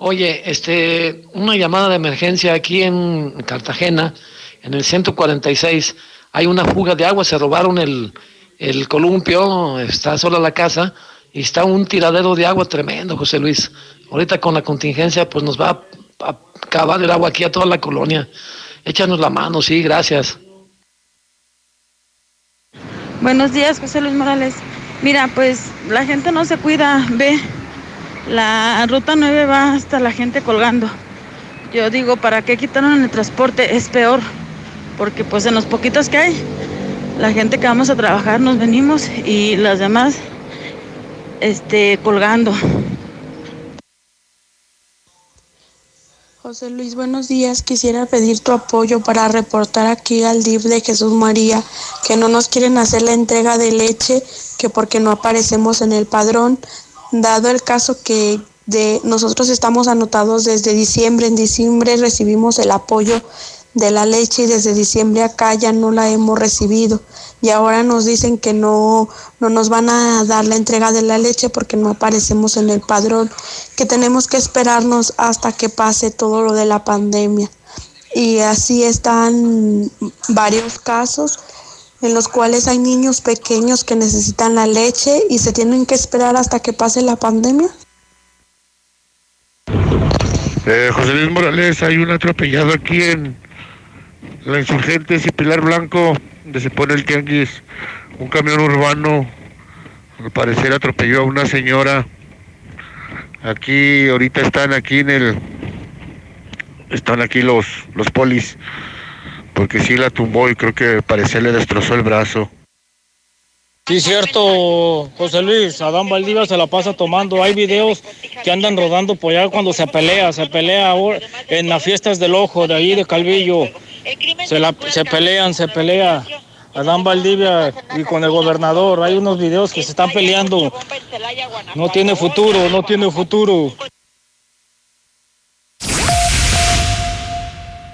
Oye, este, una llamada de emergencia aquí en Cartagena, en el 146. Hay una fuga de agua, se robaron el, el columpio, está sola la casa y está un tiradero de agua tremendo, José Luis. Ahorita con la contingencia, pues nos va a, a acabar el agua aquí a toda la colonia. Échanos la mano, sí, gracias. Buenos días, José Luis Morales. Mira, pues la gente no se cuida, ve. La ruta 9 va hasta la gente colgando. Yo digo, ¿para qué quitaron el transporte? Es peor, porque pues en los poquitos que hay, la gente que vamos a trabajar nos venimos y las demás este colgando. José Luis, buenos días. Quisiera pedir tu apoyo para reportar aquí al DIF de Jesús María que no nos quieren hacer la entrega de leche, que porque no aparecemos en el padrón, dado el caso que de nosotros estamos anotados desde diciembre. En diciembre recibimos el apoyo de la leche y desde diciembre acá ya no la hemos recibido. Y ahora nos dicen que no, no nos van a dar la entrega de la leche porque no aparecemos en el padrón, que tenemos que esperarnos hasta que pase todo lo de la pandemia. Y así están varios casos en los cuales hay niños pequeños que necesitan la leche y se tienen que esperar hasta que pase la pandemia. Eh, José Luis Morales, hay un atropellado aquí en la Insurgentes y Pilar Blanco, donde se pone el tianguis. Un camión urbano, al parecer atropelló a una señora. Aquí, ahorita están aquí en el están aquí los, los polis, porque sí la tumbó y creo que parecía le destrozó el brazo. Sí, cierto, José Luis. Adán Valdivia se la pasa tomando. Hay videos que andan rodando por allá cuando se pelea. Se pelea ahora en las fiestas del ojo de ahí de Calvillo. Se, la, se pelean, se pelea. Adán Valdivia y con el gobernador. Hay unos videos que se están peleando. No tiene futuro, no tiene futuro.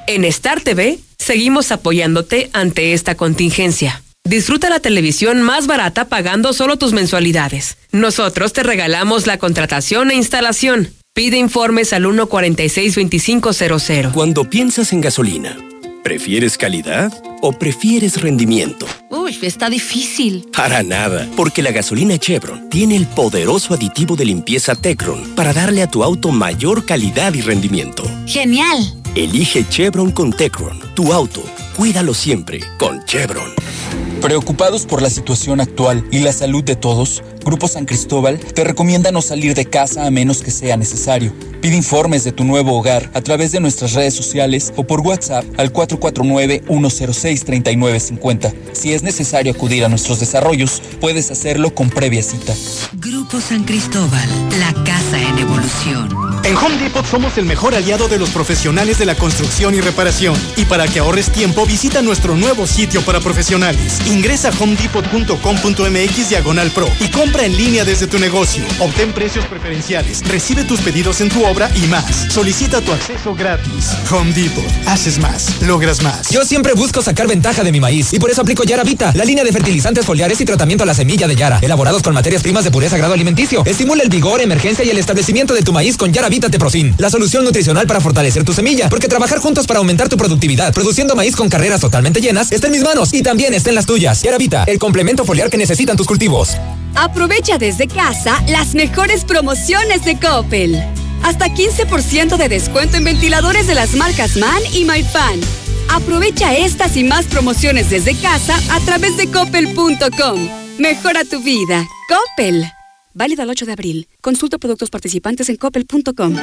En Star TV seguimos apoyándote ante esta contingencia. Disfruta la televisión más barata pagando solo tus mensualidades. Nosotros te regalamos la contratación e instalación. Pide informes al 146-2500. Cuando piensas en gasolina, ¿prefieres calidad o prefieres rendimiento? Uy, está difícil. Para nada, porque la gasolina Chevron tiene el poderoso aditivo de limpieza Tecron para darle a tu auto mayor calidad y rendimiento. Genial. Elige Chevron con Tecron, tu auto. Cuídalo siempre con Chevron. Preocupados por la situación actual y la salud de todos, Grupo San Cristóbal te recomienda no salir de casa a menos que sea necesario. Pide informes de tu nuevo hogar a través de nuestras redes sociales o por WhatsApp al 449-106-3950. Si es necesario acudir a nuestros desarrollos, puedes hacerlo con previa cita. Grupo San Cristóbal, la casa en evolución. En Home Depot somos el mejor aliado de los profesionales de la construcción y reparación. Y para que ahorres tiempo, visita nuestro nuevo sitio para profesionales. Ingresa a homedepot.com.mx diagonal pro y compra en línea desde tu negocio. Obtén precios preferenciales, recibe tus pedidos en tu obra y más. Solicita tu acceso gratis. Home Depot. Haces más, logras más. Yo siempre busco sacar ventaja de mi maíz y por eso aplico Yara Vita, la línea de fertilizantes foliares y tratamiento a la semilla de Yara, elaborados con materias primas de pureza grado alimenticio. Estimula el vigor, emergencia y el establecimiento de tu maíz con Yara Vita Teprofin, la solución nutricional para fortalecer tu semilla, porque trabajar juntos para aumentar tu productividad, produciendo maíz con carreras totalmente llenas, está en mis manos y también está en las tuyas. Yara Vita, el complemento foliar que necesitan tus cultivos. Aprovecha desde casa las mejores promociones de Coppel. Hasta 15% de descuento en ventiladores de las marcas MAN y MyFan. Aprovecha estas y más promociones desde casa a través de coppel.com. Mejora tu vida. Coppel. Válido al 8 de abril. Consulta productos participantes en coppel.com.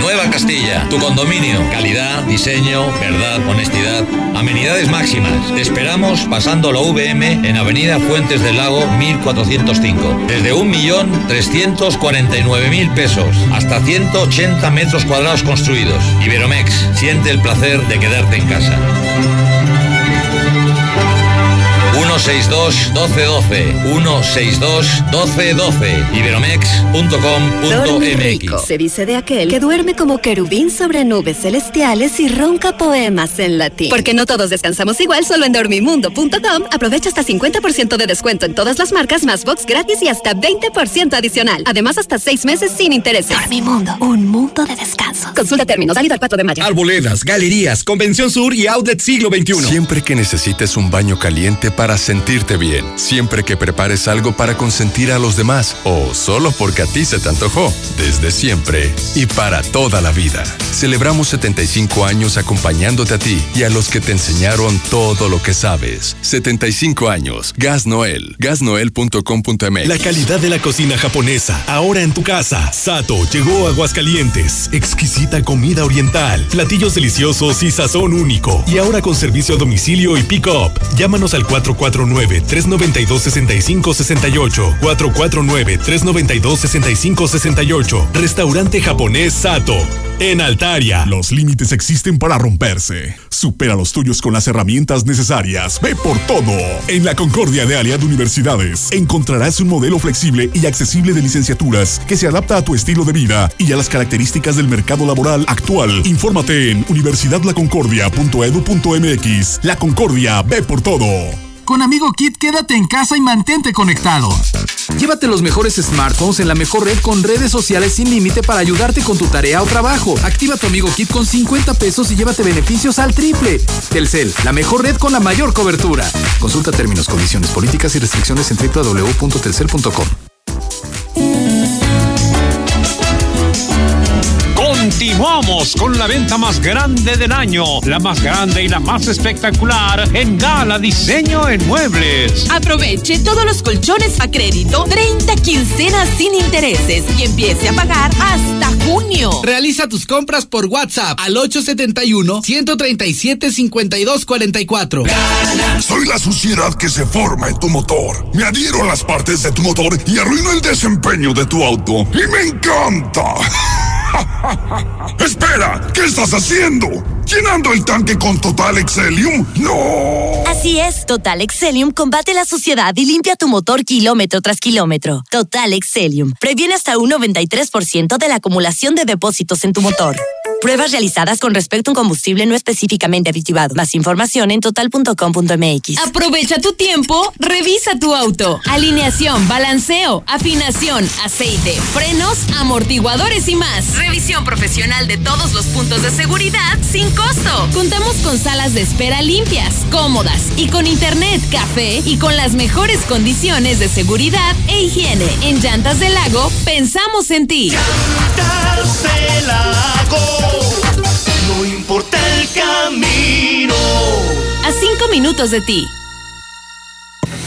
Nueva Castilla, tu condominio. Calidad, diseño, verdad, honestidad. Amenidades máximas. Te esperamos pasando la VM en Avenida Fuentes del Lago 1405. Desde 1.349.000 pesos hasta 180 metros cuadrados construidos. Iberomex, siente el placer de quedarte en casa. 162 1212 162 1212 iberomex.com.mx Se dice de aquel que duerme como querubín sobre nubes celestiales y ronca poemas en latín. Porque no todos descansamos igual, solo en dormimundo.com aprovecha hasta 50% de descuento en todas las marcas, más box gratis y hasta 20% adicional. Además, hasta 6 meses sin intereses. Dormimundo, un mundo de descanso. Consulta términos, válido al 4 de mayo. Arboledas, galerías, Convención Sur y Outlet Siglo XXI. Siempre que necesites un baño caliente para sentirte bien, siempre que prepares algo para consentir a los demás o solo porque a ti se te antojó, desde siempre y para toda la vida. Celebramos 75 años acompañándote a ti y a los que te enseñaron todo lo que sabes. 75 años. Gas Noel. Gasnoel.com.mx. La calidad de la cocina japonesa, ahora en tu casa. Sato llegó a Aguascalientes. Exquisita comida oriental, platillos deliciosos y sazón único. Y ahora con servicio a domicilio y pick-up. Llámanos al 449-392-6568. 449-392-6568. Restaurante japonés Sato. En Altaria. Los límites existen para romperse. Supera los tuyos con las herramientas necesarias. Ve por todo. En la Concordia de Aliad Universidades encontrarás un modelo flexible y accesible de licenciaturas que se adapta a tu estilo de vida y a las características del mercado laboral actual. Infórmate en universidadlaconcordia.edu.mx. La Concordia, ve por todo. Con Amigo Kit, quédate en casa y mantente conectado. Llévate los mejores smartphones en la mejor red con redes sociales sin límite para ayudarte con tu tarea o trabajo. Activa tu Amigo Kit con 50 pesos y llévate beneficios al triple. Telcel, la mejor red con la mayor cobertura. Consulta términos, condiciones, políticas y restricciones en www.telcel.com. Continuamos con la venta más grande del año, la más grande y la más espectacular en Gala Diseño en Muebles. Aproveche todos los colchones a crédito, 30 quincenas sin intereses y empiece a pagar hasta junio. Realiza tus compras por WhatsApp al 871-137-5244. Soy la suciedad que se forma en tu motor. Me adhiero a las partes de tu motor y arruino el desempeño de tu auto. Y me encanta. Espera, ¿qué estás haciendo? ¿Llenando el tanque con Total Excelium? ¡No! Así es, Total Excelium combate la suciedad y limpia tu motor kilómetro tras kilómetro. Total Excelium previene hasta un 93% de la acumulación de depósitos en tu motor. Pruebas realizadas con respecto a un combustible no específicamente aditivado. Más información en total.com.mx. Aprovecha tu tiempo, revisa tu auto. Alineación, balanceo, afinación, aceite, frenos, amortiguadores y más. Revisión profesional de todos los puntos de seguridad sin costo. Contamos con salas de espera limpias, cómodas y con internet, café y con las mejores condiciones de seguridad e higiene. En Llantas del Lago, pensamos en ti. Llantas del Lago. No importa el camino. A cinco minutos de ti.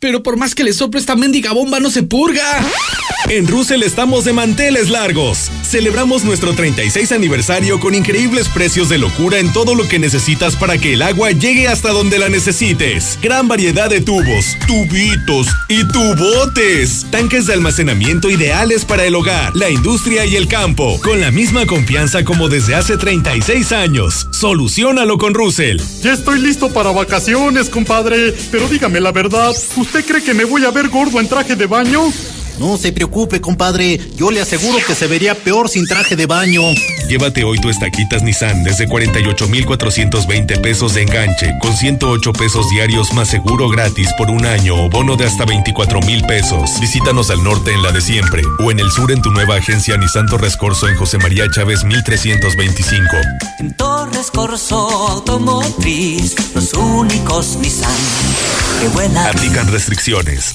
Pero por más que le sople esta mendiga bomba no se purga. En Russell estamos de manteles largos. Celebramos nuestro 36 aniversario con increíbles precios de locura en todo lo que necesitas para que el agua llegue hasta donde la necesites. Gran variedad de tubos, tubitos y tubotes. Tanques de almacenamiento ideales para el hogar, la industria y el campo. Con la misma confianza como desde hace 36 años. Solucionalo con Russell. Ya estoy listo para vacaciones, compadre. Pero dígame la verdad, ¿usted cree que me voy a ver gordo en traje de baño? No se preocupe, compadre. Yo le aseguro que se vería peor sin traje de baño. Llévate hoy tu estaquitas Nissan desde 48,420 pesos de enganche, con 108 pesos diarios más seguro gratis por un año o bono de hasta 24 mil pesos. Visítanos al norte en la de siempre o en el sur en tu nueva agencia Nissan Torres Corso en José María Chávez 1325. En Torres Corso Automotriz, los únicos Nissan que vuelan. Aplican restricciones.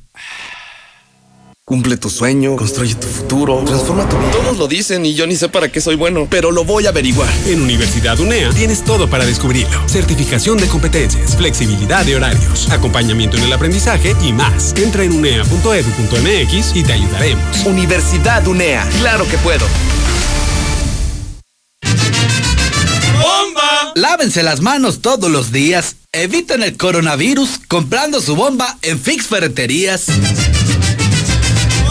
Cumple tu sueño, construye tu futuro, transforma tu vida. Todos lo dicen y yo ni sé para qué soy bueno, pero lo voy a averiguar. En Universidad UNEA tienes todo para descubrirlo. Certificación de competencias, flexibilidad de horarios, acompañamiento en el aprendizaje y más. Entra en unea.edu.mx y te ayudaremos. Universidad UNEA, claro que puedo. ¡Bomba! Lávense las manos todos los días. Eviten el coronavirus comprando su bomba en Fix Ferreterías.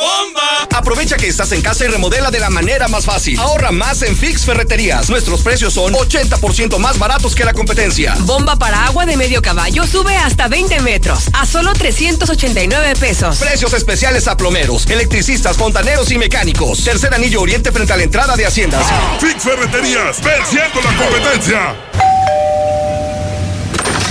¡Bomba! Aprovecha que estás en casa y remodela de la manera más fácil. Ahorra más en Fix Ferreterías. Nuestros precios son 80% más baratos que la competencia. Bomba para agua de medio caballo sube hasta 20 metros a solo 389 pesos. Precios especiales a plomeros, electricistas, fontaneros y mecánicos. Tercer anillo oriente frente a la entrada de Haciendas. Fix Ferreterías, venciendo la competencia.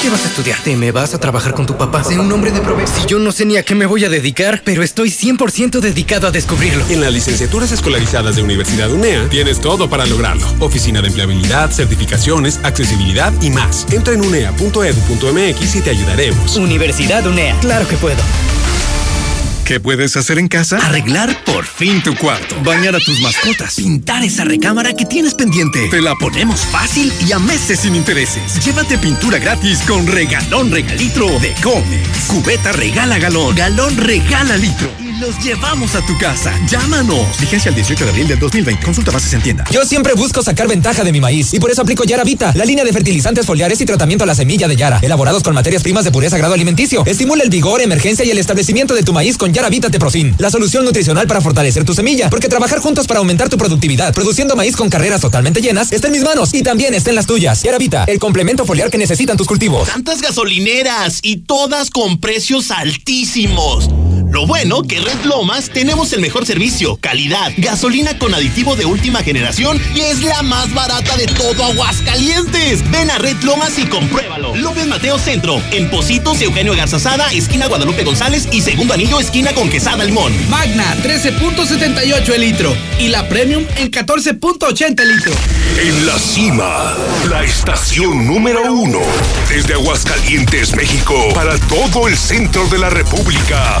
¿Qué vas a estudiar? ¿Te me vas a trabajar con tu papá? Sé un hombre de provecho. Si yo no sé ni a qué me voy a dedicar, pero estoy 100% dedicado a descubrirlo. En las licenciaturas escolarizadas de Universidad UNEA tienes todo para lograrlo. Oficina de empleabilidad, certificaciones, accesibilidad y más. Entra en unea.edu.mx y te ayudaremos. Universidad UNEA. Claro que puedo. ¿Qué puedes hacer en casa? Arreglar por fin tu cuarto. Bañar a tus mascotas. Pintar esa recámara que tienes pendiente. Te la ponemos fácil y a meses sin intereses. Llévate pintura gratis con regalón regalitro de Comex. Cubeta regala galón. Galón regala litro los llevamos a tu casa. Llámanos. Vigencia el 18 de abril del 2020. Consulta bases en tienda. Yo siempre busco sacar ventaja de mi maíz y por eso aplico Yara Vita, la línea de fertilizantes foliares y tratamiento a la semilla de Yara, elaborados con materias primas de pureza grado alimenticio. Estimula el vigor, emergencia y el establecimiento de tu maíz con Yara Vita Teprofin, la solución nutricional para fortalecer tu semilla, porque trabajar juntos para aumentar tu productividad, produciendo maíz con carreras totalmente llenas, está en mis manos y también está en las tuyas. Yara Vita, el complemento foliar que necesitan tus cultivos. Tantas gasolineras y todas con precios altísimos. Lo bueno que Red Lomas tenemos el mejor servicio, calidad, gasolina con aditivo de última generación y es la más barata de todo Aguascalientes. Ven a Red Lomas y compruébalo. López Mateo Centro, en Positos, Eugenio Garzazada, esquina Guadalupe González y segundo anillo, esquina con Quesada Limón. Magna, 13.78 el litro y la Premium en 14.80 el litro. En la cima, la estación número uno. Desde Aguascalientes, México, para todo el centro de la República.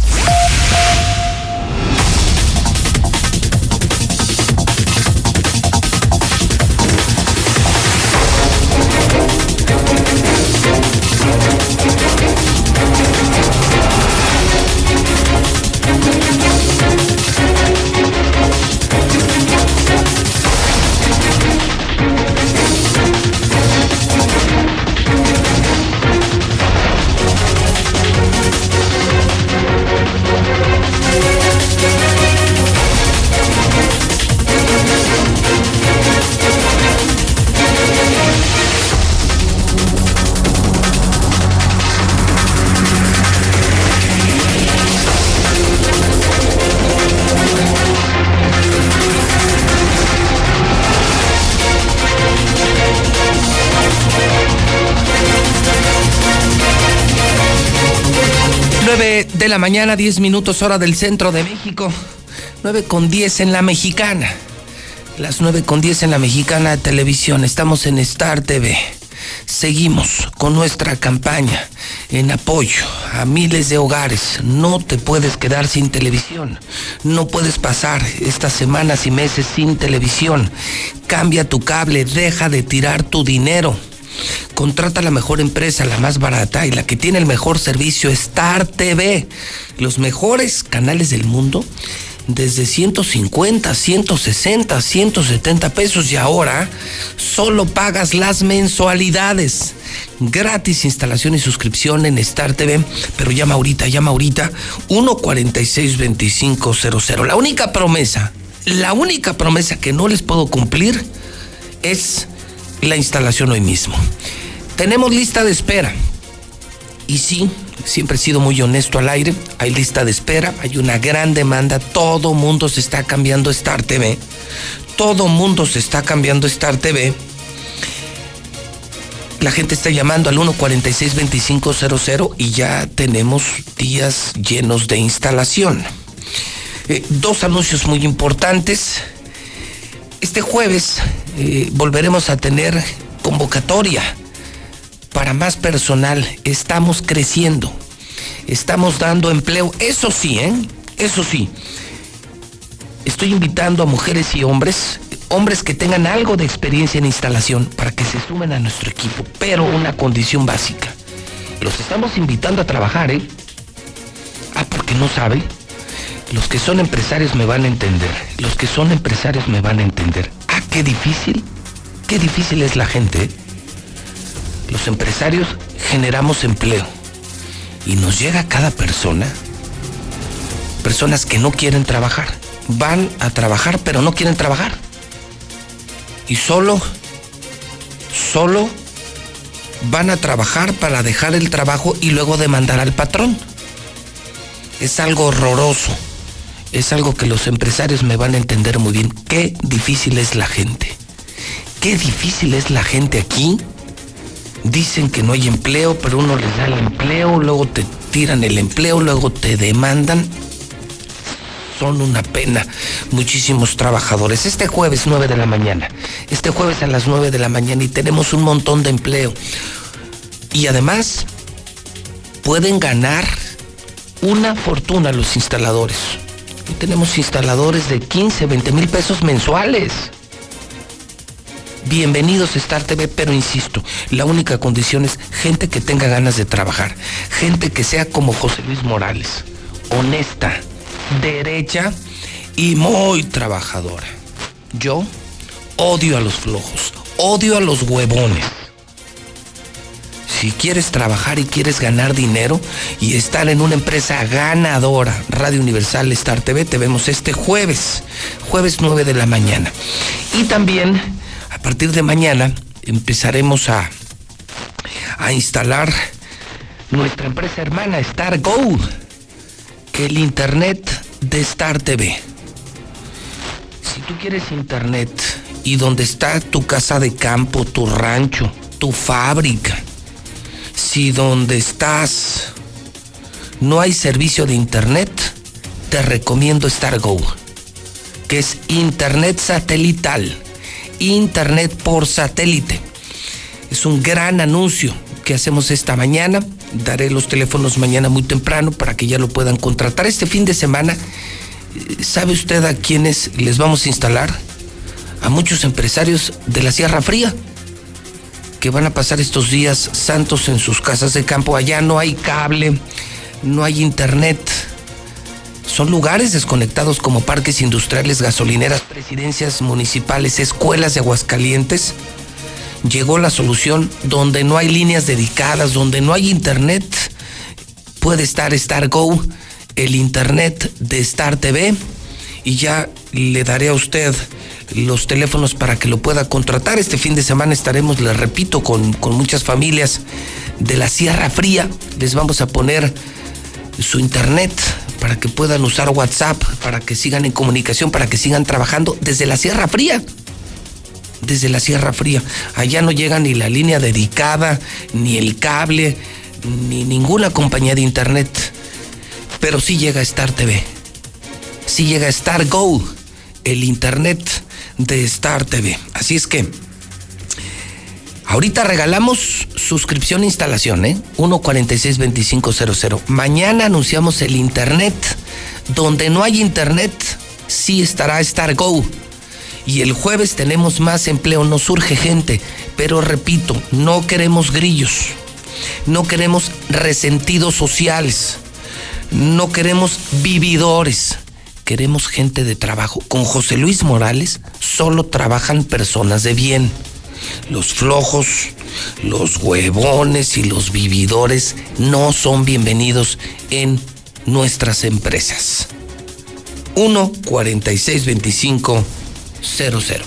De la mañana, 10 minutos hora del centro de México. 9 con 10 en la mexicana. Las 9 con 10 en la mexicana televisión. Estamos en Star TV. Seguimos con nuestra campaña en apoyo a miles de hogares. No te puedes quedar sin televisión. No puedes pasar estas semanas y meses sin televisión. Cambia tu cable, deja de tirar tu dinero. Contrata la mejor empresa, la más barata y la que tiene el mejor servicio, Star TV. Los mejores canales del mundo desde 150, 160, 170 pesos y ahora solo pagas las mensualidades. Gratis instalación y suscripción en Star TV, pero llama ahorita, llama ahorita 146-2500. La única promesa, la única promesa que no les puedo cumplir es la instalación hoy mismo. Tenemos lista de espera. Y sí, siempre he sido muy honesto al aire. Hay lista de espera, hay una gran demanda. Todo mundo se está cambiando Star TV. Todo mundo se está cambiando Star TV. La gente está llamando al 146-2500 y ya tenemos días llenos de instalación. Eh, dos anuncios muy importantes. Este jueves eh, volveremos a tener convocatoria para más personal. Estamos creciendo. Estamos dando empleo. Eso sí, ¿eh? Eso sí. Estoy invitando a mujeres y hombres, hombres que tengan algo de experiencia en instalación para que se sumen a nuestro equipo, pero una condición básica. Los estamos invitando a trabajar, ¿eh? Ah, porque no sabe. Los que son empresarios me van a entender. Los que son empresarios me van a entender. Ah, qué difícil. Qué difícil es la gente. ¿eh? Los empresarios generamos empleo y nos llega cada persona, personas que no quieren trabajar, van a trabajar pero no quieren trabajar. Y solo, solo van a trabajar para dejar el trabajo y luego demandar al patrón. Es algo horroroso. Es algo que los empresarios me van a entender muy bien. Qué difícil es la gente. Qué difícil es la gente aquí. Dicen que no hay empleo, pero uno les da el empleo, luego te tiran el empleo, luego te demandan. Son una pena muchísimos trabajadores. Este jueves 9 de la mañana, este jueves a las 9 de la mañana y tenemos un montón de empleo. Y además pueden ganar una fortuna los instaladores. Tenemos instaladores de 15, 20 mil pesos mensuales. Bienvenidos a Star TV, pero insisto, la única condición es gente que tenga ganas de trabajar, gente que sea como José Luis Morales, honesta, derecha y muy trabajadora. Yo odio a los flojos, odio a los huevones. Si quieres trabajar y quieres ganar dinero y estar en una empresa ganadora, Radio Universal Star TV, te vemos este jueves, jueves 9 de la mañana. Y también a partir de mañana empezaremos a, a instalar nuestra empresa hermana Star Go, que el internet de Star TV. Si tú quieres internet y donde está tu casa de campo, tu rancho, tu fábrica, si donde estás no hay servicio de internet, te recomiendo Star Go, que es internet satelital Internet por satélite. Es un gran anuncio que hacemos esta mañana. Daré los teléfonos mañana muy temprano para que ya lo puedan contratar. Este fin de semana, ¿sabe usted a quiénes les vamos a instalar? A muchos empresarios de la Sierra Fría que van a pasar estos días santos en sus casas de campo. Allá no hay cable, no hay internet son lugares desconectados como parques industriales, gasolineras, presidencias municipales, escuelas de Aguascalientes. Llegó la solución donde no hay líneas dedicadas, donde no hay internet. Puede estar Star Go, el internet de Star TV, y ya le daré a usted los teléfonos para que lo pueda contratar. Este fin de semana estaremos, le repito, con, con muchas familias de la Sierra Fría. Les vamos a poner su internet para que puedan usar WhatsApp, para que sigan en comunicación, para que sigan trabajando desde la Sierra Fría. Desde la Sierra Fría. Allá no llega ni la línea dedicada, ni el cable, ni ninguna compañía de internet. Pero sí llega Star TV. Sí llega Star Go, el internet de Star TV. Así es que Ahorita regalamos suscripción e instalación, ¿eh? 1462500. Mañana anunciamos el internet. Donde no hay internet, sí estará Star Go. Y el jueves tenemos más empleo, no surge gente. Pero repito, no queremos grillos. No queremos resentidos sociales. No queremos vividores. Queremos gente de trabajo. Con José Luis Morales solo trabajan personas de bien los flojos, los huevones y los vividores no son bienvenidos en nuestras empresas. 1 46 25 00.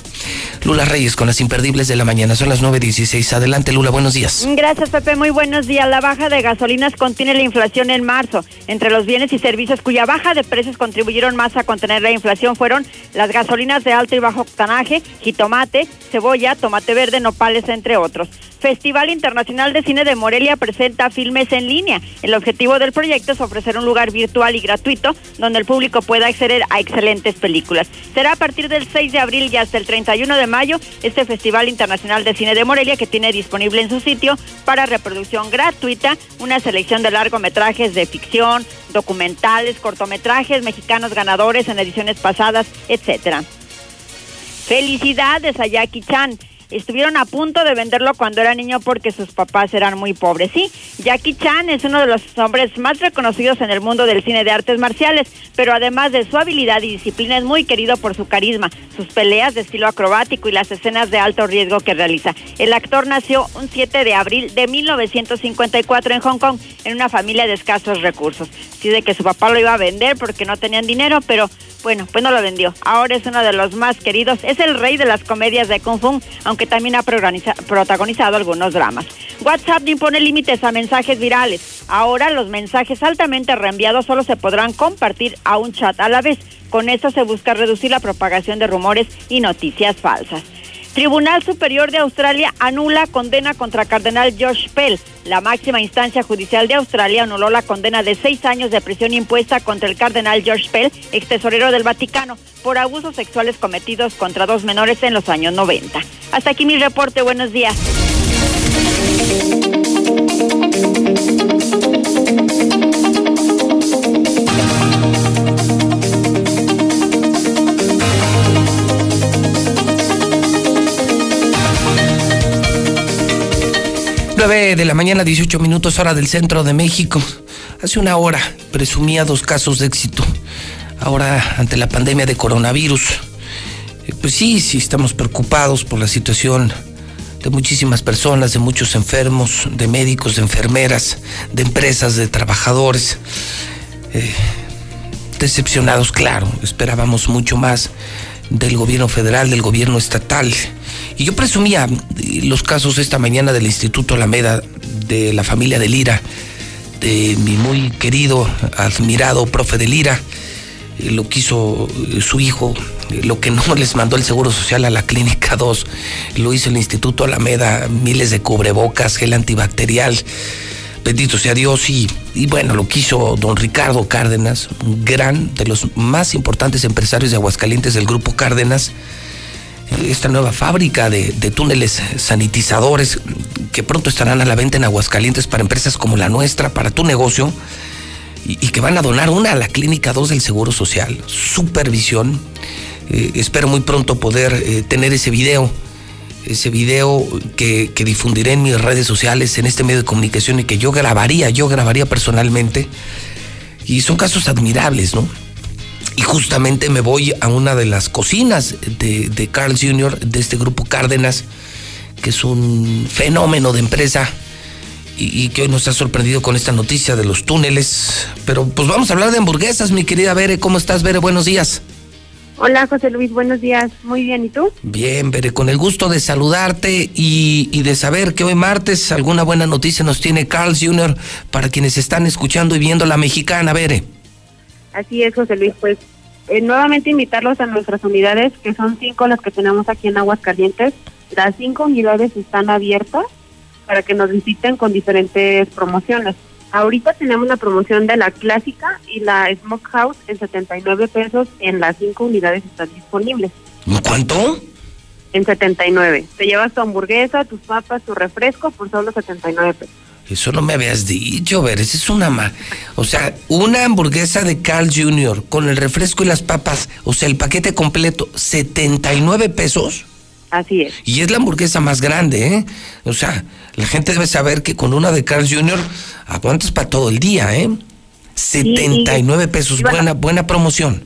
Lula Reyes con las imperdibles de la mañana. Son las 9.16. Adelante, Lula, buenos días. Gracias, Pepe. Muy buenos días. La baja de gasolinas contiene la inflación en marzo. Entre los bienes y servicios cuya baja de precios contribuyeron más a contener la inflación fueron las gasolinas de alto y bajo octanaje, jitomate, cebolla, tomate verde, nopales, entre otros. Festival Internacional de Cine de Morelia presenta filmes en línea. El objetivo del proyecto es ofrecer un lugar virtual y gratuito donde el público pueda acceder a excelentes películas. Será a partir del 6 de abril y hasta el 31 de mayo este Festival Internacional de Cine de Morelia que tiene disponible en su sitio para reproducción gratuita una selección de largometrajes de ficción, documentales, cortometrajes mexicanos ganadores en ediciones pasadas, etcétera. Felicidades a Jackie Chan estuvieron a punto de venderlo cuando era niño porque sus papás eran muy pobres. Sí, Jackie Chan es uno de los hombres más reconocidos en el mundo del cine de artes marciales, pero además de su habilidad y disciplina es muy querido por su carisma, sus peleas de estilo acrobático y las escenas de alto riesgo que realiza. El actor nació un 7 de abril de 1954 en Hong Kong en una familia de escasos recursos. Dice que su papá lo iba a vender porque no tenían dinero, pero bueno, pues no lo vendió. Ahora es uno de los más queridos. Es el rey de las comedias de Kung Fu, aunque también ha protagonizado algunos dramas. WhatsApp impone límites a mensajes virales. Ahora los mensajes altamente reenviados solo se podrán compartir a un chat a la vez. Con esto se busca reducir la propagación de rumores y noticias falsas. Tribunal Superior de Australia anula condena contra Cardenal George Pell. La máxima instancia judicial de Australia anuló la condena de seis años de prisión impuesta contra el Cardenal George Pell, ex tesorero del Vaticano, por abusos sexuales cometidos contra dos menores en los años 90. Hasta aquí mi reporte. Buenos días. 9 de la mañana, 18 minutos hora del centro de México. Hace una hora presumía dos casos de éxito. Ahora, ante la pandemia de coronavirus, eh, pues sí, sí estamos preocupados por la situación de muchísimas personas, de muchos enfermos, de médicos, de enfermeras, de empresas, de trabajadores. Eh, decepcionados, claro, esperábamos mucho más del gobierno federal, del gobierno estatal. Y yo presumía los casos esta mañana del Instituto Alameda, de la familia de Lira, de mi muy querido, admirado profe de Lira, eh, lo quiso eh, su hijo, eh, lo que no les mandó el Seguro Social a la Clínica 2, lo hizo el Instituto Alameda, miles de cubrebocas, gel antibacterial. Bendito sea Dios y, y bueno, lo quiso don Ricardo Cárdenas, gran, de los más importantes empresarios de Aguascalientes del Grupo Cárdenas, esta nueva fábrica de, túneles sanitizadores que pronto estarán a la venta en Aguascalientes para empresas como la nuestra, para tu negocio, y, que van a donar una a la Clínica 2 del Seguro Social. Supervisión. Eh, espero muy pronto poder eh, tener ese video, ese video que, que difundiré en mis redes sociales, en este medio de comunicación y que yo grabaría, yo grabaría personalmente. Y son casos admirables, ¿no? Y justamente me voy a una de las cocinas de, de Carl Jr., de este grupo Cárdenas, que es un fenómeno de empresa y, que hoy nos ha sorprendido con esta noticia de los túneles. Pero pues vamos a hablar de hamburguesas, mi querida Bere. ¿Cómo estás, Bere? Buenos días. Hola, José Luis. Buenos días. Muy bien. ¿Y tú? Bien, Bere. Con el gusto de saludarte y, y de saber que hoy martes alguna buena noticia nos tiene Carl Jr. para quienes están escuchando y viendo la mexicana, Bere. Así es, José Luis. Pues eh, nuevamente invitarlos a nuestras unidades, que son cinco las que tenemos aquí en Aguascalientes. Las cinco unidades están abiertas para que nos visiten con diferentes promociones. Ahorita tenemos la promoción de la clásica y la Smokehouse en 79 pesos en las cinco unidades están disponibles. ¿Cuánto? En 79. Te llevas tu hamburguesa, tus papas, tu refresco por solo 79 pesos. Eso no me habías dicho, ver, esa es una ma O sea, una hamburguesa de Carl Jr. con el refresco y las papas, o sea, el paquete completo, 79 pesos. Así es. Y es la hamburguesa más grande, ¿eh? O sea, la gente debe saber que con una de Carl Jr. aguantas para todo el día, ¿eh? 79 pesos, buena, buena promoción.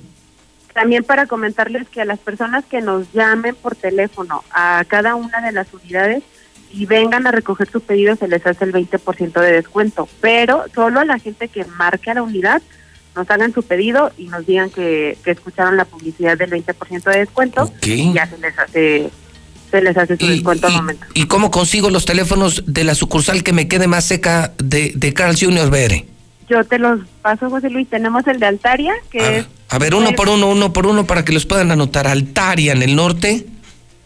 También para comentarles que a las personas que nos llamen por teléfono a cada una de las unidades, y vengan a recoger su pedido se les hace el 20% de descuento, pero solo a la gente que marque a la unidad nos hagan su pedido y nos digan que, escucharon la publicidad del 20% de descuento y ya se les hace se les hace su descuento al momento. ¿Y cómo consigo los teléfonos de la sucursal que me quede más seca de, de Carl Junior BR? Yo te los paso, José Luis. Tenemos el de Altaria, que es... A ver, uno por uno, uno por uno, para que los puedan anotar. Altaria, en el norte.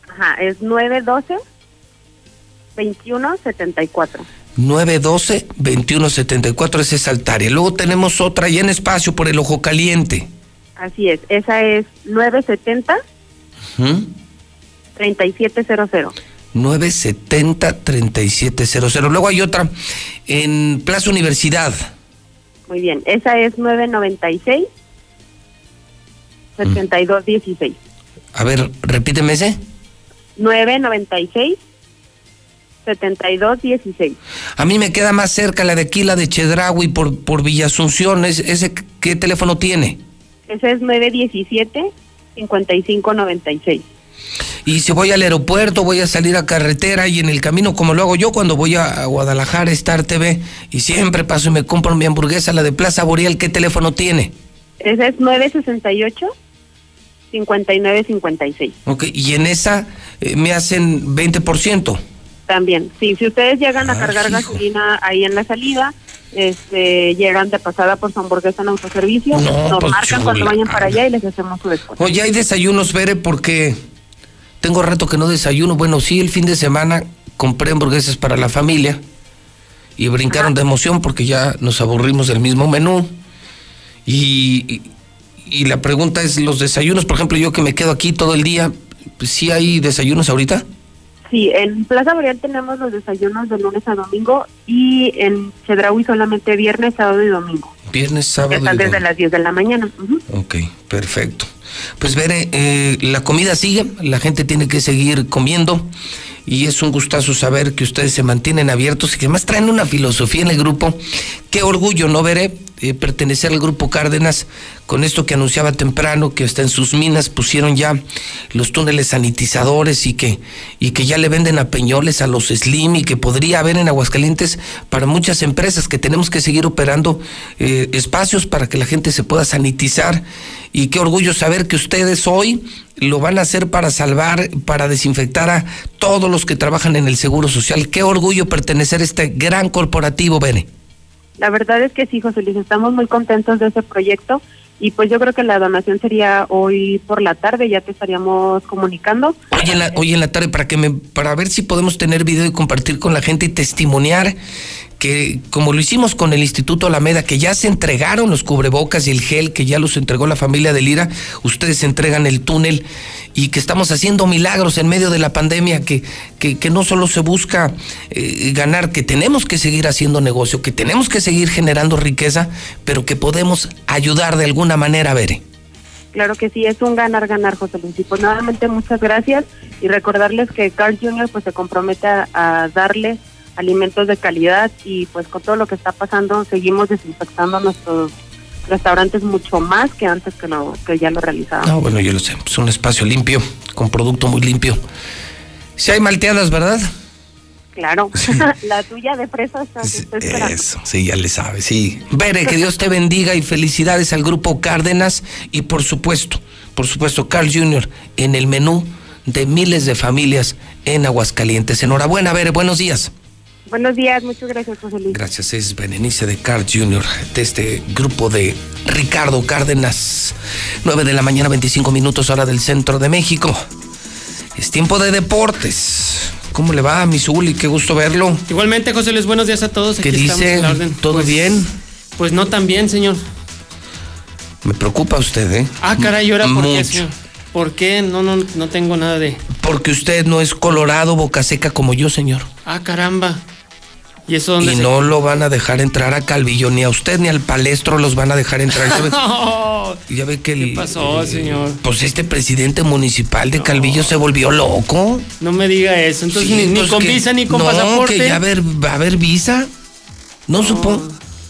Ajá, es 912 2174. 912 2174 ese es Altaria. Luego tenemos otra y en espacio por el ojo caliente. Así es, esa es 970 3700. 970 3700. Luego hay otra en Plaza Universidad. Muy bien, esa es 996 7216. A ver, repíteme ese. 996 7216. A mí me queda más cerca la de aquí, la de Chedraui por, por Villa Asunción. ¿Ese qué teléfono tiene? Ese es 917-5596. Y si voy al aeropuerto, voy a salir a carretera y en el camino, como lo hago yo cuando voy a Guadalajara, Star TV, y siempre paso y me compro mi hamburguesa, la de Plaza Boreal, ¿qué teléfono tiene? Ese es 968 5956. Ok, y en esa eh, me hacen 20%. También, sí, si ustedes llegan a Ah, cargar hijo. gasolina ahí en la salida, este, llegan de pasada por su hamburguesa en autoservicio, No, nos pues, marcan cuando vayan para allá y les hacemos su descuento. Oye, hay desayunos, Bere, porque tengo rato que no desayuno. Bueno, sí, el fin de semana compré hamburguesas para la familia y brincaron de emoción porque ya nos aburrimos del mismo menú. Y, y- y la pregunta es, los desayunos, por ejemplo, yo que me quedo aquí todo el día, ¿sí hay desayunos ahorita? Sí, en Plaza Boreal tenemos los desayunos de lunes a domingo y en Chedraui solamente viernes, sábado y domingo. Viernes, sábado y Están desde domingo. las 10 de la mañana. Ujú. Ok, perfecto. Pues Bere, eh, la comida sigue, la gente tiene que seguir comiendo y es un gustazo saber que ustedes se mantienen abiertos y que además traen una filosofía en el grupo. Qué orgullo, ¿no, Bere? Eh, pertenecer al grupo Cárdenas con esto que anunciaba temprano, que hasta en sus minas pusieron ya los túneles sanitizadores y que, y que ya le venden a Peñoles, a los Slim y que podría haber en Aguascalientes para muchas empresas que tenemos que seguir operando eh, espacios para que la gente se pueda sanitizar y qué orgullo saber que ustedes hoy lo van a hacer para salvar, para desinfectar a todos los que trabajan en el Seguro Social. Qué orgullo pertenecer a este gran corporativo, Bene. La verdad es que sí, José Luis, estamos muy contentos de ese proyecto y pues yo creo que la donación sería hoy por la tarde, ya te estaríamos comunicando. Hoy en la, hoy en la tarde para que me, para ver si podemos tener video y compartir con la gente y testimoniar que como lo hicimos con el Instituto Alameda, que ya se entregaron los cubrebocas y el gel, que ya los entregó la familia de Lira, ustedes entregan el túnel y que estamos haciendo milagros en medio de la pandemia, que, que, que no solo se busca eh, ganar, que tenemos que seguir haciendo negocio, que tenemos que seguir generando riqueza, pero que podemos ayudar de alguna manera, Bere. Claro que sí, es un ganar-ganar, José Luis. Y pues nuevamente muchas gracias y recordarles que Carl Jr. pues se compromete a, a darle alimentos de calidad y pues con todo lo que está pasando seguimos desinfectando nuestros restaurantes mucho más que antes que, lo, que ya lo realizábamos. No, bueno, yo lo sé. Es un espacio limpio, con producto muy limpio. Si hay malteadas, ¿verdad? Claro, la tuya de fresa está. Eso, sí, ya le sabe, sí. Bere, que Dios te bendiga y felicidades al grupo Cárdenas y por supuesto, por supuesto, Carl Jr. en el menú de miles de familias en Aguascalientes. Enhorabuena, Bere, buenos días. Buenos días, muchas gracias, José Luis. Gracias, es Berenice de Carl Jr., de este grupo de Ricardo Cárdenas. 9 de la mañana, 25 minutos, hora del centro de México. Es tiempo de deportes. ¿Cómo le va, Misuli? Qué gusto verlo. Igualmente, José Luis, buenos días a todos. ¿Qué Aquí estamos dice? en la orden. ¿Todo Pues- bien? Pues no tan bien, señor. Me preocupa usted, ¿eh? Ah, caray, ¿y ahora por qué, Mucho. señor? ¿Por qué? No, no, no tengo nada de. Porque usted no es colorado, boca seca como yo, señor. Ah, caramba. ¿Y eso Y se- no lo van a dejar entrar a Calvillo, ni a usted ni al palestro los van a dejar entrar. Ya ve- Ya ve que el. ¿Qué pasó, señor? Pues este presidente municipal de Calvillo se volvió loco. No me diga eso. Entonces, Sí, ni, ni con que- visa ni con no, pasaporte. que ya ver- va a haber visa. No, supo.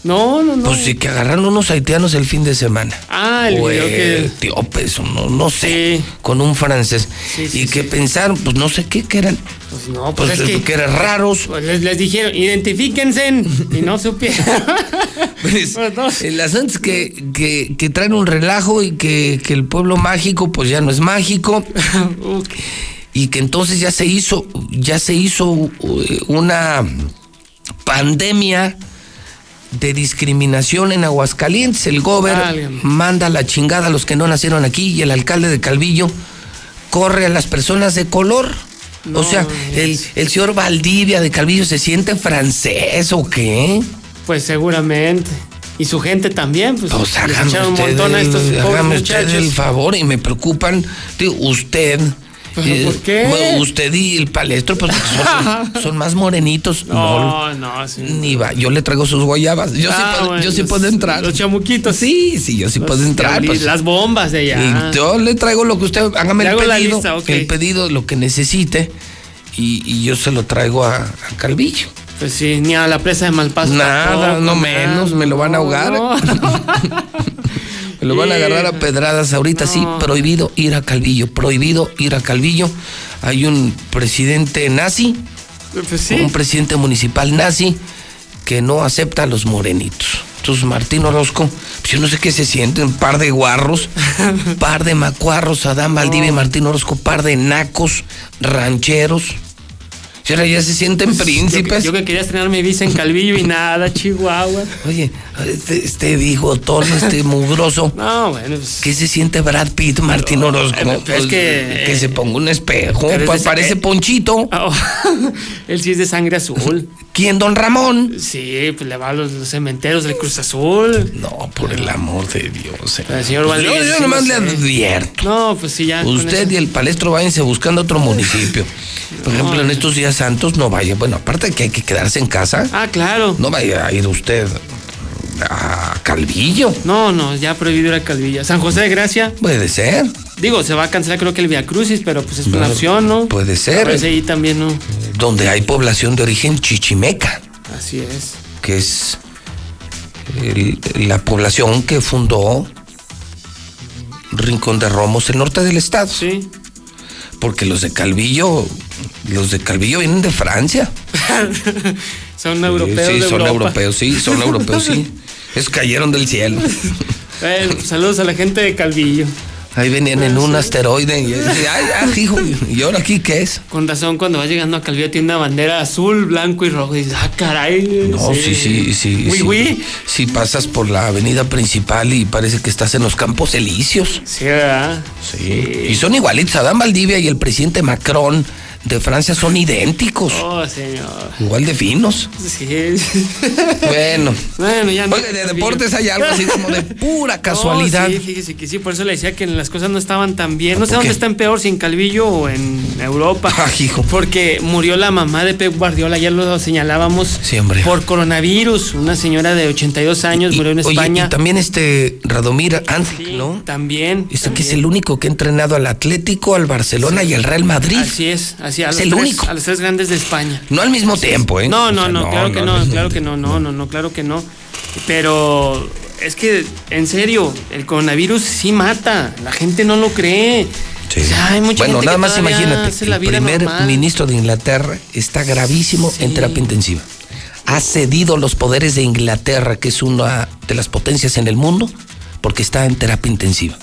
No, no, no. Pues sí, que agarraron unos haitianos el fin de semana. Ah, el O video que. etíopes, no, no sé, con un francés. y que pensaron, pues no sé qué, que eran. Pues no, pues, pues, es que. que eran raros. Pues les, les dijeron, identifíquense. y no supieron. Pues, el asunto es que, que, que traen un relajo y que, que el pueblo mágico pues ya no es mágico. y que entonces ya se hizo, ya se hizo eh, una pandemia de discriminación en Aguascalientes. El gober manda la chingada a los que no nacieron aquí y el alcalde de Calvillo corre a las personas de color. o sea, el, el señor Valdivia de Calvillo se siente francés o qué? Pues seguramente. Y su gente también, pues, Pues hágame un montón a el, estos pobres hágame usted muchachos. el favor y me preocupan digo, usted. ¿Pero eh, por qué? bueno, usted y el palestro pues, son, son más morenitos. No, no, sí. Ni va, yo le traigo sus guayabas. Yo, sí, Ah, puedo, bueno, yo sí los- puedo entrar. Los chamuquitos. Sí, sí, yo sí Los puedo entrar. pues. Las bombas de allá. Y yo le traigo lo que usted, hágame el pedido, lista, el pedido, lo que necesite, y, y yo se lo traigo a, a Calvillo. Pues sí, ni a la presa de Malpaso. Nada, tampoco, no nada, menos, me lo van a ahogar. no. Me lo van a agarrar a pedradas ahorita, sí, prohibido ir a Calvillo, prohibido ir a Calvillo. Hay un presidente nazi, Pues sí. un presidente municipal nazi que no acepta a los morenitos. Entonces Martín Orozco, pues yo no sé qué se siente, un par de guarros, par de macuarros, Adán Valdivia y Martín Orozco, par de nacos, rancheros. Y ahora ya se sienten príncipes. Yo, que quería estrenar mi visa en Calvillo y nada, Chihuahua. Oye, este, este bigotón, este mugroso. No, bueno. Pues, ¿Qué se siente Brad Pitt, Martín Orozco? es Pues, que- que se ponga un espejo. Pero es pues de- parece eh, Ponchito. Él sí es de sangre azul. ¿Quién, don Ramón? Sí, pues le va a los, los cementeros del Cruz Azul. No, por el amor de Dios. eh. El señor Pues Valdés, yo, yo sí, nomás no le advierto. No, pues sí, ya. Usted y el palestro váyanse buscando otro municipio. Por ejemplo, en estos días santos no vaya. Bueno, aparte de que hay que quedarse en casa. Ah, claro. No vaya a ir usted a Calvillo. No, no, ya prohibido ir a Calvillo. San José de Gracia. Puede ser. Digo, se va a cancelar creo que el Via Crucis, pero pues es una opción, ¿no? puede ser. Veces ahí también, ¿no? Donde hay población de origen chichimeca, Así es. que es el- la población que fundó Rincón de Romos, el norte del estado. Sí. Porque los de Calvillo, los de Calvillo vienen de Francia. son europeos. Sí, de son Europa. europeos, sí, son europeos, sí. Es cayeron del cielo. Saludos a la gente de Calvillo. Ahí venían en un asteroide y ay, ay, hijo, ¿y ahora aquí qué es? Con razón, cuando vas llegando a Calvillo tiene una bandera azul, blanco y rojo. Y dices, ah, caray. No, sí, sí, sí. Uy, sí. uy. Sí, pasas por la avenida principal y parece que estás en los Campos Elíseos. Sí, ¿verdad? Sí. Y son igualitos. Adán Valdivia y el presidente Macron de Francia son idénticos. Oh, señor. Igual de finos. Sí. Bueno. Bueno, ya no. Oye, de deportes hay algo así como de pura casualidad. No, sí, fíjese que sí, por eso le decía que las cosas no estaban tan bien. No sé ¿Por dónde están peor, si en Calvillo o en Europa. Ah, hijo. Porque murió la mamá de Pep Guardiola, ya lo señalábamos. Sí, hombre. Por coronavirus. Una señora de 82 años murió en Oye, España. y también este Radomir Antic, ¿no? También. Este que es el único que ha entrenado al Atlético, al Barcelona y al Real Madrid. Así es, así a Es los el tres- único. A los tres grandes de España. No al mismo tiempo, ¿eh? No, O no, sea, no, claro que no, claro que no, no, no, no, claro que no. Pero es que, en serio, el coronavirus sí mata. La gente no lo cree. Sí. O sea, hay mucha bueno, gente nada que más imagínate, el primer normal. ministro de Inglaterra está gravísimo en terapia intensiva. Ha cedido los poderes de Inglaterra, que es una de las potencias en el mundo, porque está en terapia intensiva.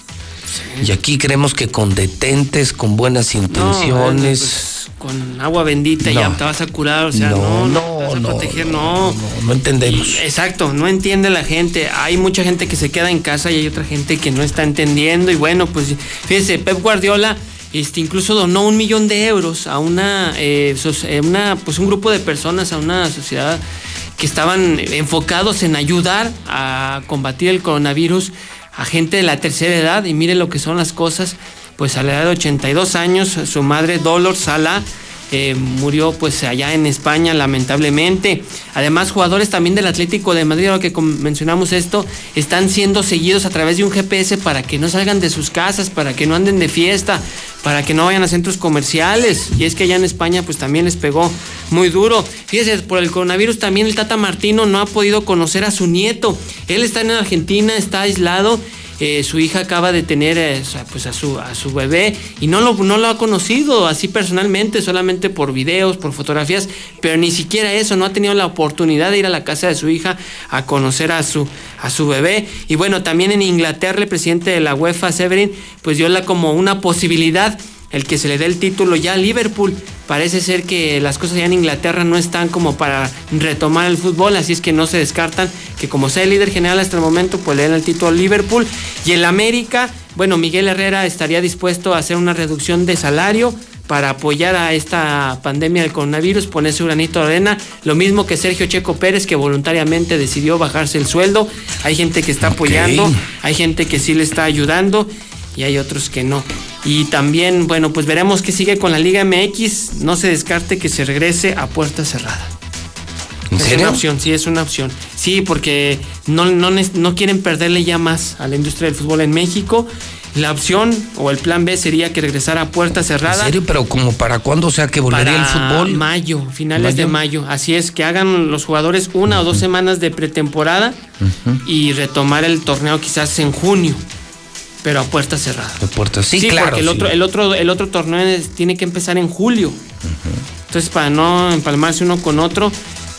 Y aquí creemos que con detentes, con buenas No, bueno, intenciones, pues, con agua bendita ya No. te vas a curar, o sea, No, no, no, no, te vas a no, proteger, no. no entendemos. Y- exacto, no entiende la gente. Hay mucha gente que se queda en casa y hay otra gente que no está entendiendo. Y bueno, pues fíjese, Pep Guardiola este, incluso donó un millón de euros a una, eh, eh, una, pues un grupo de personas, a una sociedad que estaban enfocados en ayudar a combatir el coronavirus a gente de la tercera edad. Y mire lo que son las cosas. Pues a la edad de 82 años, su madre Dolor Sala eh, murió pues allá en España lamentablemente. Además, jugadores también del Atlético de Madrid, ahora que mencionamos esto, están siendo seguidos a través de un GPS para que no salgan de sus casas, para que no anden de fiesta, para que no vayan a centros comerciales. Y es que allá en España pues también les pegó muy duro. Fíjese, por el coronavirus también el Tata Martino no ha podido conocer a su nieto. Él está en Argentina, está aislado. Eh, su hija acaba de tener eh, pues a su, a su bebé y no lo, no lo ha conocido así personalmente, solamente por videos, por fotografías, pero ni siquiera eso, no ha tenido la oportunidad de ir a la casa de su hija a conocer a su, a su bebé. Y bueno, también en Inglaterra el presidente de la UEFA, Severin, pues dio la como una posibilidad el que se le dé el título ya a Liverpool. Parece ser que las cosas ya en Inglaterra no están como para retomar el fútbol, así es que no se descartan que como sea el líder general hasta el momento, pues le den el título a Liverpool. Y en la América, bueno, Miguel Herrera estaría dispuesto a hacer una reducción de salario para apoyar a esta pandemia del coronavirus, poner su granito de arena, lo mismo que Sergio Checo Pérez, que voluntariamente decidió bajarse el sueldo. Hay gente que está apoyando, hay gente que sí le está ayudando y hay otros que no. Y también, bueno, pues veremos qué sigue con la Liga MX. No se descarte que se regrese a puerta cerrada. ¿En es serio? una opción, sí, es una opción. Sí, porque no, no, no quieren perderle ya más a la industria del fútbol en México. La opción o el plan B sería que regresara a puerta cerrada. ¿En serio? ¿Pero como para cuándo? O sea, que volvería el fútbol. Mayo, finales de ¿Mayo? mayo. Así es, que hagan los jugadores una o dos semanas de pretemporada y retomar el torneo quizás en junio, pero a puerta cerrada. De puertas. Sí, claro. porque el sí. otro, el otro, el otro torneo es- tiene que empezar en julio. Entonces, para no empalmarse uno con otro,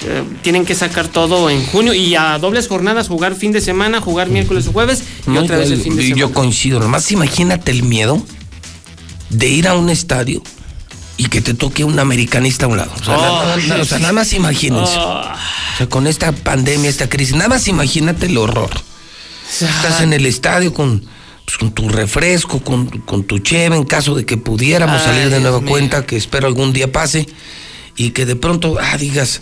eh, tienen que sacar todo en junio y a dobles jornadas, jugar fin de semana, jugar miércoles o jueves y No, otra vez el fin de Yo semana. coincido. Nomás imagínate el miedo de ir a un estadio y que te toque un americanista a un lado. O sea, nada, nada- o sea, nada más imagínense. O sea, con esta pandemia, esta crisis, nada más imagínate el horror. Estás en el estadio con, pues, con tu refresco, con, con tu cheve, en caso de que pudiéramos Ay, salir de Dios nueva mío. cuenta, que espero algún día pase, y que de pronto, ah, digas,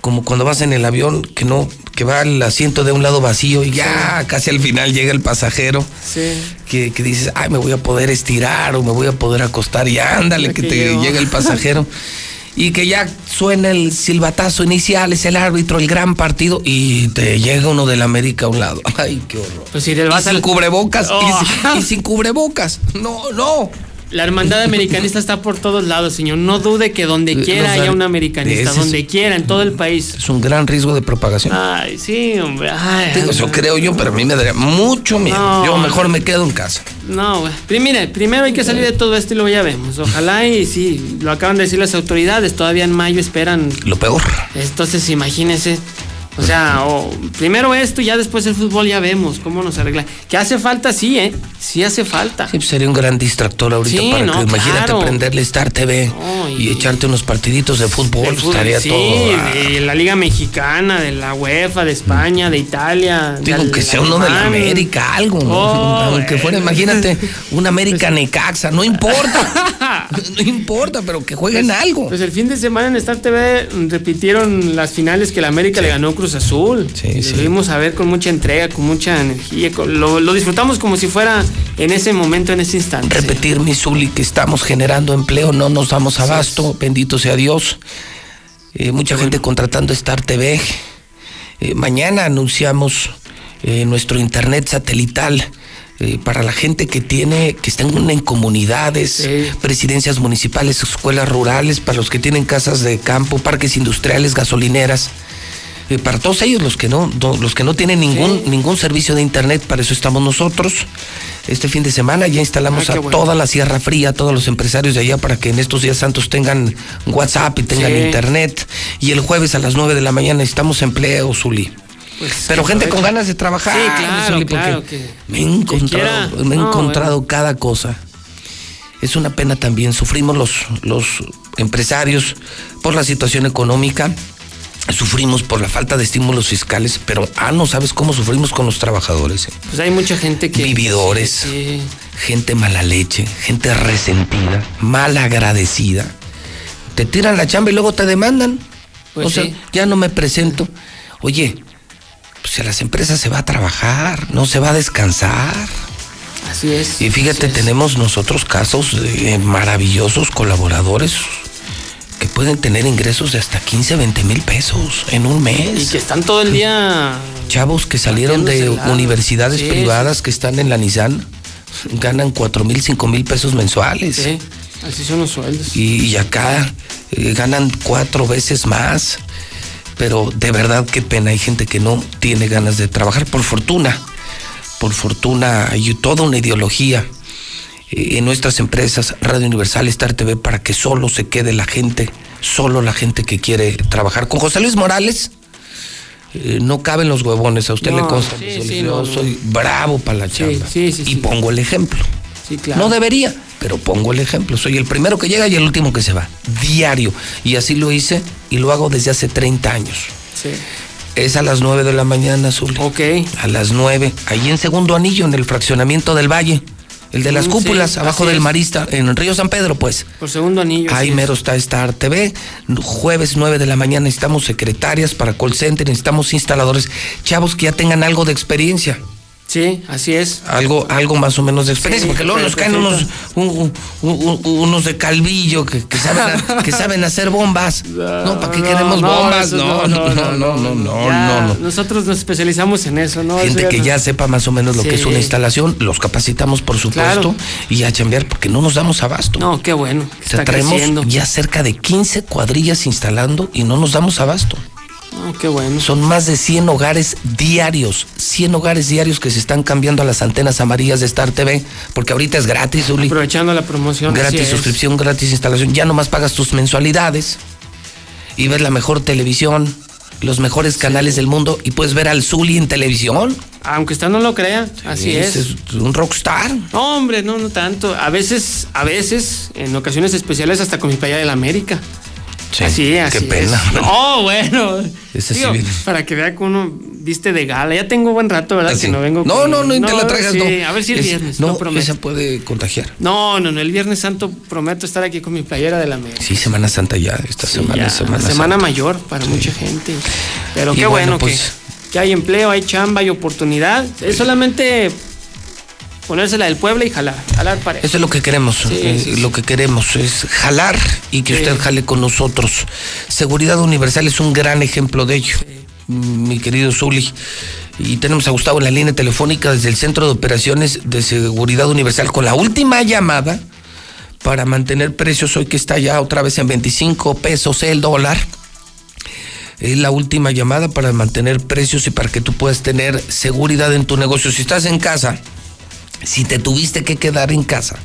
como cuando vas en el avión, que no, que va el asiento de un lado vacío y ya casi al final llega el pasajero, Sí. que, que dices, ay, me voy a poder estirar o me voy a poder acostar y ándale, que te llega el pasajero. Y que ya suena el silbatazo inicial, es el árbitro, el gran partido, y te llega uno del América a un lado. Ay, qué horror. Pues si le Y vas sin al cubrebocas, y Oh. sin- y, sin cubrebocas. No, no. La hermandad americanista está por todos lados, señor. No dude que donde quiera haya un americanista, donde quiera, en todo el país. Es un gran riesgo de propagación. Ay, sí, hombre. Ay, Digo, eso creo yo, pero a mí me daría mucho miedo. No. Yo mejor me quedo en casa. No, güey. Mire, primero hay que salir de todo esto y luego ya vemos. Ojalá y sí, lo acaban de decir las autoridades, todavía en mayo esperan. Lo peor. Entonces, imagínense. O sea, o primero esto y ya después el fútbol ya vemos cómo nos arregla. Que hace falta, sí, ¿eh? Sí hace falta. Sí, pues sería un gran distractor ahorita Sí, para no, que imagínate claro. prenderle Star TV y, echarte unos partiditos de fútbol, pues, fútbol, estaría sí, todo. ah. de la Liga Mexicana, de la UEFA, de España, de Italia. Digo, que sea uno de la. América, algo, ¿no? Oh, Aunque fuera, imagínate, un América Necaxa, no importa. no importa, pero que jueguen algo. Pues el fin de semana en Star TV repitieron las finales que la América le ganó Cruz Azul. Sí, Lo vimos a ver con mucha entrega, con mucha energía. con- lo, lo disfrutamos como si fuera en ese momento, en ese instante. Repetir, mi Zuli, que estamos generando empleo, no nos damos abasto, bendito sea Dios. Eh, mucha gente contratando Star TV. Eh, mañana anunciamos eh, nuestro internet satelital eh, para la gente que tiene, que están en comunidades, presidencias municipales, escuelas rurales, para los que tienen casas de campo, parques industriales, gasolineras. Eh, para todos ellos, los que no, no- los que no tienen ningún, ningún servicio de internet, para eso estamos nosotros. Este fin de semana ya instalamos Ah, a bueno. toda la Sierra Fría, a todos los empresarios de allá, para que en estos días santos tengan WhatsApp y tengan Sí. internet. Y el jueves a las 9 de la mañana necesitamos empleo, Zuli. Pero que gente con ganas de trabajar. Pues, Sí, claro, Zuli, porque claro, que- me he encontrado, me he No, encontrado cada cosa. Es una pena también. Sufrimos los, los empresarios por la situación económica. Sufrimos por la falta de estímulos fiscales, pero ah, no sabes cómo sufrimos con los trabajadores. eh. Pues hay mucha gente que. Vividores, Sí, gente mala leche, gente resentida, mal agradecida. Te tiran la chamba y luego te demandan. Pues o sea, ya no me presento. Oye, pues a las empresas se va a trabajar, no se va a descansar. Así es. Y fíjate, tenemos nosotros casos de maravillosos colaboradores que pueden tener ingresos de hasta 15, 20 mil pesos en un mes. Y que están todo el día. Chavos que salieron de universidades Sí, privadas que están en la Nissan ganan 4 mil, 5 mil pesos mensuales. Sí, así son los sueldos. Y, y acá eh, ganan cuatro veces más. Pero de verdad qué pena, hay gente que no tiene ganas de trabajar. Por fortuna, por fortuna hay toda una ideología en nuestras empresas, Radio Universal, Star TV, para que solo se quede la gente, solo la gente que quiere trabajar. Con José Luis Morales eh, no caben los huevones, a usted No, le consta. sí, sí, yo no, no. soy bravo para la chamba. sí, sí, y pongo el ejemplo. Sí, claro. No debería, pero pongo el ejemplo. Soy el primero que llega y el último que se va. Diario. Y así lo hice y lo hago desde hace 30 años. Sí. Es a las 9 de la mañana, Azul. Ok. A las 9. Ahí en segundo anillo, en el fraccionamiento del Valle. El de las cúpulas, sí, abajo del es. Marista, en Río San Pedro, pues. Por segundo anillo. Ahí mero es. está Star TV. Jueves 9 de la mañana necesitamos secretarias para call center, necesitamos instaladores, chavos que ya tengan algo de experiencia. Sí, así es. Algo, algo más o menos de experiencia, Sí, porque luego nos caen unos, un- un- un- unos de calvillo que, que saben, a- que saben hacer bombas. No, ¿para qué No, queremos no, bombas? No, no, no, no, no, no, Ya, no, no. Nosotros nos especializamos en eso, ¿no? Gente Eso que no- ya sepa más o menos lo que es una instalación, los capacitamos por supuesto Claro. y a chambear porque no nos damos abasto. No, qué bueno. que O sea, Está traemos creciendo. ya cerca de 15 cuadrillas instalando y no nos damos abasto. No, qué bueno. Son más de 100 hogares diarios, 100 hogares diarios que se están cambiando a las antenas amarillas de Star TV, porque ahorita es gratis, Uli. Aprovechando la promoción. Gratis suscripción, gratis instalación. Ya nomás pagas tus mensualidades y ves la mejor televisión, los mejores canales del mundo y puedes ver al Zuli en televisión. Aunque usted no lo crea, así es. Es un rockstar. No, hombre, no, no tanto. A veces, a veces, en ocasiones especiales, hasta con mi playa de la América. Sí, así, así qué pena. es. No, bueno. Ese sí Digo, para que vea que uno viste de gala. Ya tengo buen rato, ¿verdad? Así. Que no vengo No, con- no, no, y te la traigas, sí, no. A ver si el Es- viernes, No, no, prometo. esa puede contagiar. No, no, no, el Viernes Santo prometo estar aquí con mi playera de la América. Sí, Semana Santa ya, esta semana Ya, es Semana semana Santa. mayor para mucha gente. Pero Y qué bueno, bueno, que- pues- que, hay empleo, hay chamba, hay oportunidad. Es solamente ponérsela del pueblo y jalar, jalar parejo. Eso es lo que queremos. Sí, eh, sí, sí. Lo que queremos es jalar y que usted jale con nosotros. Seguridad Universal es un gran ejemplo de ello, mi querido Zuli. Y tenemos a Gustavo en la línea telefónica desde el Centro de Operaciones de Seguridad Universal con la última llamada para mantener precios hoy que está ya otra vez en 25 pesos el dólar. Es la última llamada para mantener precios y para que tú puedas tener seguridad en tu negocio. Si estás en casa, si te tuviste que quedar en casa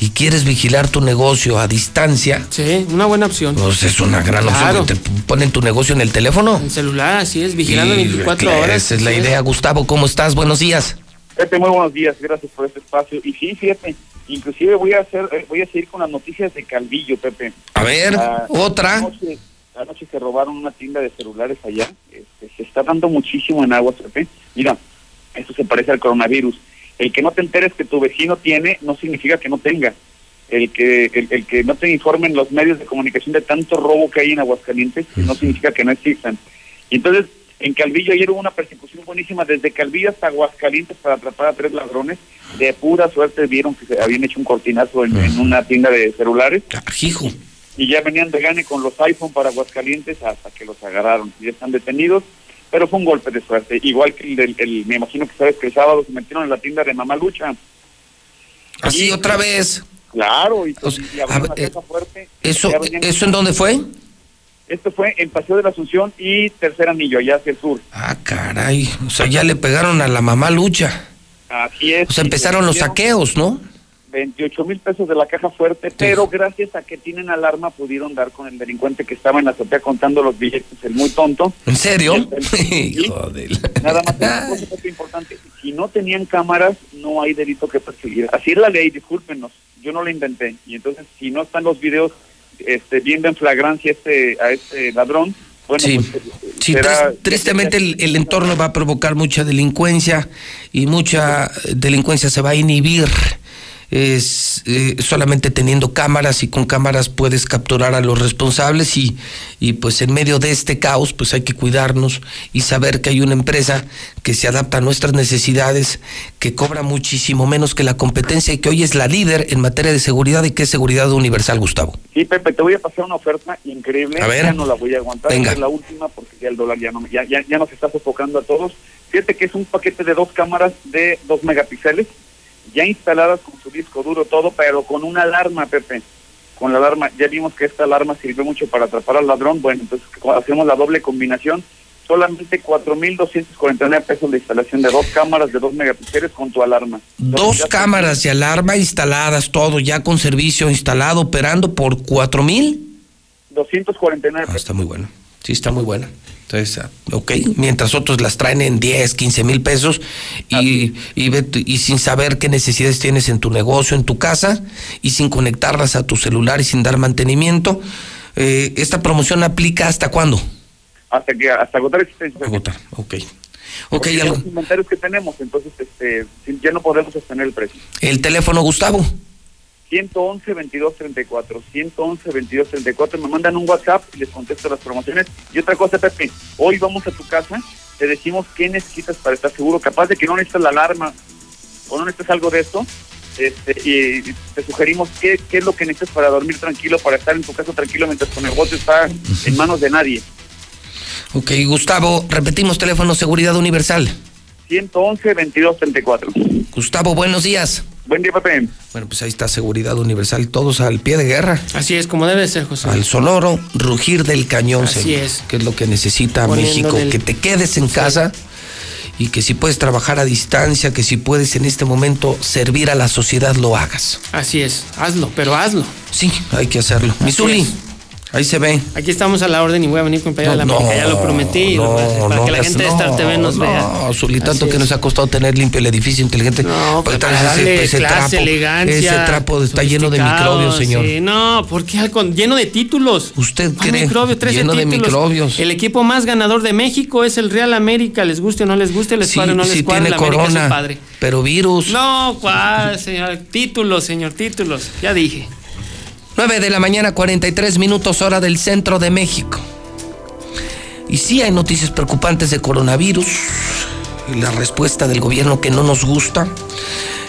y quieres vigilar tu negocio a distancia, Sí, una buena opción. pues es una gran Claro. opción. Te ponen tu negocio en el teléfono. El celular, así es, vigilando Y, 24 claro, horas. Esa es la idea. Gustavo, ¿cómo estás? Buenos días. Pepe, muy buenos días, gracias por este espacio. Y sí, fíjate, inclusive voy a hacer, eh, voy a seguir con las noticias de Calvillo, Pepe. A ver, Ah, otra. Anoche, anoche se robaron una tienda de celulares allá. Este, se está dando muchísimo en aguas, Pepe. Mira, eso se parece al coronavirus. El que no te enteres que tu vecino tiene no significa que no tenga. El que el, el que no te informen los medios de comunicación de tanto robo que hay en Aguascalientes no significa que no existan. Y entonces, en Calvillo ayer hubo una persecución buenísima desde Calvillo hasta Aguascalientes para atrapar a tres ladrones. De pura suerte vieron que se habían hecho un cortinazo en, en una tienda de celulares. Hijo. Y ya venían de gane con los iPhone para Aguascalientes hasta que los agarraron. Ya están detenidos, pero fue un golpe de suerte. Igual que el, del- el- me imagino que sabes que el sábado se metieron en la tienda de Mamá Lucha. Así otra vez. Claro, y, y abrieron a ver, la eh, fuerte. ¿Eso, ¿Eso en dónde fue? Esto fue en Paseo de la Asunción y Tercer Anillo, allá hacia el sur. Ah, caray. O sea, ya le pegaron a la mamá lucha. Así es. O sea, empezaron los saqueos, ¿no? 28 mil pesos de la caja fuerte, pero gracias a que tienen alarma pudieron dar con el delincuente que estaba en la azotea contando los billetes, el muy tonto. ¿En serio? Nada más una cosa muy importante, si no tenían cámaras, no hay delito que perseguir. Así es la ley, discúlpenos, yo no la inventé. Y entonces, si no están los videos este, viendo en flagrancia este, a este ladrón, bueno, Sí. pues, Sí, será- tris- tristemente el, el entorno va a provocar mucha delincuencia y mucha eh, delincuencia se va a inhibir. Es eh, solamente teniendo cámaras y con cámaras puedes capturar a los responsables y, y pues en medio de este caos pues hay que cuidarnos y saber que hay una empresa que se adapta a nuestras necesidades, que cobra muchísimo menos que la competencia y que hoy es la líder en materia de seguridad y que es seguridad universal, Gustavo. Sí, Pepe, te voy a pasar una oferta increíble. A ver. Ya no la voy a aguantar. Venga. Es la última porque ya el dólar ya, no, ya, ya, ya nos está sofocando a todos. Fíjate que es un paquete de dos cámaras de dos megapíxeles, ya instaladas con su disco duro, todo, pero con una alarma, Pepe. Con la alarma, ya vimos que esta alarma sirvió mucho para atrapar al ladrón. Bueno, entonces hacemos la doble combinación. Solamente 4.249 pesos de instalación de dos cámaras de dos megapíxeles con tu alarma. Dos cámaras de alarma instaladas, todo ya con servicio instalado, operando por cuatro mil. 249 Ah, está muy bueno. Sí, está muy buena. Entonces, ok, mientras otros las traen en 10, 15 mil pesos y, y, y sin saber qué necesidades tienes en tu negocio, en tu casa y sin conectarlas a tu celular y sin dar mantenimiento. Eh, ¿Esta promoción aplica hasta cuándo? hasta que hasta agotar existencia. Agotar, ok. Ok, Porque algo- los inventarios que tenemos, entonces este ya no podemos sostener el precio. el teléfono, Gustavo. 111 22 34 111 22 34 me mandan un WhatsApp y les contesto las promociones. Y otra cosa, Pepe, hoy vamos a tu casa, te decimos qué necesitas para estar seguro, capaz de que no necesitas la alarma o no necesitas algo de esto. Este, y te sugerimos qué, qué es lo que necesitas para dormir tranquilo, para estar en tu casa tranquilo mientras tu negocio está en manos de nadie. Ok, Gustavo, repetimos teléfono Seguridad Universal. 111 22 34 Gustavo, buenos días. Buen día, Pepe. Bueno, pues ahí está Seguridad Universal, todos al pie de guerra. Así es, como debe ser, José. Al sonoro rugir del cañón, Así es. que es lo que necesita México, que te quedes en casa y que si puedes trabajar a distancia, que si puedes en este momento servir a la sociedad, lo hagas. Así es, hazlo, pero hazlo. Sí, hay que hacerlo. Misuli. Ahí se ve. Aquí estamos a la orden y voy a venir con playera de la América, ya lo prometí. para que la gente de Star TV nos vea. No, Zuli, tanto que nos ha costado tener limpio el edificio inteligente. No, pues para darle ese, clase, trapo, elegancia. Ese trapo está lleno de microbios, señor. Sí, no, porque lleno de títulos. ¿Usted cree? Microbios, lleno de microbios. El equipo más ganador de México es el Real América, les guste o no les guste, les sí, o no les sí cuadre, tiene corona, padre. Pero virus. No, ¿cuál, señor? Títulos, señor, títulos. Ya dije. 9 de la mañana, 43 minutos hora del centro de México. Y sí hay noticias preocupantes de coronavirus, la respuesta del gobierno que no nos gusta,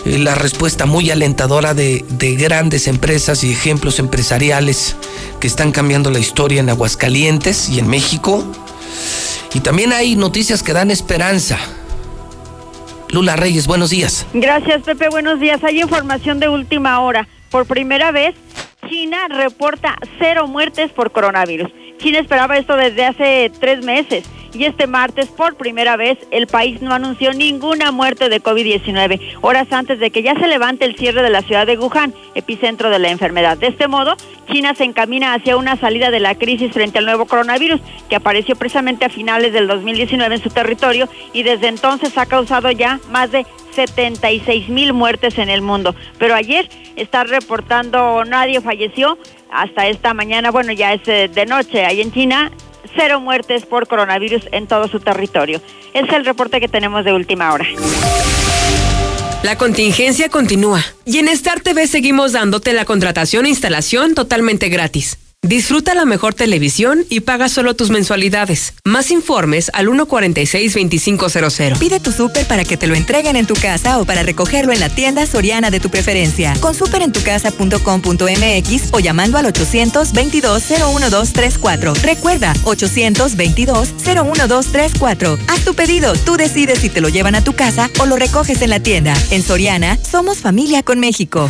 la respuesta muy alentadora de, de grandes empresas y ejemplos empresariales que están cambiando la historia en Aguascalientes y en México. Y también hay noticias que dan esperanza. Lula Reyes, buenos días. Gracias, Pepe, buenos días. Hay información de última hora. Por primera vez, China reporta cero muertes por coronavirus. China esperaba esto desde hace tres meses y este martes por primera vez el país no anunció ninguna muerte de COVID-19, horas antes de que ya se levante el cierre de la ciudad de Wuhan, epicentro de la enfermedad. De este modo, China se encamina hacia una salida de la crisis frente al nuevo coronavirus que apareció precisamente a finales del 2019 en su territorio y desde entonces ha causado ya más de 76 mil muertes en el mundo. Pero ayer está reportando nadie falleció hasta esta mañana, bueno ya es eh, de noche ahí en China, cero muertes por coronavirus en todo su territorio. Es el reporte que tenemos de última hora. La contingencia continúa y en Star TV seguimos dándote la contratación e instalación totalmente gratis. Disfruta la mejor televisión y paga solo tus mensualidades. Más informes al 146-2500. Pide tu súper para que te lo entreguen en tu casa o para recogerlo en la tienda soriana de tu preferencia. Con superentucasa.com.mx o llamando al 822-01234. Recuerda, 822-01234. Haz tu pedido, tú decides si te lo llevan a tu casa o lo recoges en la tienda. En Soriana, somos familia con México.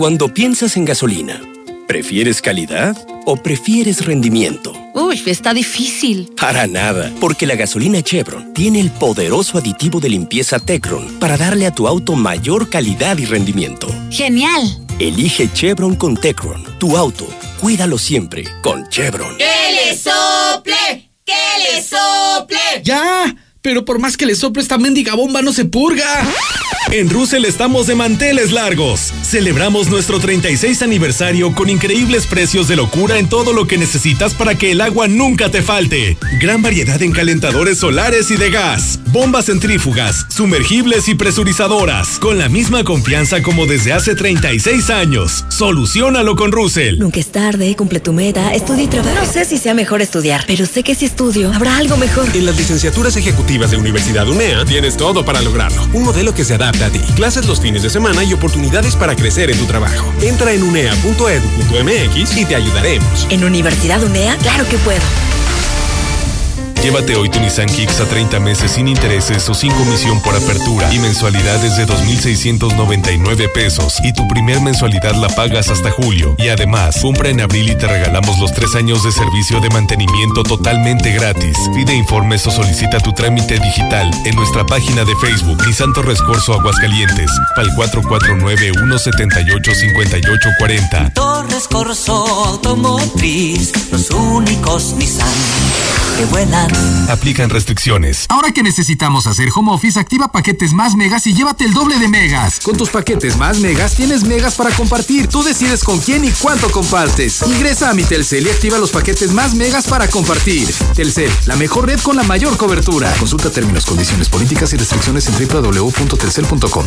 Cuando piensas en gasolina, ¿prefieres calidad o prefieres rendimiento? Uy, está difícil. Para nada, porque la gasolina Chevron tiene el poderoso aditivo de limpieza Tecron para darle a tu auto mayor calidad y rendimiento. ¡Genial! Elige Chevron con Tecron, tu auto. Cuídalo siempre con Chevron. ¡Que le sople! ¡Que le sople! ¡Ya! Pero por más que le sople esta mendiga bomba no se purga. En Russell estamos de manteles largos. Celebramos nuestro 36 aniversario con increíbles precios de locura en todo lo que necesitas para que el agua nunca te falte. Gran variedad en calentadores solares y de gas, bombas centrífugas, sumergibles y presurizadoras, con la misma confianza como desde hace 36 años. Solucionalo con Russell. Nunca es tarde, cumple tu meta, estudia y trabaja. No sé si sea mejor estudiar, pero sé que si estudio, habrá algo mejor. En las licenciaturas ejecutivas de Universidad UNEA tienes todo para lograrlo. Un modelo que se adapta a ti. Clases los fines de semana y oportunidades para crecer en tu trabajo. Entra en unea.edu.mx y te ayudaremos. ¿En Universidad UNEA? Claro que puedo. Llévate hoy tu Nissan Kicks a 30 meses sin intereses o sin comisión por apertura y mensualidades de 2,699 pesos y tu primer mensualidad la pagas hasta julio. Y además, compra en abril y te regalamos los tres años de servicio de mantenimiento totalmente gratis. Pide informes o solicita tu trámite digital en nuestra página de Facebook Nissan Torres Corso Aguascalientes al 449-178-5840. Torres Corso Automotriz, los únicos Nissan. Que vuelan. Aplican restricciones. Ahora que necesitamos hacer home office, activa paquetes más megas y llévate el doble de megas. Con tus paquetes más megas tienes megas para compartir. Tú decides con quién y cuánto compartes. Ingresa a mi Telcel y activa los paquetes más megas para compartir. Telcel, la mejor red con la mayor cobertura. Consulta términos, condiciones, políticas y restricciones en www.telcel.com.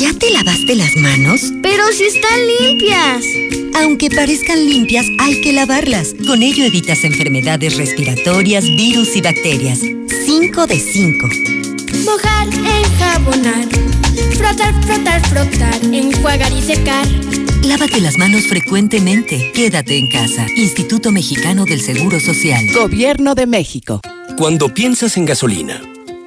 ¿Ya te lavaste las manos? Pero si están limpias. Aunque parezcan limpias, hay que lavarlas. Con ello evitas enfermedades respiratorias, virus y bacterias. 5 de 5. Mojar, enjabonar. Frotar, frotar, frotar. Enjuagar y secar. Lávate las manos frecuentemente. Quédate en casa. Instituto Mexicano del Seguro Social. Gobierno de México. Cuando piensas en gasolina,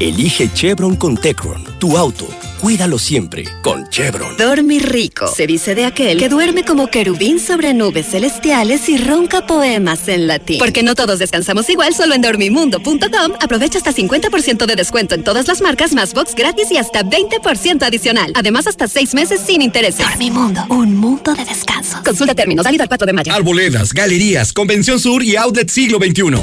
Elige Chevron con Tecron, tu auto Cuídalo siempre con Chevron. Dormir rico. Se dice de aquel que duerme como querubín sobre nubes celestiales y ronca poemas en latín. Porque no todos descansamos igual, solo en dormimundo.com aprovecha hasta 50% de descuento en todas las marcas, más box gratis y hasta 20% adicional. Además, hasta 6 meses sin intereses. Dormimundo, un mundo de descanso. Consulta términos, válido al 4 de mayo. Arboledas, galerías, Convención Sur y Outlet Siglo XXI.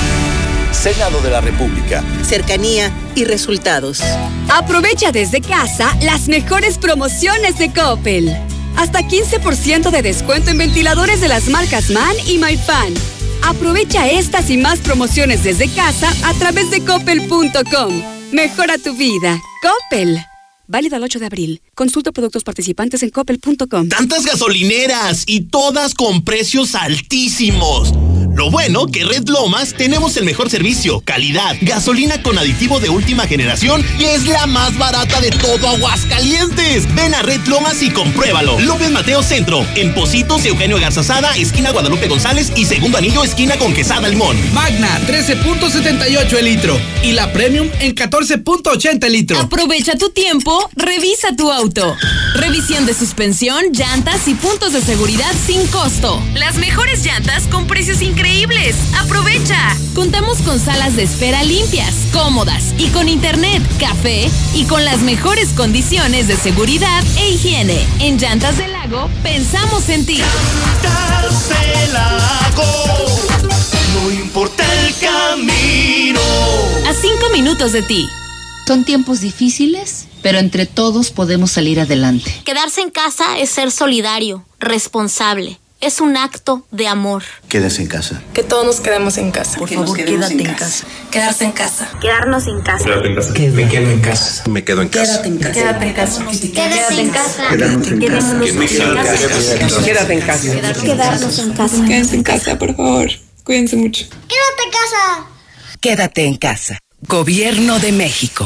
Senado de la República. Cercanía y resultados. Aprovecha desde casa las mejores promociones de Coppel. Hasta 15% de descuento en ventiladores de las marcas MAN y MyFan. Aprovecha estas y más promociones desde casa a través de coppel.com. Mejora tu vida. Coppel. Válido al 8 de abril. Consulta productos participantes en coppel.com. Tantas gasolineras y todas con precios altísimos. Lo bueno que Red Lomas tenemos el mejor servicio, calidad, gasolina con aditivo de última generación y es la más barata de todo Aguascalientes. Ven a Red Lomas y compruébalo. López Mateo Centro, en Positos, Eugenio Garzazada, esquina Guadalupe González y segundo anillo, esquina con Quesada Limón. Magna, 13.78 el litro y la Premium en 14.80 el litro. Aprovecha tu tiempo, revisa tu auto. Revisión de suspensión, llantas y puntos de seguridad sin costo. Las mejores llantas con precios increíbles increíbles. ¡Aprovecha! Contamos con salas de espera limpias, cómodas y con internet, café y con las mejores condiciones de seguridad e higiene. En Llantas del Lago pensamos en ti. Llantas del Lago. No importa el camino. A cinco minutos de ti. Son tiempos difíciles, pero entre todos podemos salir adelante. Quedarse en casa es ser solidario, responsable es un acto de amor. Quédese en casa. Que todos nos quedemos en casa. Por favor, quédate en casa. Quedarse en casa. Quedarnos en casa. Quédate en casa. Me quedo en casa. Me quedo en casa. Quédate en casa. Quédate en casa. Quédate en casa. Quédate en casa. Quédate en casa. Quedarnos en casa. Quédense en casa, por favor. Cuídense mucho. Quédate en casa. Quédate en casa. Gobierno de México.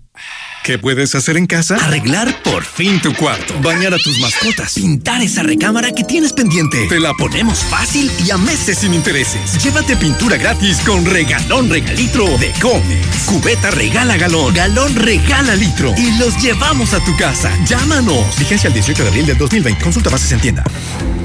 ¿Qué puedes hacer en casa? Arreglar por fin tu cuarto. Bañar a tus mascotas. Pintar esa recámara que tienes pendiente. Te la ponemos fácil y a meses sin intereses. Llévate pintura gratis con regalón regalitro de Comex. Cubeta regala galón. Galón regala litro. Y los llevamos a tu casa. Llámanos. Vigencia el 18 de abril del 2020. Consulta bases en tienda.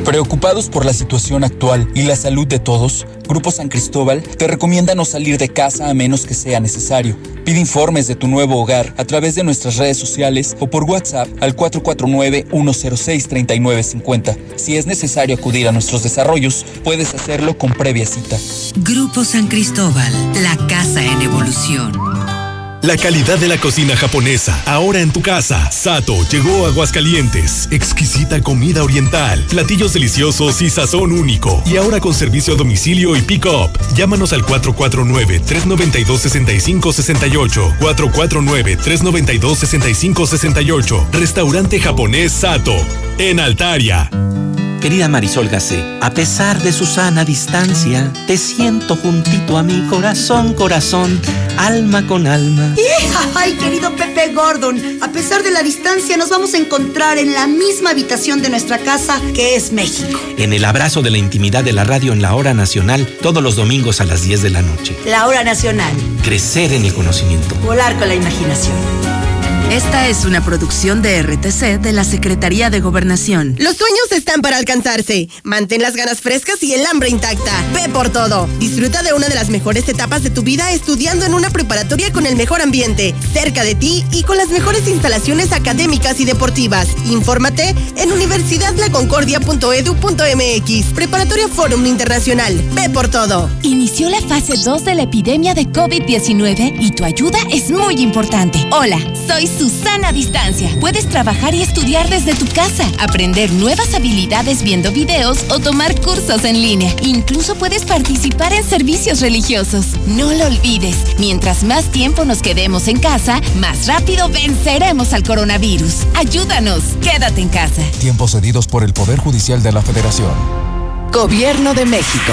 Preocupados por la situación actual y la salud de todos, Grupo San Cristóbal te recomienda no salir de casa a menos que sea necesario. Pide informes de tu nuevo hogar a través de nuestras redes sociales o por WhatsApp al 449-106-3950. Si es necesario acudir a nuestros desarrollos, puedes hacerlo con previa cita. Grupo San Cristóbal, la casa en evolución. La calidad de la cocina japonesa, ahora en tu casa. Sato llegó a Aguascalientes. Exquisita comida oriental, platillos deliciosos y sazón único. Y ahora con servicio a domicilio y pick-up. Llámanos al 449-392-6568. 449-392-6568. Restaurante japonés Sato, en Altaria. Querida Marisol Gacé, a pesar de su sana distancia, te siento juntito a mi corazón, corazón, alma con alma. ¡Ay, querido Pepe Gordon! A pesar de la distancia, nos vamos a encontrar en la misma habitación de nuestra casa, que es México. En el abrazo de la intimidad de la radio en la hora nacional, todos los domingos a las 10 de la noche. La hora nacional. Crecer en el conocimiento. Volar con la imaginación. Esta es una producción de RTC de la Secretaría de Gobernación. Los sueños están para alcanzarse. Mantén las ganas frescas y el hambre intacta. Ve por todo. Disfruta de una de las mejores etapas de tu vida estudiando en una preparatoria con el mejor ambiente, cerca de ti y con las mejores instalaciones académicas y deportivas. Infórmate en universidadlaconcordia.edu.mx. Preparatoria Forum Internacional. Ve por todo. Inició la fase 2 de la epidemia de COVID-19 y tu ayuda es muy importante. Hola, soy Susana Distancia. Puedes trabajar y estudiar desde tu casa, aprender nuevas habilidades viendo videos o tomar cursos en línea. Incluso puedes participar en servicios religiosos. No lo olvides, mientras más tiempo nos quedemos en casa, más rápido venceremos al coronavirus. Ayúdanos, quédate en casa. Tiempos cedidos por el Poder Judicial de la Federación. Gobierno de México.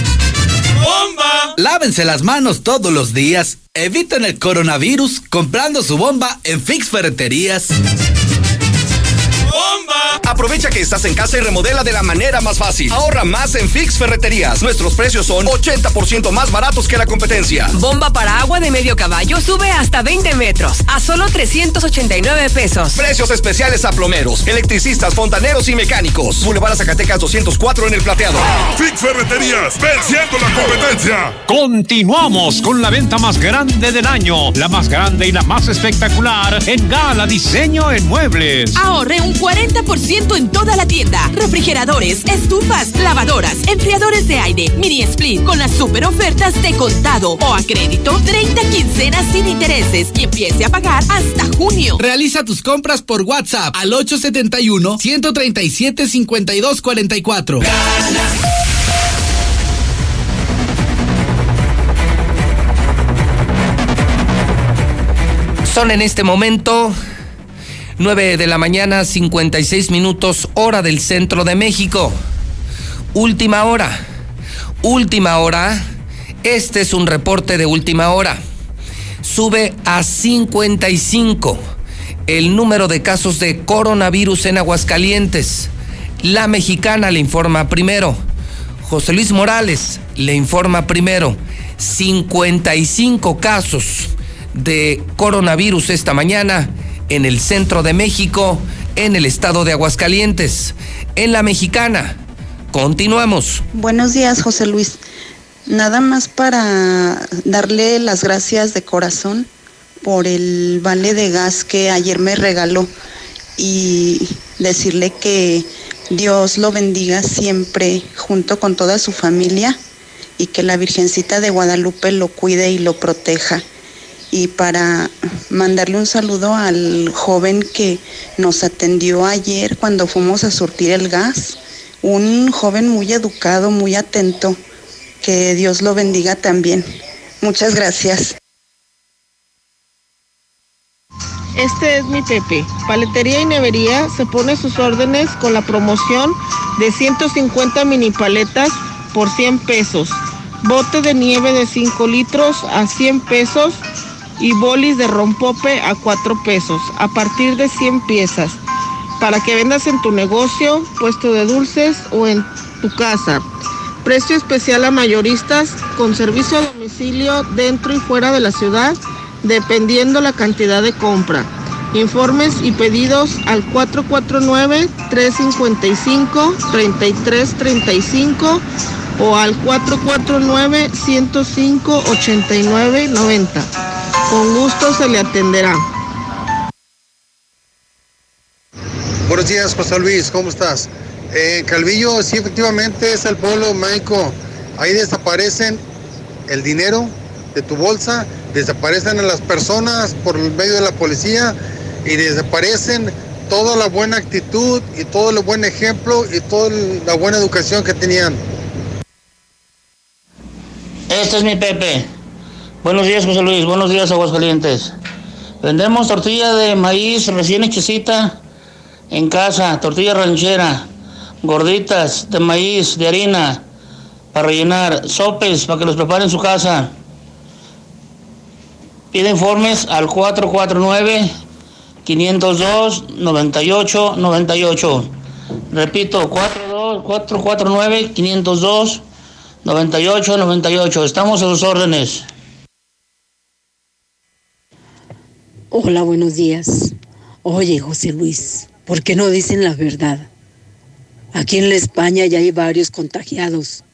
Lávense las manos todos los días. Eviten el coronavirus comprando su bomba en Fix Ferreterías. Aprovecha que estás en casa y remodela de la manera más fácil. Ahorra más en Fix Ferreterías. Nuestros precios son 80% más baratos que la competencia. Bomba para agua de medio caballo sube hasta 20 metros a solo 389 pesos. Precios especiales a plomeros, electricistas, fontaneros y mecánicos. Boulevard Zacatecas 204 en el plateado. Fix Ferreterías, venciendo la competencia. Continuamos con la venta más grande del año, la más grande y la más espectacular en Gala Diseño en Muebles. Ahorre un 40% en toda la tienda. Refrigeradores, estufas, lavadoras, enfriadores de aire, mini split con las super ofertas de contado o a crédito, 30 quincenas sin intereses y empiece a pagar hasta junio. Realiza tus compras por WhatsApp al 871 137 5244. Son en este momento 9 de la mañana, 56 minutos, hora del centro de México. Última hora. Última hora. Este es un reporte de última hora. Sube a 55 el número de casos de coronavirus en Aguascalientes. La mexicana le informa primero. José Luis Morales le informa primero. 55 casos de coronavirus esta mañana en el centro de México, en el estado de Aguascalientes. En la mexicana, Continuamos. Buenos días, José Luis. Nada más para darle las gracias de corazón por el vale de gas que ayer me regaló y decirle que Dios lo bendiga siempre junto con toda su familia y que la Virgencita de Guadalupe lo cuide y lo proteja. Y para mandarle un saludo al joven que nos atendió ayer cuando fuimos a surtir el gas, un joven muy educado, muy atento, que Dios lo bendiga también. Muchas gracias. Este es mi Pepe. Paletería y nevería se pone sus órdenes con la promoción de 150 mini paletas por 100 pesos. Bote de nieve de 5 litros a 100 pesos y bolis de rompope a 4 pesos a partir de 100 piezas. Para que vendas en tu negocio, puesto de dulces o en tu casa. Precio especial a mayoristas con servicio a domicilio dentro y fuera de la ciudad dependiendo la cantidad de compra. Informes y pedidos al 449-355-3335 o al 449-105-8990. Con gusto se le atenderá. Buenos días, José Luis, ¿cómo estás? En Calvillo, sí, efectivamente es el pueblo mágico. Ahí desaparecen el dinero de tu bolsa, desaparecen a las personas por medio de la policía y desaparecen toda la buena actitud y todo el buen ejemplo y toda la buena educación que tenían. Este es mi Pepe. Buenos días, José Luis. Buenos días, Aguascalientes. Vendemos tortilla de maíz recién hechecita en casa, tortilla ranchera, gorditas de maíz, de harina, para rellenar, sopes para que los preparen en su casa. Pide informes al 449-502-9898. Repito, 449-502-9898. Estamos a sus órdenes. Hola, buenos días. Oye, José Luis, ¿por qué no dicen la verdad? Aquí en la España ya hay varios contagiados.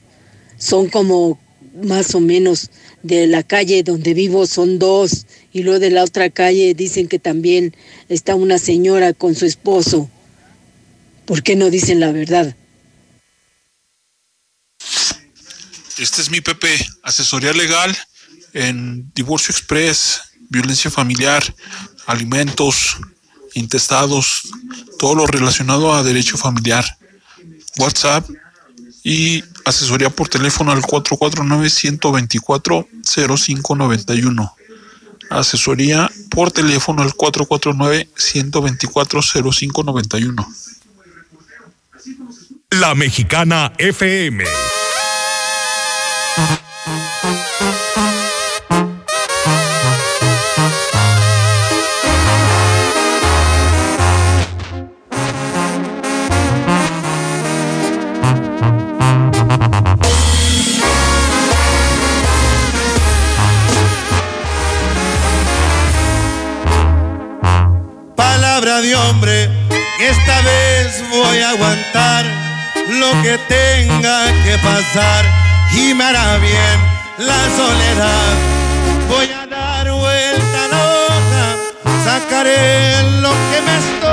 Son como más o menos de la calle donde vivo son dos y luego de la otra calle dicen que también está una señora con su esposo. ¿Por qué no dicen la verdad? Este es mi Pepe, asesoría legal en divorcio express, violencia familiar, alimentos, intestados, todo lo relacionado a derecho familiar. WhatsApp y asesoría por teléfono al 449-124-0591. Asesoría por teléfono al 449-124-0591. La Mexicana FM. Y me hará bien la soledad. Voy a dar vuelta a la hoja, sacaré lo que me estoy